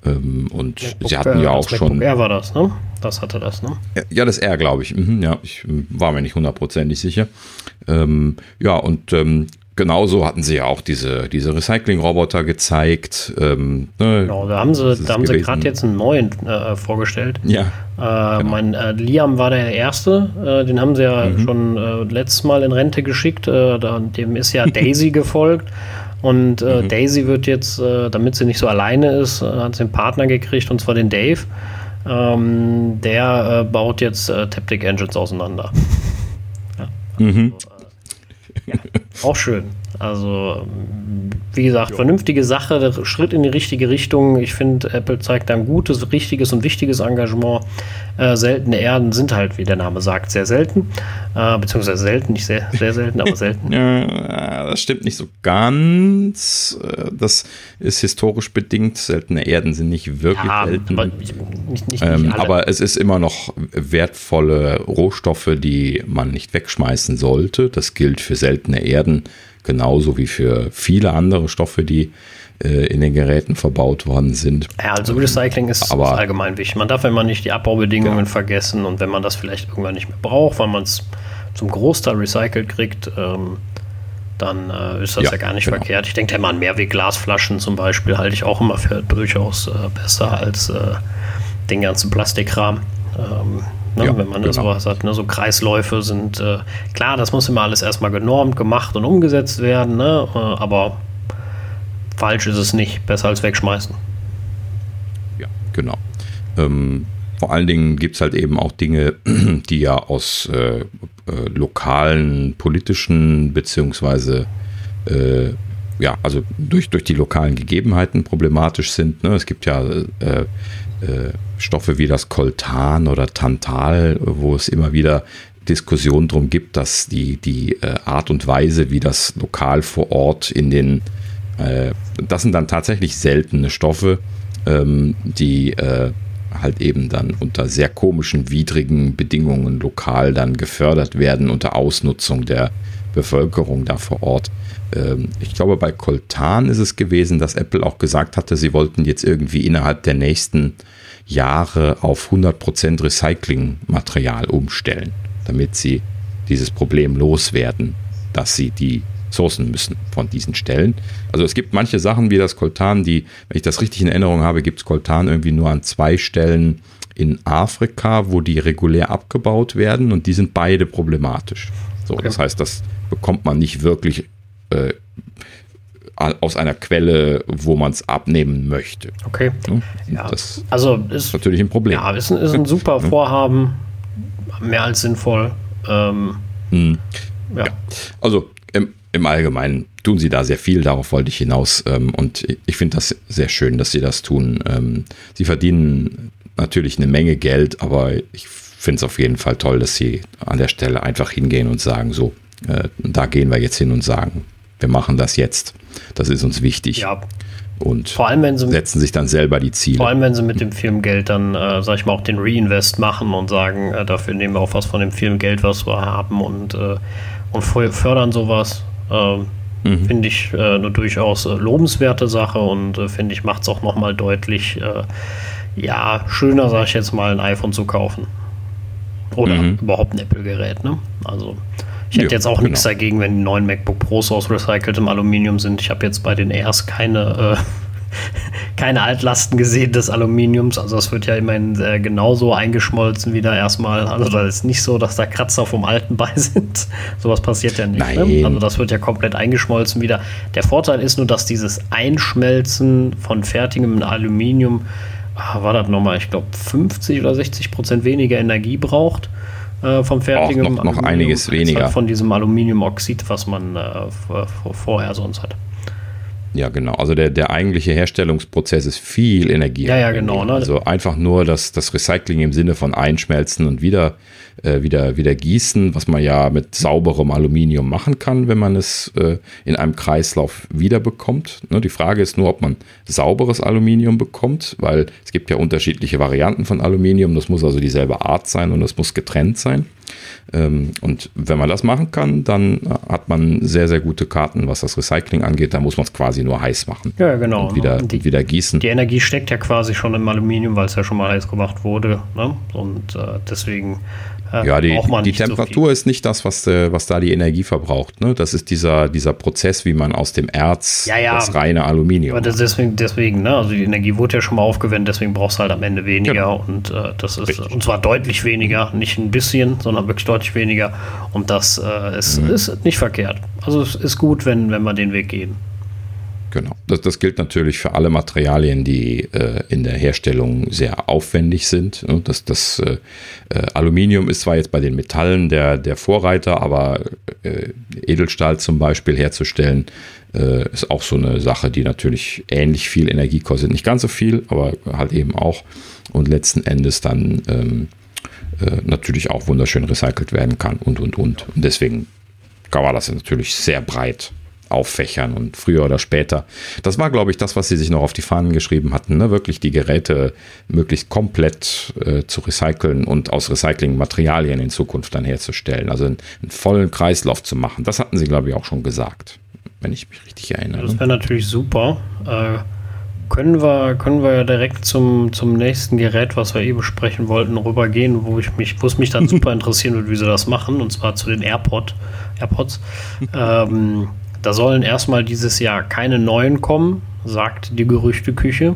Ähm, und MacBook sie hatten ja auch schon. MacBook Air war das, ne? Das hatte das, ne? Ja, das R, glaube ich. Mhm, ja, ich war mir nicht hundertprozentig sicher. Ähm, ja, und ähm, genauso hatten sie ja auch diese, diese Recycling-Roboter gezeigt. Ähm, ne, genau, da haben sie, da haben sie gerade jetzt einen neuen äh, vorgestellt. Ja. Äh, genau. Mein äh, Liam war der erste, äh, den haben sie ja mhm. schon äh, letztes Mal in Rente geschickt. Äh, da, dem ist ja Daisy gefolgt. Und mhm. Daisy wird jetzt, damit sie nicht so alleine ist, hat sie einen Partner gekriegt, und zwar den Dave. Ähm, der baut jetzt Taptic Engines auseinander. ja. Mhm. Also, ja, auch schön. Also, wie gesagt, jo. vernünftige Sache, Schritt in die richtige Richtung. Ich finde, Apple zeigt da ein gutes, richtiges und wichtiges Engagement. Äh, seltene Erden sind halt, wie der Name sagt, sehr selten. Äh, beziehungsweise selten, nicht sehr, sehr selten, aber selten. ja, das stimmt nicht so ganz. Äh, das ist historisch bedingt. Seltene Erden sind nicht wirklich ja, selten. Aber, nicht, nicht, nicht ähm, aber es ist immer noch wertvolle Rohstoffe, die man nicht wegschmeißen sollte. Das gilt für seltene Erden genauso wie für viele andere Stoffe, die äh, in den Geräten verbaut worden sind. Ja, also Recycling ist, aber, ist allgemein wichtig. Man darf immer nicht die Abbaubedingungen ja. vergessen und wenn man das vielleicht irgendwann nicht mehr braucht, weil man es zum Großteil recycelt kriegt, ähm, dann äh, ist das ja, ja gar nicht genau. verkehrt. Ich denke immer an Mehrweg-Glasflaschen zum Beispiel, halte ich auch immer für durchaus äh, besser als äh, den ganzen Plastikkram. Ähm, Ne, ja, wenn man genau. sowas hat. Ne? So Kreisläufe sind äh, klar, das muss immer alles erstmal genormt, gemacht und umgesetzt werden, ne? Äh, aber falsch ist es nicht. Besser als wegschmeißen. Ja, genau. Ähm, vor allen Dingen gibt es halt eben auch Dinge, die ja aus äh, äh, lokalen politischen beziehungsweise äh, ja, also durch, durch die lokalen Gegebenheiten problematisch sind. Ne? Es gibt ja äh, äh, Stoffe wie das Coltan oder Tantal, wo es immer wieder Diskussionen darum gibt, dass die, die äh, Art und Weise, wie das lokal vor Ort in den, äh, das sind dann tatsächlich seltene Stoffe, ähm, die äh, halt eben dann unter sehr komischen, widrigen Bedingungen lokal dann gefördert werden, unter Ausnutzung der Bevölkerung da vor Ort. Ähm, ich glaube, bei Coltan ist es gewesen, dass Apple auch gesagt hatte, sie wollten jetzt irgendwie innerhalb der nächsten Jahre auf 100% Recyclingmaterial umstellen, damit sie dieses Problem loswerden, dass sie die sourcen müssen von diesen Stellen. Also es gibt manche Sachen wie das Coltan, die, wenn ich das richtig in Erinnerung habe, gibt es Coltan irgendwie nur an zwei Stellen in Afrika, wo die regulär abgebaut werden und die sind beide problematisch. So, okay. das heißt, das bekommt man nicht wirklich äh, aus einer Quelle, wo man es abnehmen möchte. Okay. Ja, das also ist, ist natürlich ein Problem. Ja, ist ein, ist ein super Vorhaben, mehr als sinnvoll. Ähm, hm. ja. ja. Also im, im, Allgemeinen tun sie da sehr viel, darauf wollte ich hinaus. Ähm, und ich finde das sehr schön, dass sie das tun. Ähm, sie verdienen natürlich eine Menge Geld, aber ich finde es auf jeden Fall toll, dass sie an der Stelle einfach hingehen und sagen, so, äh, da gehen wir jetzt hin und sagen, wir machen das jetzt. Das ist uns wichtig. Ja. Und vor allem, wenn sie setzen sich dann selber die Ziele. Vor allem, wenn sie mit dem Firmengeld dann, äh, sag ich mal, auch den Reinvest machen und sagen, äh, dafür nehmen wir auch was von dem Firmengeld, was wir haben und, äh, und fördern sowas. Ähm, mhm. Finde ich äh, eine durchaus äh, lobenswerte Sache und äh, finde ich, macht es auch nochmal deutlich, ja, schöner, sag ich jetzt mal, ein iPhone zu kaufen. Oder mhm. überhaupt ein Apple-Gerät, ne? Also ich hätte ja, jetzt auch genau. nichts dagegen, wenn die neuen MacBook Pros aus recyceltem Aluminium sind. Ich habe jetzt bei den Airs keine, äh, keine Altlasten gesehen des Aluminiums. Also es wird ja immerhin äh, genauso eingeschmolzen wieder erstmal. Also da ist nicht so, dass da Kratzer vom Alten bei sind. Sowas passiert ja nicht. Ne? Also das wird ja komplett eingeschmolzen wieder. Der Vorteil ist nur, dass dieses Einschmelzen von fertigem Aluminium, ah, war das nochmal, ich glaube 50 oder 60 Prozent weniger Energie braucht äh, vom fertigen noch, noch einiges weniger. Von diesem Aluminiumoxid, was man äh, vorher sonst hat. Ja, genau. Also der, der eigentliche Herstellungsprozess ist viel Energie. Ja, ja, genau. Ne? Also einfach nur das, das Recycling im Sinne von einschmelzen und wieder, äh, wieder, wieder gießen, was man ja mit sauberem Aluminium machen kann, wenn man es äh, in einem Kreislauf wiederbekommt. Ne? Die Frage ist nur, ob man sauberes Aluminium bekommt, weil es gibt ja unterschiedliche Varianten von Aluminium. Das muss also dieselbe Art sein und das muss getrennt sein. Ähm, und wenn man das machen kann, dann hat man sehr, sehr gute Karten, was das Recycling angeht. Da muss man es quasi nur heiß machen. Ja, genau. Und wieder, die, wieder gießen. Die Energie steckt ja quasi schon im Aluminium, weil es ja schon mal heiß gemacht wurde. Ne? Und äh, deswegen äh, ja, die, die Temperatur so ist nicht das, was, äh, was da die Energie verbraucht. Ne? Das ist dieser, dieser Prozess, wie man aus dem Erz ja, ja. das reine Aluminium. Aber deswegen, deswegen ne? also die Energie wurde ja schon mal aufgewendet, deswegen brauchst du halt am Ende weniger. Genau. Und äh, das ist, Richtig. und zwar deutlich weniger, nicht ein bisschen, sondern wirklich deutlich weniger. Und das äh, ist, mhm. ist nicht verkehrt. Also es ist gut, wenn, wenn wir den Weg gehen. Genau. Das, das gilt natürlich für alle Materialien, die äh, in der Herstellung sehr aufwendig sind. Das, das äh, äh, Aluminium ist zwar jetzt bei den Metallen der, der Vorreiter, aber äh, Edelstahl zum Beispiel herzustellen, äh, ist auch so eine Sache, die natürlich ähnlich viel Energie kostet. Nicht ganz so viel, aber halt eben auch. Und letzten Endes dann ähm, äh, natürlich auch wunderschön recycelt werden kann und, und, und. Und deswegen war das natürlich sehr breit auffächern und früher oder später. Das war, glaube ich, das, was sie sich noch auf die Fahnen geschrieben hatten, ne? wirklich die Geräte möglichst komplett äh, zu recyceln und aus Recyclingmaterialien in Zukunft dann herzustellen. Also einen, einen vollen Kreislauf zu machen. Das hatten sie, glaube ich, auch schon gesagt, wenn ich mich richtig erinnere. Das wäre natürlich super. Äh, können wir, können wir ja direkt zum, zum nächsten Gerät, was wir eh besprechen wollten, rübergehen, wo ich mich, wo es mich dann super interessieren wird, wie sie das machen, und zwar zu den AirPod, AirPods. ähm, da sollen erstmal dieses Jahr keine neuen kommen, sagt die Gerüchteküche.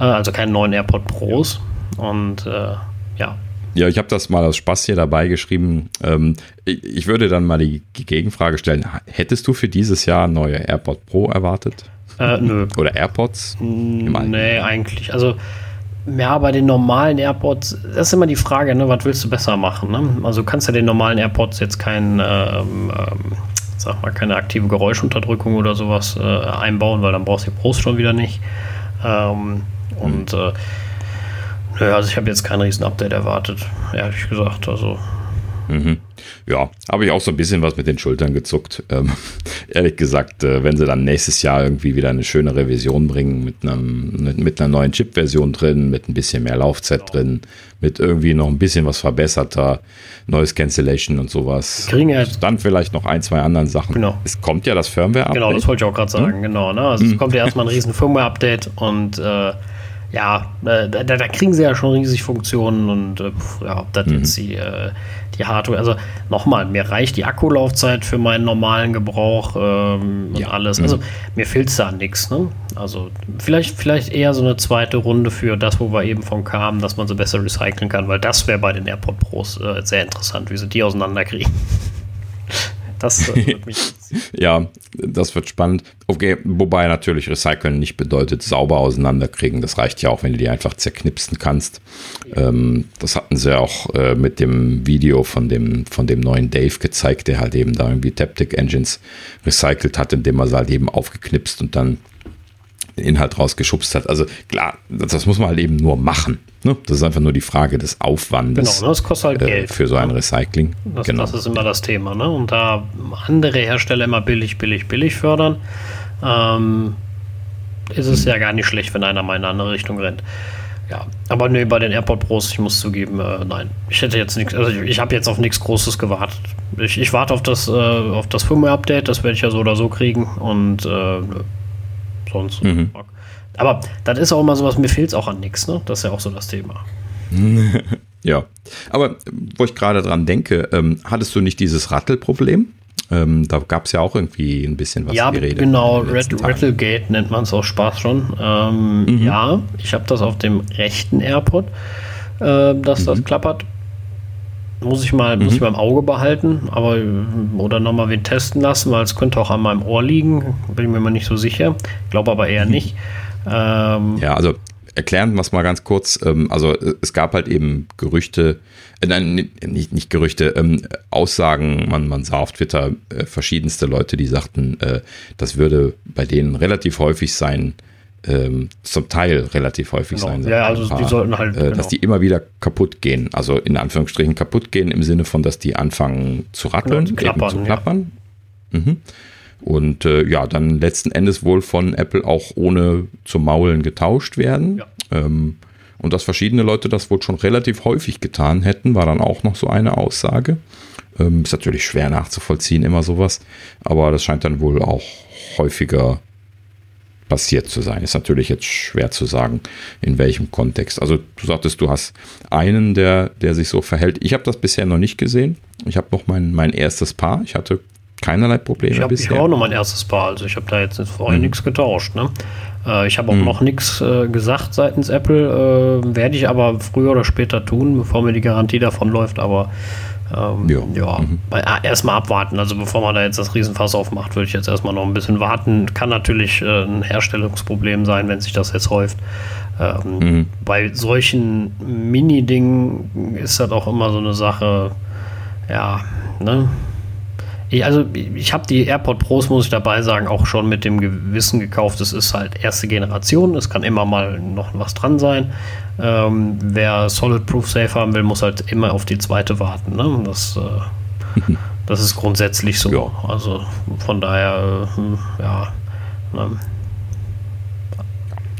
Äh, also keine neuen AirPod Pros. Und äh, ja. Ja, ich habe das mal aus Spaß hier dabei geschrieben. Ähm, ich, ich, würde dann mal die Gegenfrage stellen: Hättest du für dieses Jahr neue AirPod Pro erwartet? Äh, nö. Oder AirPods? Nee, eigentlich. Also, ja, bei den normalen AirPods, das ist immer die Frage, ne, was willst du besser machen? Ne? Also, du kannst ja den normalen AirPods jetzt keinen. Ähm, ähm, sag mal, keine aktive Geräuschunterdrückung oder sowas äh, einbauen, weil dann brauchst du die Brust schon wieder nicht. Ähm, und äh, naja, also ich habe jetzt kein Riesen-Update erwartet, ehrlich gesagt. Also Mhm. Ja, habe ich auch so ein bisschen was mit den Schultern gezuckt. Ähm, ehrlich gesagt, äh, wenn sie dann nächstes Jahr irgendwie wieder eine schöne Revision bringen, mit, einem, mit, mit einer neuen Chip-Version drin, mit ein bisschen mehr Laufzeit genau. drin, mit irgendwie noch ein bisschen was verbesserter, neues Cancellation und sowas. Kriegen ja dann vielleicht noch ein, zwei anderen Sachen. Genau. Es kommt ja das Firmware-Update. Genau, das wollte ich auch gerade sagen, hm? genau. Ne? Also hm. es kommt ja erstmal ein riesen Firmware-Update und äh, ja, äh, da, da, kriegen sie ja schon riesig Funktionen und äh, ja, ob das mhm. jetzt die, äh, die Hardware, also nochmal, mir reicht die Akkulaufzeit für meinen normalen Gebrauch ähm, und ja. alles. Also mhm. mir fehlt es da nichts. Ne? Also vielleicht, vielleicht eher so eine zweite Runde für das, wo wir eben von kamen, dass man so besser recyceln kann, weil das wäre bei den AirPod Pros äh, sehr interessant, wie sie die auseinanderkriegen. Das äh, wird mich Ja, das wird spannend. Okay, wobei natürlich Recyceln nicht bedeutet sauber auseinanderkriegen. Das reicht ja auch, wenn du die einfach zerknipsen kannst. Ähm, das hatten sie auch äh, mit dem Video von dem, von dem neuen Dave gezeigt, der halt eben da irgendwie Taptic Engines recycelt hat, indem er sie halt eben aufgeknipst und dann Inhalt rausgeschubst hat. Also klar, das, muss man halt eben nur machen. Ne? Das ist einfach nur die Frage des Aufwandes. Genau, das kostet halt äh, Geld. Für so ein Recycling. Das, genau. das ist immer das Thema. Ne? Und da andere Hersteller immer billig, billig, billig fördern, ähm, ist es hm. ja gar nicht schlecht, wenn einer mal in eine andere Richtung rennt. Ja, aber nee, bei den AirPod Pros, ich muss zugeben, äh, nein. Ich hätte jetzt nichts, also ich, ich habe jetzt auf nichts Großes gewartet. Ich, ich warte auf das, äh, auf das Firmware-Update, das werde ich ja so oder so kriegen und äh, sonst. Mhm. Aber das ist auch immer sowas, mir fehlt es auch an nichts, ne? Das ist ja auch so das Thema. ja. Aber wo ich gerade dran denke, ähm, hattest du nicht dieses Rattelproblem? Ähm, da gab es ja auch irgendwie ein bisschen was Ja, genau, Red, Rattlegate nennt man es auch Spaß schon. Ähm, mhm. Ja, ich habe das auf dem rechten AirPod, äh, dass mhm. das klappert. Muss ich mal, mhm. muss ich mal im Auge behalten, aber oder nochmal wen testen lassen, weil es könnte auch an meinem Ohr liegen. Bin ich mir mal nicht so sicher. Glaube aber eher mhm. nicht. Ähm, ja, also erklären wir es mal ganz kurz. Ähm, also es gab halt eben Gerüchte, äh, nein, nicht, nicht Gerüchte, ähm, Aussagen, man, man sah auf Twitter äh, verschiedenste Leute, die sagten, äh, das würde bei denen relativ häufig sein, ähm, zum Teil relativ häufig genau. sein. Ja, also die sollten halt. Äh, genau. Dass die immer wieder kaputt gehen. Also in Anführungsstrichen kaputt gehen im Sinne von, dass die anfangen zu ratteln, genau, klappern, zu klappern. Ja. Mhm. Und äh, ja, dann letzten Endes wohl von Apple auch ohne zu maulen getauscht werden. Ja. Ähm, und dass verschiedene Leute das wohl schon relativ häufig getan hätten, war dann auch noch so eine Aussage. Ähm, ist natürlich schwer nachzuvollziehen, immer sowas. Aber das scheint dann wohl auch häufiger passiert zu sein. Ist natürlich jetzt schwer zu sagen, in welchem Kontext. Also du sagtest, du hast einen, der, der sich so verhält. Ich habe das bisher noch nicht gesehen. Ich habe noch mein, mein erstes Paar. Ich hatte keinerlei Probleme ich hab, bisher. Ich habe auch noch mein erstes Paar. Also ich habe da jetzt vorher mhm. nichts getauscht. Ne? Äh, ich habe auch mhm. noch nichts äh, gesagt seitens Apple. Äh, Werde ich aber früher oder später tun, bevor mir die Garantie davon läuft. Aber ähm, ja, ja. Mhm. Ah, erstmal abwarten. Also bevor man da jetzt das Riesenfass aufmacht, würde ich jetzt erstmal noch ein bisschen warten. Kann natürlich äh, ein Herstellungsproblem sein, wenn sich das jetzt häuft. Ähm, mhm. Bei solchen Mini-Dingen ist das auch immer so eine Sache, ja, ne? Ich, also ich habe die AirPod Pros, muss ich dabei sagen, auch schon mit dem Gewissen gekauft. Es ist halt erste Generation, es kann immer mal noch was dran sein. Ähm, wer Solid Proof Safe haben will, muss halt immer auf die zweite warten. Ne? Das, äh, das ist grundsätzlich so. Ja. Also von daher, äh, ja. Ne?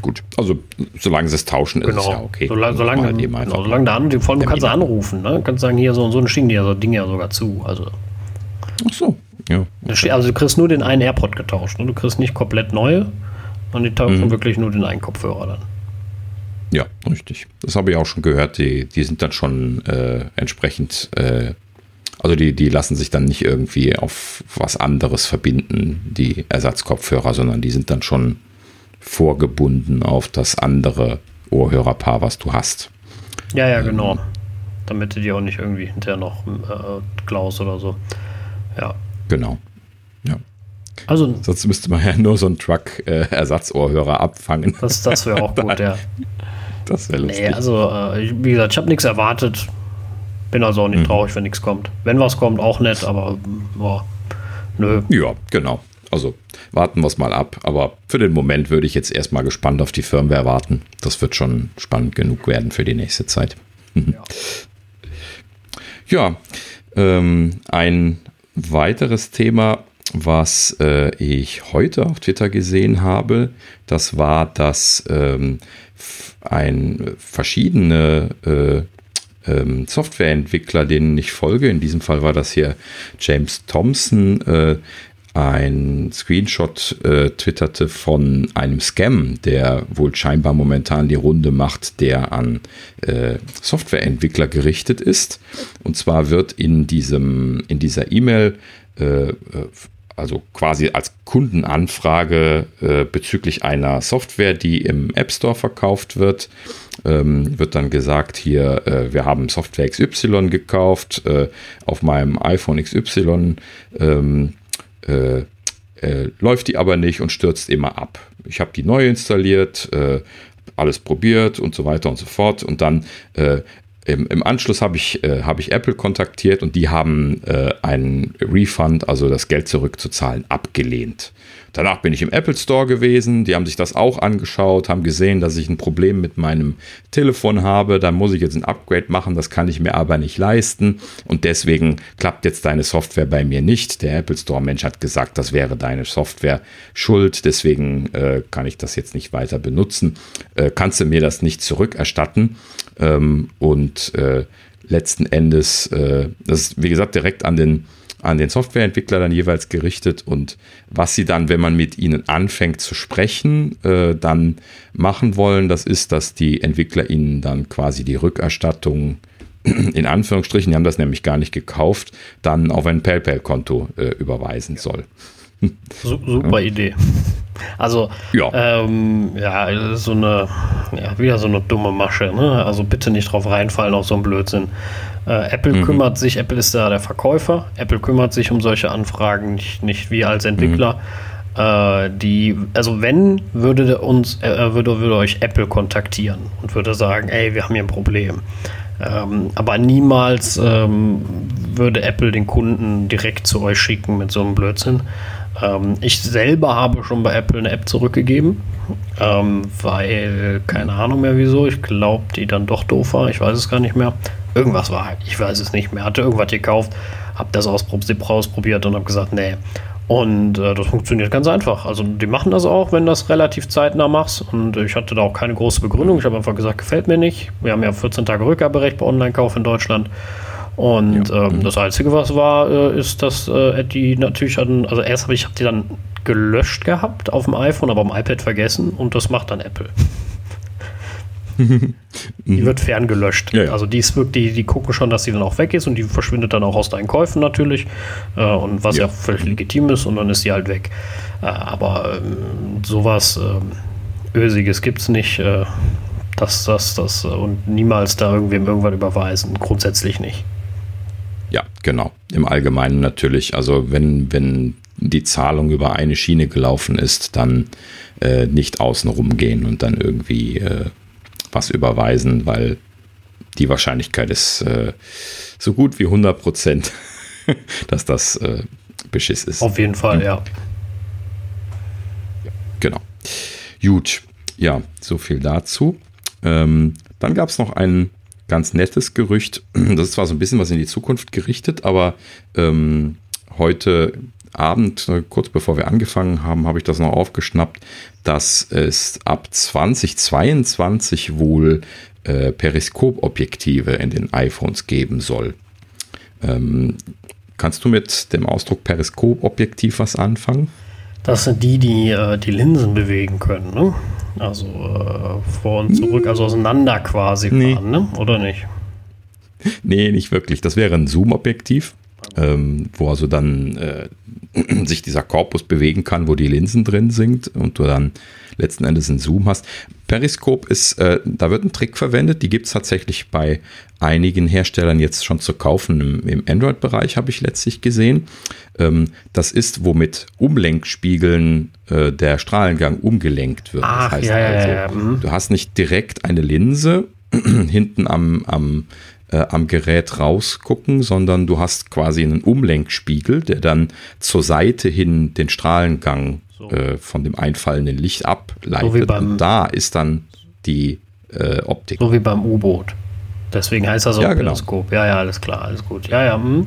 Gut, also solange sie es tauschen, genau. ist es ja okay. Solange, solange, halt genau, solange der andere, vor allem du kannst du anrufen, ne? kannst sagen, hier so und so, dann schicken die ja so Dinge ja sogar zu. Also Ach so, ja. Also du kriegst nur den einen AirPod getauscht. Ne? Du kriegst nicht komplett neue, sondern die tauschen mhm. wirklich nur den einen Kopfhörer dann. Ja, richtig. Das habe ich auch schon gehört. Die, die sind dann schon äh, entsprechend, äh, also die, die lassen sich dann nicht irgendwie auf was anderes verbinden, die Ersatzkopfhörer, sondern die sind dann schon vorgebunden auf das andere Ohrhörerpaar, was du hast. Ja, ja, genau. Ähm, Damit du die auch nicht irgendwie hinterher noch äh, klaust oder so. Ja. Genau. Ja. Also, Sonst müsste man ja nur so einen Truck-Ersatzohrhörer äh, abfangen. Das, das wäre auch gut, ja. Das wäre lustig. Nee, also, äh, wie gesagt, ich habe nichts erwartet. Bin also auch nicht mhm. traurig, wenn nichts kommt. Wenn was kommt, auch nett, aber boah, nö. Ja, genau. Also warten wir es mal ab. Aber für den Moment würde ich jetzt erstmal gespannt auf die Firmware warten. Das wird schon spannend genug werden für die nächste Zeit. ja, ja ähm, ein weiteres Thema, was äh, ich heute auf Twitter gesehen habe, das war, dass ähm, ein verschiedene äh, ähm, Softwareentwickler, denen ich folge, in diesem Fall war das hier James Thompson, äh, ein Screenshot äh, twitterte von einem Scam, der wohl scheinbar momentan die Runde macht, der an äh, Softwareentwickler gerichtet ist. Und zwar wird in diesem in dieser E-Mail äh, also quasi als Kundenanfrage äh, bezüglich einer Software, die im App Store verkauft wird, ähm, wird dann gesagt, hier, äh, wir haben Software XY gekauft, äh, auf meinem iPhone XY ähm, äh, äh, läuft die aber nicht und stürzt immer ab. Ich habe die neu installiert, äh, alles probiert und so weiter und so fort. Und dann äh, im, im, Anschluss habe ich, äh, hab ich Apple kontaktiert und die haben äh, einen Refund, also das Geld zurückzuzahlen, abgelehnt. Danach bin ich im Apple Store gewesen, die haben sich das auch angeschaut, haben gesehen, dass ich ein Problem mit meinem Telefon habe, da muss ich jetzt ein Upgrade machen, das kann ich mir aber nicht leisten und deswegen klappt jetzt deine Software bei mir nicht. Der Apple Store Mensch hat gesagt, das wäre deine Software schuld, deswegen äh, kann ich das jetzt nicht weiter benutzen. Äh, kannst du mir das nicht zurückerstatten? Ähm, und äh, letzten Endes, äh, das ist wie gesagt direkt an den an den Softwareentwickler dann jeweils gerichtet und was sie dann, wenn man mit ihnen anfängt zu sprechen, äh, dann machen wollen, das ist, dass die Entwickler ihnen dann quasi die Rückerstattung in Anführungsstrichen, die haben das nämlich gar nicht gekauft, dann auf ein PayPal-Konto äh, überweisen soll. Super Idee. Also, ja, ähm, ja so eine, ja, wieder so eine dumme Masche. Ne? Also bitte nicht drauf reinfallen auf so einen Blödsinn. Äh, Apple mhm. kümmert sich, Apple ist da der Verkäufer. Apple kümmert sich um solche Anfragen nicht, nicht wir als Entwickler. Äh, die, also wenn, würde uns, äh, würde, würde euch Apple kontaktieren und würde sagen, ey, wir haben hier ein Problem. Ähm, aber niemals ähm, würde Apple den Kunden direkt zu euch schicken mit so einem Blödsinn. Ähm, ich selber habe schon bei Apple eine App zurückgegeben, ähm, weil, keine Ahnung mehr wieso, ich glaube, die dann doch doof war, ich weiß es gar nicht mehr. Irgendwas war, ich weiß es nicht mehr, hatte irgendwas gekauft, habe das ausprobiert und habe gesagt, nee. Und äh, das funktioniert ganz einfach. Also die machen das auch, wenn das relativ zeitnah machst. Und ich hatte da auch keine große Begründung. Ich habe einfach gesagt, gefällt mir nicht. Wir haben ja 14 Tage Rückgaberecht bei Online-Kauf in Deutschland. Und ja. ähm, das Einzige, was war, äh, ist, dass äh, die natürlich an, also erst habe ich hab die dann gelöscht gehabt auf dem iPhone, aber am iPad vergessen und das macht dann Apple. die wird ferngelöscht. Ja, ja. Also die ist wirklich, die, die gucken schon, dass sie dann auch weg ist und die verschwindet dann auch aus deinen Käufen natürlich. Äh, und was ja. ja. völlig legitim ist und dann ist sie halt weg. Äh, aber ähm, sowas äh, Ösiges gibt es nicht. Äh, das, das, das und niemals da irgendwem irgendwann überweisen. Grundsätzlich nicht. Ja, genau. Im Allgemeinen natürlich. Also wenn, wenn die Zahlung über eine Schiene gelaufen ist, dann äh, nicht außenrum gehen und dann irgendwie äh, was überweisen, weil die Wahrscheinlichkeit ist äh, so gut wie 100 Prozent, dass das äh, Beschiss ist. Auf jeden Fall, ja. ja. Genau. Gut, ja, so viel dazu. Ähm, dann gab es noch ein ganz nettes Gerücht. Das ist zwar so ein bisschen was in die Zukunft gerichtet, aber ähm, heute Abend, äh, kurz bevor wir angefangen haben, habe ich das noch aufgeschnappt, dass es ab 2022 wohl äh, Periskopobjektive in den iPhones geben soll. Ähm, kannst du mit dem Ausdruck Periskopobjektiv was anfangen? Das sind die, die äh, die Linsen bewegen können, ne? Also äh, vor und zurück, also auseinander quasi nee. fahren, ne? oder nicht? Nee, nicht wirklich. Das wäre ein Zoom-Objektiv ähm, wo also dann äh, sich dieser Korpus bewegen kann, wo die Linsen drin sind und du dann letzten Endes einen Zoom hast. Periskop ist, äh, da wird ein Trick verwendet, die gibt es tatsächlich bei einigen Herstellern jetzt schon zu kaufen. Im, im Android-Bereich habe ich letztlich gesehen. Ähm, das ist, womit Umlenkspiegeln äh, der Strahlengang umgelenkt wird. Ach, das heißt ja, also, ja, ja. Mhm. du hast nicht direkt eine Linse hinten am, am äh, am Gerät rausgucken, sondern du hast quasi einen Umlenkspiegel, der dann zur Seite hin den Strahlengang so. äh, von dem einfallenden Licht ableitet. So Und da ist dann die äh, Optik. So wie beim U-Boot. Deswegen heißt das auch ja, genau. Periskop. Ja, ja, alles klar, alles gut. Ja, ja, mh.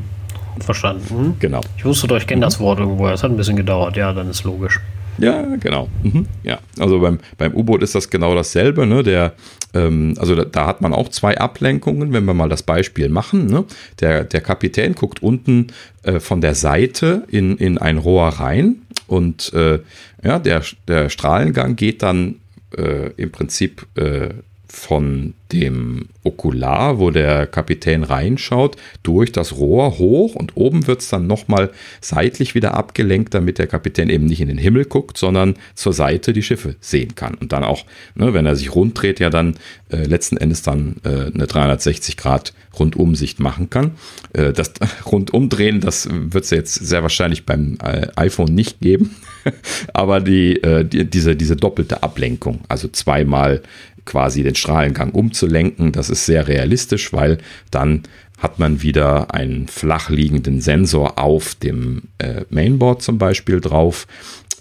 verstanden. Mh. Genau. Ich wusste doch, ich kenne mhm. das Wort irgendwo. Es hat ein bisschen gedauert. Ja, dann ist logisch. Ja, genau. Mhm. Ja, also beim, beim U-Boot ist das genau dasselbe. Ne? Der, ähm, also da, da, hat man auch zwei Ablenkungen, wenn wir mal das Beispiel machen. Ne? Der, der Kapitän guckt unten äh, von der Seite in, in ein Rohr rein und äh, ja, der, der Strahlengang geht dann äh, im Prinzip äh, von dem Okular, wo der Kapitän reinschaut, durch das Rohr hoch und oben wird es dann nochmal seitlich wieder abgelenkt, damit der Kapitän eben nicht in den Himmel guckt, sondern zur Seite die Schiffe sehen kann. Und dann auch, ne, wenn er sich rund dreht, ja dann äh, letzten Endes dann äh, eine 360 Grad Rundumsicht machen kann. Äh, das Rundumdrehen, das wird es jetzt sehr wahrscheinlich beim äh, iPhone nicht geben, aber die, äh, die, diese, diese doppelte Ablenkung, also zweimal quasi den Strahlengang umzulenken. Das ist sehr realistisch, weil dann hat man wieder einen flach liegenden Sensor auf dem äh, Mainboard zum Beispiel drauf,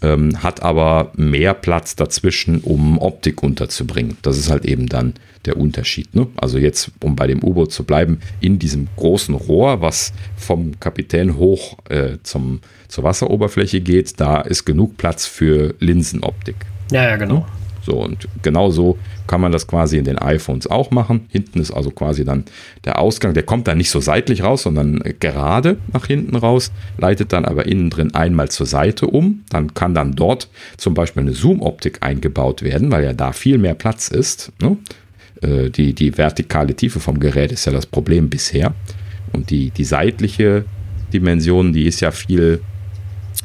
ähm, hat aber mehr Platz dazwischen, um Optik unterzubringen. Das ist halt eben dann der Unterschied. Ne? Also jetzt, um bei dem U-Boot zu bleiben, in diesem großen Rohr, was vom Kapitän hoch äh, zum, zur Wasseroberfläche geht, da ist genug Platz für Linsenoptik. Ja, ja, genau. So, und genauso kann man das quasi in den iPhones auch machen. Hinten ist also quasi dann der Ausgang, der kommt dann nicht so seitlich raus, sondern gerade nach hinten raus, leitet dann aber innen drin einmal zur Seite um. Dann kann dann dort zum Beispiel eine Zoom-Optik eingebaut werden, weil ja da viel mehr Platz ist. Ne? Äh, die, die vertikale Tiefe vom Gerät ist ja das Problem bisher. Und die, die seitliche Dimension, die ist ja viel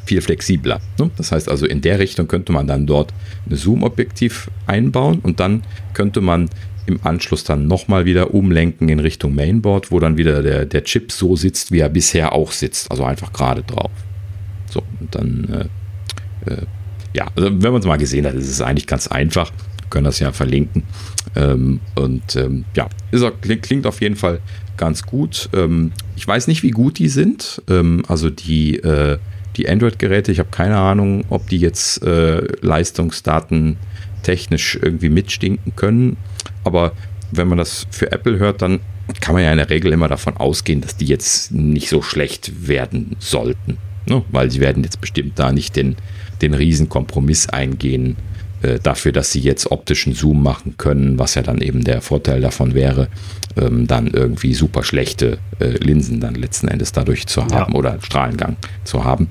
viel flexibler. Ne? Das heißt also, in der Richtung könnte man dann dort ein Zoom-Objektiv einbauen und dann könnte man im Anschluss dann nochmal wieder umlenken in Richtung Mainboard, wo dann wieder der, der Chip so sitzt, wie er bisher auch sitzt, also einfach gerade drauf. So, und dann äh, ja, also wenn man es mal gesehen hat, ist es eigentlich ganz einfach. Wir können das ja verlinken. Ähm, und ähm, ja, ist, klingt auf jeden Fall ganz gut. Ähm, ich weiß nicht, wie gut die sind. Ähm, also die, äh, die Android-Geräte, ich habe keine Ahnung, ob die jetzt äh, Leistungsdaten technisch irgendwie mitstinken können. Aber wenn man das für Apple hört, dann kann man ja in der Regel immer davon ausgehen, dass die jetzt nicht so schlecht werden sollten. Ne? Weil sie werden jetzt bestimmt da nicht den, den Riesenkompromiss eingehen äh, dafür, dass sie jetzt optischen Zoom machen können, was ja dann eben der Vorteil davon wäre, ähm, dann irgendwie super schlechte äh, Linsen dann letzten Endes dadurch zu haben ja. oder Strahlengang zu haben.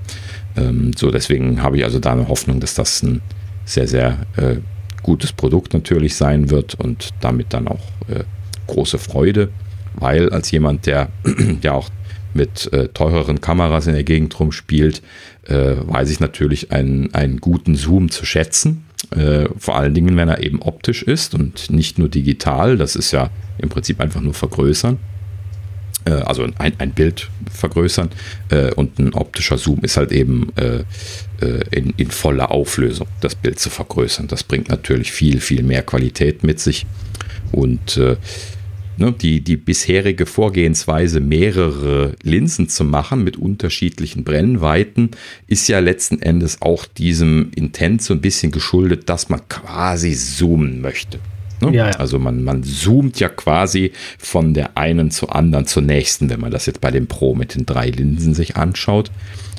Ähm, so, deswegen habe ich also da eine Hoffnung, dass das ein sehr, sehr äh, gutes Produkt natürlich sein wird und damit dann auch äh, große Freude, weil als jemand, der ja auch mit äh, teureren Kameras in der Gegend rumspielt, äh, weiß ich natürlich einen, einen guten Zoom zu schätzen. Äh, vor allen Dingen, wenn er eben optisch ist und nicht nur digital. Das ist ja im Prinzip einfach nur vergrößern. Äh, also ein, ein Bild vergrößern. Äh, und ein optischer Zoom ist halt eben äh, in, in voller Auflösung das Bild zu vergrößern. Das bringt natürlich viel, viel mehr Qualität mit sich. Und ne, die, die bisherige Vorgehensweise, mehrere Linsen zu machen mit unterschiedlichen Brennweiten, ist ja letzten Endes auch diesem Intent so ein bisschen geschuldet, dass man quasi zoomen möchte. Ne? Ja, ja. Also man, man zoomt ja quasi von der einen zur anderen zur nächsten, wenn man das jetzt bei dem Pro mit den drei Linsen sich anschaut.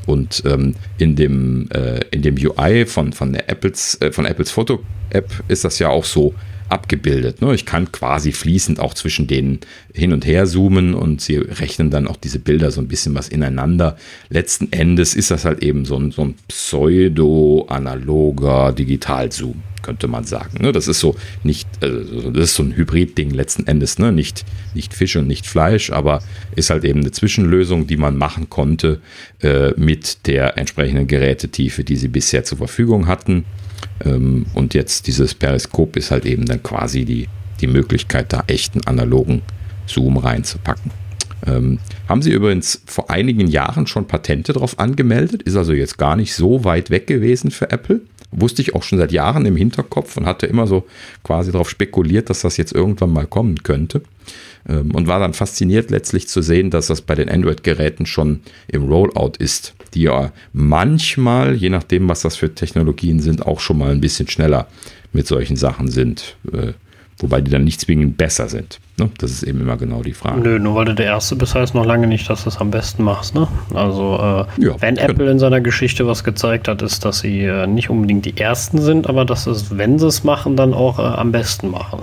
Und ähm, in, dem, äh, in dem UI von, von, der Apples, äh, von Apples Foto-App ist das ja auch so, abgebildet. Ne? Ich kann quasi fließend auch zwischen denen hin und her zoomen und sie rechnen dann auch diese Bilder so ein bisschen was ineinander. Letzten Endes ist das halt eben so ein, so ein pseudo-analoger Digital-Zoom, könnte man sagen. Ne? Das ist so nicht, also das ist so ein Hybrid-Ding letzten Endes, ne? nicht, nicht Fisch und nicht Fleisch, aber ist halt eben eine Zwischenlösung, die man machen konnte äh, mit der entsprechenden Gerätetiefe, die sie bisher zur Verfügung hatten. Ähm, und jetzt dieses Periskop ist halt eben dann quasi die, die Möglichkeit, da echten analogen Zoom reinzupacken. Ähm, haben sie übrigens vor einigen Jahren schon Patente drauf angemeldet, ist also jetzt gar nicht so weit weg gewesen für Apple. Wusste ich auch schon seit Jahren im Hinterkopf und hatte immer so quasi darauf spekuliert, dass das jetzt irgendwann mal kommen könnte. Ähm, und war dann fasziniert letztlich zu sehen, dass das bei den Android-Geräten schon im Rollout ist, die ja manchmal, je nachdem, was das für Technologien sind, auch schon mal ein bisschen schneller mit solchen Sachen sind. Äh, wobei die dann nicht zwingend besser sind. Ne? Das ist eben immer genau die Frage. Nö, nur weil du der Erste bist, heißt noch lange nicht, dass du es am besten machst. Ne? Also, äh, ja, wenn Apple in seiner Geschichte was gezeigt hat, ist, dass sie äh, nicht unbedingt die Ersten sind, aber dass es, wenn sie es machen, dann auch äh, am besten machen.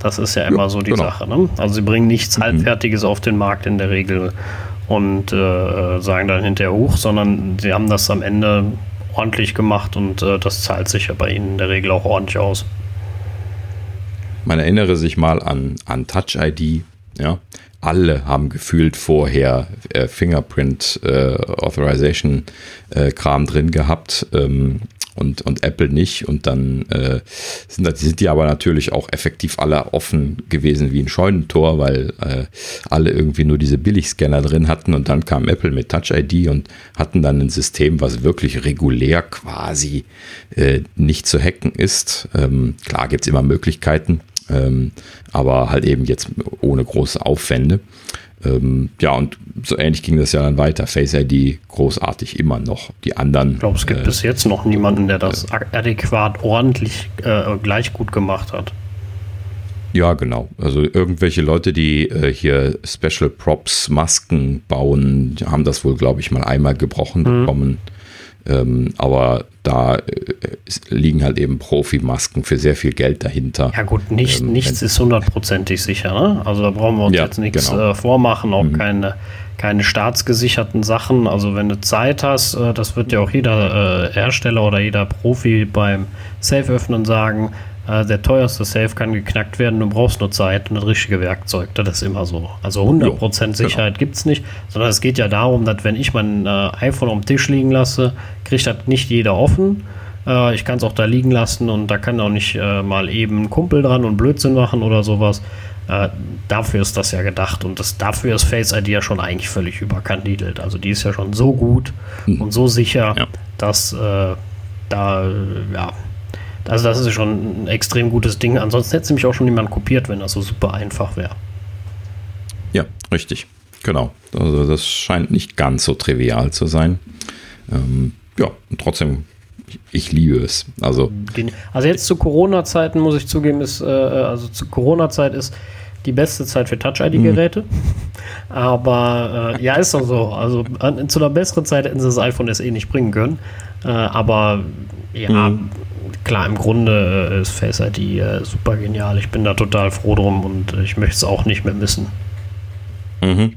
Das ist ja immer ja, so die genau. Sache. Ne? Also sie bringen nichts mhm. Halbfertiges auf den Markt in der Regel und äh, sagen dann hinterher hoch, sondern sie haben das am Ende ordentlich gemacht und äh, das zahlt sich ja bei ihnen in der Regel auch ordentlich aus. Man erinnere sich mal an, an Touch ID, ja. Alle haben gefühlt vorher äh, Fingerprint äh, Authorization äh, Kram drin gehabt. Ähm, und, und Apple nicht. Und dann äh, sind, sind die aber natürlich auch effektiv alle offen gewesen wie ein Scheunentor, weil äh, alle irgendwie nur diese Billigscanner drin hatten. Und dann kam Apple mit Touch ID und hatten dann ein System, was wirklich regulär quasi äh, nicht zu hacken ist. Ähm, klar gibt es immer Möglichkeiten, ähm, aber halt eben jetzt ohne große Aufwände. Ähm, ja, und so ähnlich ging das ja dann weiter. Face ID großartig immer noch. Die anderen. Ich glaube, es gibt äh, bis jetzt noch niemanden, der das äh, adäquat ordentlich äh, gleich gut gemacht hat. Ja, genau. Also irgendwelche Leute, die äh, hier Special Props, Masken bauen, haben das wohl, glaube ich, mal einmal gebrochen mhm. bekommen. Ähm, aber da äh, liegen halt eben Profimasken für sehr viel Geld dahinter. Ja gut, nicht, ähm, nichts ist hundertprozentig sicher. Ne? Also da brauchen wir uns ja, jetzt nichts genau. äh, vormachen, auch mhm. keine, keine staatsgesicherten Sachen. Also wenn du Zeit hast, äh, das wird ja auch jeder äh, Hersteller oder jeder Profi beim Safe öffnen sagen, äh, der teuerste Safe kann geknackt werden, du brauchst nur Zeit und das richtige Werkzeug. Das ist immer so. Also 100% jo, Sicherheit genau. gibt es nicht, sondern es geht ja darum, dass wenn ich mein äh, iPhone auf dem Tisch liegen lasse, kriegt das nicht jeder offen. Äh, ich kann es auch da liegen lassen und da kann auch nicht äh, mal eben ein Kumpel dran und Blödsinn machen oder sowas. Äh, dafür ist das ja gedacht und das, dafür ist Face ID ja schon eigentlich völlig überkandidelt. Also die ist ja schon so gut mhm. und so sicher, ja. dass da, ja, also das ist schon ein extrem gutes Ding. Ansonsten hätte es mich auch schon jemand kopiert, wenn das so super einfach wäre. Ja, richtig. Genau. Also das scheint nicht ganz so trivial zu sein. Ähm, ja, und trotzdem, ich, ich, liebe es. Also, also jetzt zu Corona-Zeiten muss ich zugeben, ist, äh, also zu Corona-Zeit ist die beste Zeit für Touch-ID-Geräte. Mhm. Aber äh, ja, ist doch so. Also an, zu einer besseren Zeit hätten sie das iPhone SE nicht bringen können. Äh, aber ja, mhm. Klar, im Grunde äh, ist Face ID äh, super genial. Ich bin da total froh drum und ich möchte es auch nicht mehr missen. Mhm.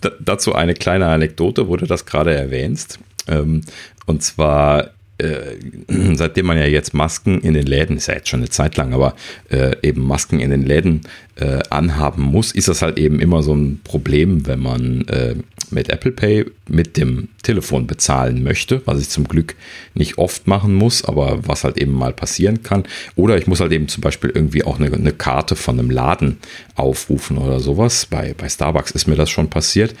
Da, dazu eine kleine Anekdote, wo du das gerade erwähnst. Ähm, und zwar äh, seitdem man ja jetzt Masken in den Läden, ist ja jetzt schon eine Zeit lang, aber äh, eben Masken in den Läden äh, anhaben muss, ist das halt eben immer so ein Problem, wenn man äh, mit Apple Pay mit dem Telefon bezahlen möchte, was ich zum Glück nicht oft machen muss, aber was halt eben mal passieren kann. Oder ich muss halt eben zum Beispiel irgendwie auch eine, eine Karte von einem Laden aufrufen oder sowas. Bei, bei Starbucks ist mir das schon passiert.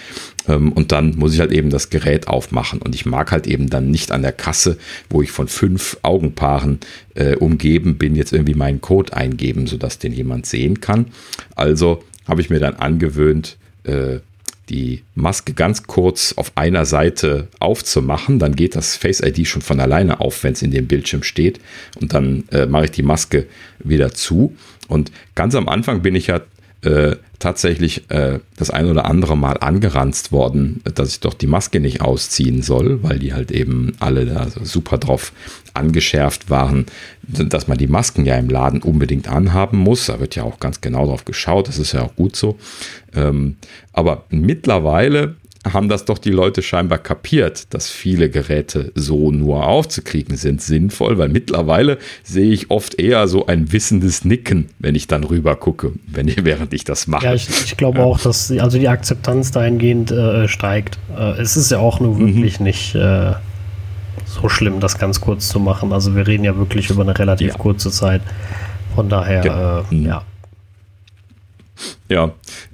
Ähm, und dann muss ich halt eben das Gerät aufmachen. Und ich mag halt eben dann nicht an der Kasse, wo ich von fünf Augenpaaren äh, umgeben bin, jetzt irgendwie meinen Code eingeben, sodass den jemand sehen kann. Also habe ich mir dann angewöhnt, äh, die Maske ganz kurz auf einer Seite aufzumachen. Dann geht das Face ID schon von alleine auf, wenn es in dem Bildschirm steht. Und dann äh, mache ich die Maske wieder zu. Und ganz am Anfang bin ich ja äh, tatsächlich äh, das ein oder andere Mal angeranzt worden, dass ich doch die Maske nicht ausziehen soll, weil die halt eben alle da super drauf angeschärft waren, dass man die Masken ja im Laden unbedingt anhaben muss. Da wird ja auch ganz genau drauf geschaut, das ist ja auch gut so. Ähm, aber mittlerweile haben das doch die Leute scheinbar kapiert, dass viele Geräte so nur aufzukriegen sind, sinnvoll, weil mittlerweile sehe ich oft eher so ein wissendes Nicken, wenn ich dann rüber gucke, wenn, während ich das mache. Ja, ich, ich glaube auch, dass also die Akzeptanz dahingehend äh, steigt. Äh, es ist ja auch nur wirklich mhm. nicht äh, so schlimm, das ganz kurz zu machen. Also wir reden ja wirklich über eine relativ ja. kurze Zeit. Von daher, ja. Äh, mhm. ja. Ja,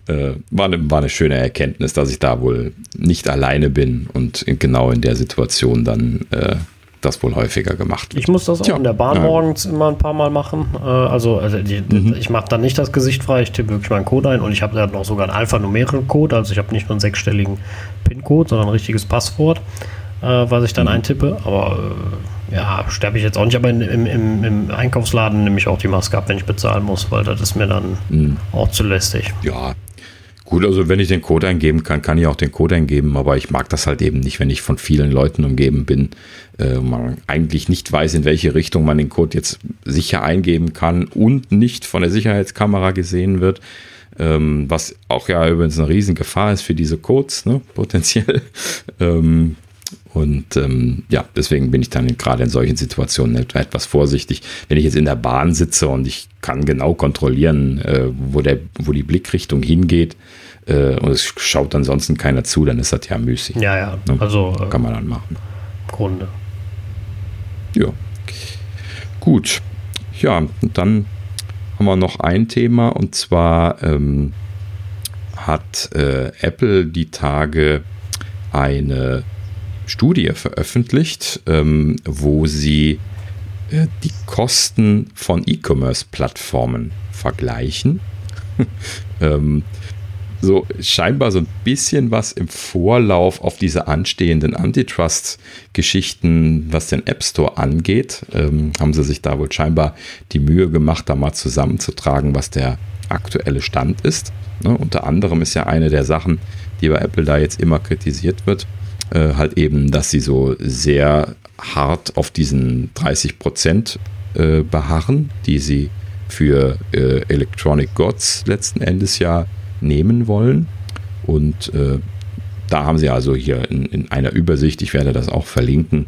äh, war, eine, war eine schöne Erkenntnis, dass ich da wohl nicht alleine bin und in, genau in der Situation dann äh, das wohl häufiger gemacht wird. Ich muss das auch Tja, in der Bahn ja. morgens immer ein paar Mal machen. Äh, also, also die, mhm. ich mache dann nicht das Gesicht frei, ich tippe wirklich meinen Code ein und ich habe dann noch sogar einen alphanumerischen Code, also ich habe nicht nur einen sechsstelligen PIN-Code, sondern ein richtiges Passwort, äh, was ich dann mhm. eintippe. Aber äh, ja, sterbe ich jetzt auch nicht, aber in, im, im, im, Einkaufsladen nehme ich auch die Maske ab, wenn ich bezahlen muss, weil das ist mir dann mhm. auch zu lästig. Ja, Gut, also wenn ich den Code eingeben kann, kann ich auch den Code eingeben, aber ich mag das halt eben nicht, wenn ich von vielen Leuten umgeben bin, äh, man eigentlich nicht weiß, in welche Richtung man den Code jetzt sicher eingeben kann und nicht von der Sicherheitskamera gesehen wird, ähm, was auch ja übrigens eine Riesengefahr ist für diese Codes, ne, potenziell. ähm, und ähm, ja, deswegen bin ich dann gerade in solchen Situationen etwas vorsichtig. Wenn ich jetzt in der Bahn sitze und ich kann genau kontrollieren, äh, wo, der, wo die Blickrichtung hingeht äh, und es schaut ansonsten keiner zu, dann ist das ja müßig. Ja, ja. Ne? Also kann man dann machen. Grunde. Ja. Gut. Ja, und dann haben wir noch ein Thema und zwar ähm, hat äh, Apple die Tage eine Studie veröffentlicht, ähm, wo sie äh, die Kosten von E-Commerce-Plattformen vergleichen. ähm, so scheinbar so ein bisschen was im Vorlauf auf diese anstehenden Antitrust-Geschichten, was den App Store angeht, ähm, haben sie sich da wohl scheinbar die Mühe gemacht, da mal zusammenzutragen, was der aktuelle Stand ist. Ne? Unter anderem ist ja eine der Sachen, die bei Apple da jetzt immer kritisiert wird, äh, halt eben, dass sie so sehr hart auf diesen 30 Prozent äh, beharren, die sie für äh, Electronic Gods letzten Endes ja nehmen wollen. Und äh, da haben sie also hier in, in, einer Übersicht, ich werde das auch verlinken,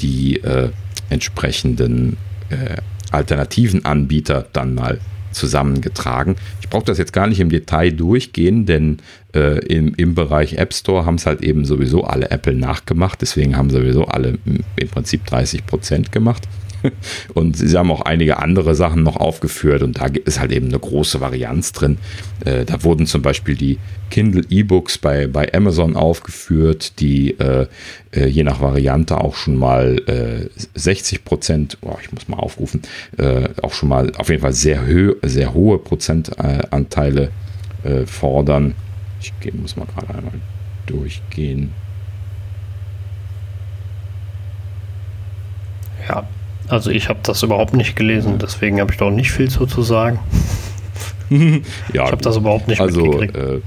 die äh, entsprechenden äh, alternativen Anbieter dann mal zusammengetragen. Ich brauche das jetzt gar nicht im Detail durchgehen, denn äh, im, im Bereich App Store haben es halt eben sowieso alle Apple nachgemacht. Deswegen haben sowieso alle im Prinzip 30 Prozent gemacht. und sie haben auch einige andere Sachen noch aufgeführt und da ist halt eben eine große Varianz drin. Äh, da wurden zum Beispiel die Kindle E-Books bei, bei Amazon aufgeführt, die äh, äh, je nach Variante auch schon mal äh, 60 Prozent, oh, ich muss mal aufrufen, äh, auch schon mal auf jeden Fall sehr, hö sehr hohe Prozentanteile äh, fordern. Ich muss mal gerade einmal durchgehen. Ja, also ich habe das überhaupt nicht gelesen, deswegen habe ich doch nicht viel zu, zu sagen. ja, ich habe das überhaupt nicht also, mitgekriegt. Äh,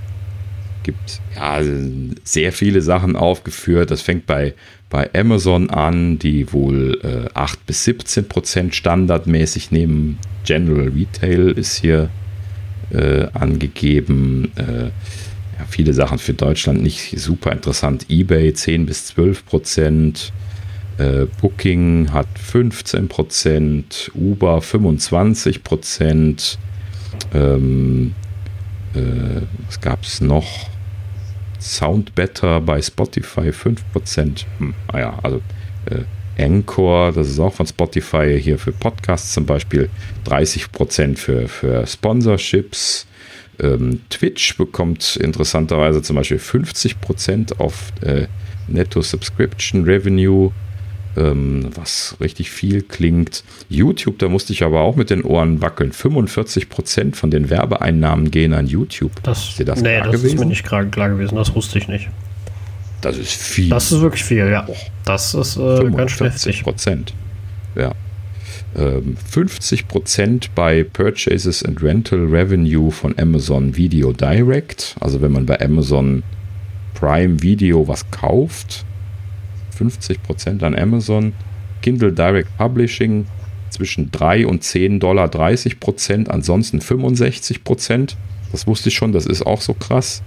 gibt ja sehr viele Sachen aufgeführt. Das fängt bei, bei Amazon an, die wohl äh, 8 bis 17 Prozent standardmäßig nehmen. General Retail ist hier äh, angegeben. Äh, ja, viele Sachen für Deutschland nicht super interessant. eBay 10 bis 12 Prozent. Äh, Booking hat 15 Prozent. Uber 25 Prozent. Ähm, äh, was gab es noch? Sound Better bei Spotify 5%. Hm, naja, also äh, Anchor, das ist auch von Spotify hier für Podcasts zum Beispiel, 30% für, für Sponsorships. Ähm, Twitch bekommt interessanterweise zum Beispiel 50% auf äh, Netto Subscription Revenue ähm, was richtig viel klingt. YouTube, da musste ich aber auch mit den Ohren wackeln. 45 Prozent von den Werbeeinnahmen gehen an YouTube. Das, ist das nee, das gewesen? ist mir nicht klar, klar, gewesen. Das wusste ich nicht. Das ist viel. Das ist wirklich viel, ja. Das ist äh, ganz schlecht. Prozent. Ja. 50 ähm, Prozent bei Purchases and Rental Revenue von Amazon Video Direct. Also wenn man bei Amazon Prime Video was kauft, 50% an Amazon, Kindle Direct Publishing zwischen 3 und 10 Dollar 30 Prozent, ansonsten 65 Prozent. Das wusste ich schon, das ist auch so krass.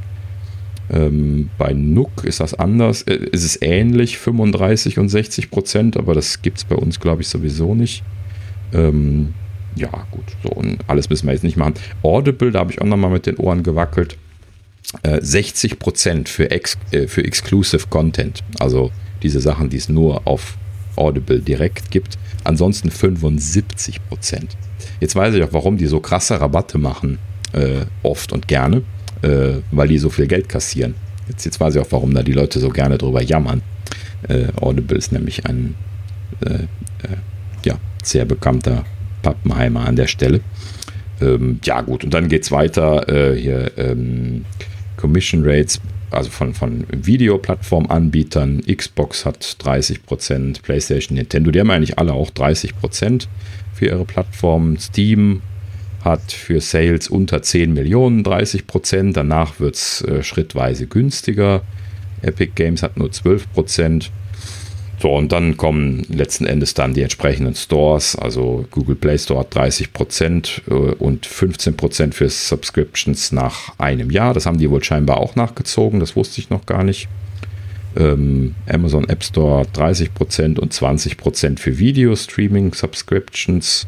Ähm, bei Nook ist das anders, äh, ist es ähnlich, 35 und 60 Prozent, aber das gibt es bei uns, glaube ich, sowieso nicht. Ähm, ja, gut, so und alles müssen wir jetzt nicht machen. Audible, da habe ich auch nochmal mit den Ohren gewackelt. Äh, 60 Prozent für, ex, äh, für Exclusive Content, also diese Sachen, die es nur auf Audible direkt gibt. Ansonsten 75 Prozent. Jetzt weiß ich auch, warum die so krasse Rabatte machen, äh, oft und gerne, äh, weil die so viel Geld kassieren. Jetzt, jetzt weiß ich auch, warum da die Leute so gerne drüber jammern. Äh, Audible ist nämlich ein äh, äh, ja, sehr bekannter Pappenheimer an der Stelle. Ähm, ja, gut, und dann geht es weiter. Äh, hier ähm, Commission Rates also von, von Videoplattformanbietern. Xbox hat 30%, PlayStation, Nintendo, die haben eigentlich alle auch 30% für ihre Plattformen. Steam hat für Sales unter 10 Millionen 30%, danach wird es äh, schrittweise günstiger. Epic Games hat nur 12%. So, und dann kommen letzten Endes dann die entsprechenden Stores, also Google Play Store hat 30 Prozent äh, und 15 Prozent für Subscriptions nach einem Jahr. Das haben die wohl scheinbar auch nachgezogen, das wusste ich noch gar nicht. Ähm, Amazon App Store 30 Prozent und 20 Prozent für Video Streaming Subscriptions.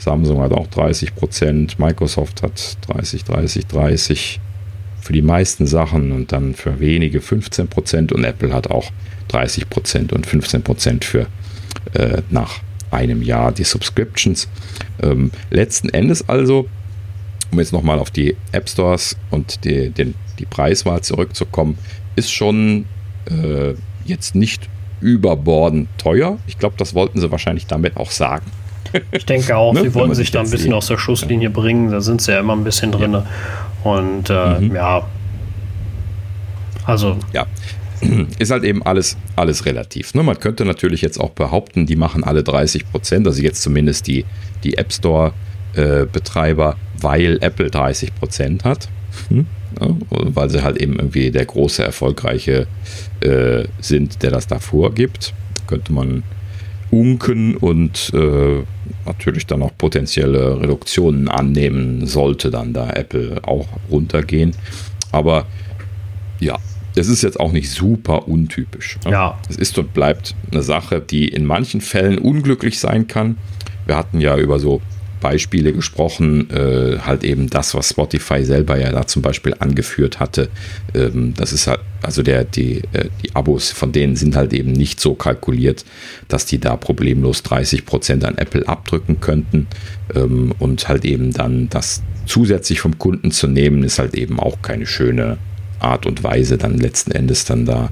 Samsung hat auch 30 Prozent, Microsoft hat 30, 30, 30 für die meisten Sachen und dann für wenige 15 Prozent und Apple hat auch 30 Prozent und 15 Prozent für äh, nach einem Jahr die Subscriptions. Ähm, letzten Endes also, um jetzt nochmal auf die App Stores und die, den, die Preiswahl zurückzukommen, ist schon äh, jetzt nicht überbordend teuer. Ich glaube, das wollten sie wahrscheinlich damit auch sagen. Ich denke auch, ne? sie wollten sich da ein bisschen sehen. aus der Schusslinie ja. bringen. Da sind sie ja immer ein bisschen drin. Ja. Und äh, mhm. ja, also. Ja, ist halt eben alles, alles relativ. Ne? Man könnte natürlich jetzt auch behaupten, die machen alle 30 Prozent, also jetzt zumindest die, die App Store-Betreiber, äh, weil Apple 30 Prozent hat. Hm? Ja, weil sie halt eben irgendwie der große, erfolgreiche äh, sind, der das da vorgibt. Könnte man unken und äh, natürlich dann auch potenzielle Reduktionen annehmen, sollte dann da Apple auch runtergehen. Aber ja, es ist jetzt auch nicht super untypisch. Ne? Ja. Es ist und bleibt eine Sache, die in manchen Fällen unglücklich sein kann. Wir hatten ja über so Beispiele gesprochen, äh, halt eben das, was Spotify selber ja da zum Beispiel angeführt hatte. Ähm, das ist halt, also der, die, äh, die Abos von denen sind halt eben nicht so kalkuliert, dass die da problemlos 30 Prozent an Apple abdrücken könnten. Ähm, und halt eben dann das zusätzlich vom Kunden zu nehmen, ist halt eben auch keine schöne Art und Weise, dann letzten Endes dann da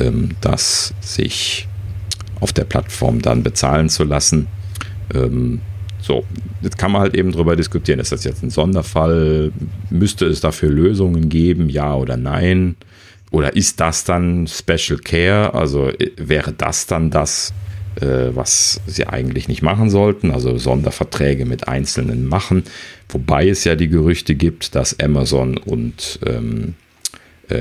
ähm, das sich auf der Plattform dann bezahlen zu lassen. Ähm, so, jetzt kann man halt eben drüber diskutieren, ist das jetzt ein Sonderfall? Müsste es dafür Lösungen geben, ja oder nein? Oder ist das dann Special Care? Also äh, wäre das dann das, äh, was sie eigentlich nicht machen sollten? Also Sonderverträge mit Einzelnen machen. Wobei es ja die Gerüchte gibt, dass Amazon und ähm, äh,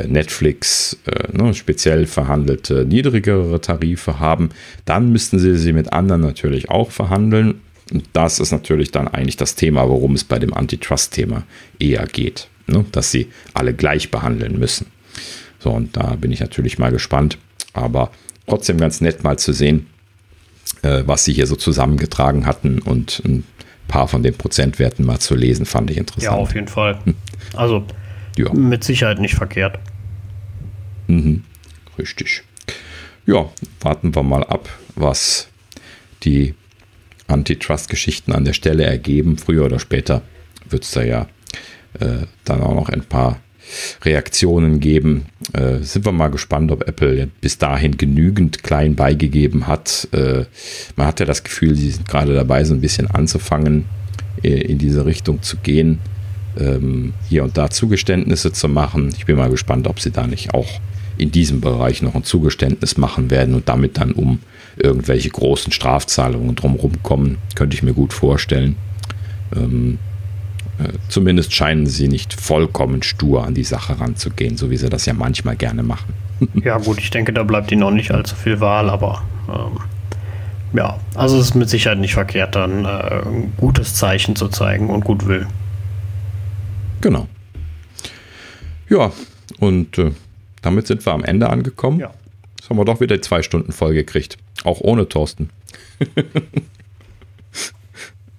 Netflix äh, ne, speziell verhandelte niedrigere Tarife haben, dann müssten sie sie mit anderen natürlich auch verhandeln. Und das ist natürlich dann eigentlich das Thema, worum es bei dem Antitrust-Thema eher geht, ne, dass sie alle gleich behandeln müssen. So, und da bin ich natürlich mal gespannt, aber trotzdem ganz nett mal zu sehen, äh, was sie hier so zusammengetragen hatten und ein paar von den Prozentwerten mal zu lesen, fand ich interessant. Ja, auf jeden Fall. Also ja. Mit Sicherheit nicht verkehrt. Mhm. Richtig. Ja, warten wir mal ab, was die Antitrust-Geschichten an der Stelle ergeben. Früher oder später wird es da ja äh, dann auch noch ein paar Reaktionen geben. Äh, sind wir mal gespannt, ob Apple bis dahin genügend klein beigegeben hat. Äh, man hat ja das Gefühl, sie sind gerade dabei, so ein bisschen anzufangen, äh, in diese Richtung zu gehen ähm, hier und da Zugeständnisse zu machen. Ich bin mal gespannt, ob sie da nicht auch in diesem Bereich noch ein Zugeständnis machen werden und damit dann um irgendwelche großen Strafzahlungen drumherum kommen. Könnte ich mir gut vorstellen. Ähm, äh, zumindest scheinen sie nicht vollkommen stur an die Sache ranzugehen, so wie sie das ja manchmal gerne machen. ja, gut, ich denke, da bleibt ihnen noch nicht allzu viel Wahl, aber ähm, ja, also es ist mit Sicherheit nicht verkehrt, dann äh, ein gutes Zeichen zu zeigen und gut will. Genau. Ja, und äh, damit sind wir am Ende angekommen. Ja. Jetzt haben wir doch wieder zwei Stunden voll gekriegt. Auch ohne Thorsten.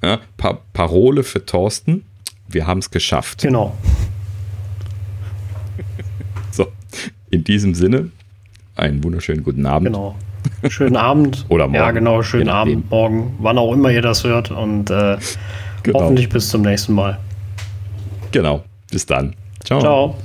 ja, pa Parole für Thorsten. Wir haben es geschafft. Genau. so, in diesem Sinne, einen wunderschönen guten Abend. Genau. Schönen Abend. Oder morgen. Ja, genau, schönen Abend, morgen, wann auch immer ihr das hört. Und äh, genau. hoffentlich bis zum nächsten Mal. Genau. Bis dann. Ciao. Ciao.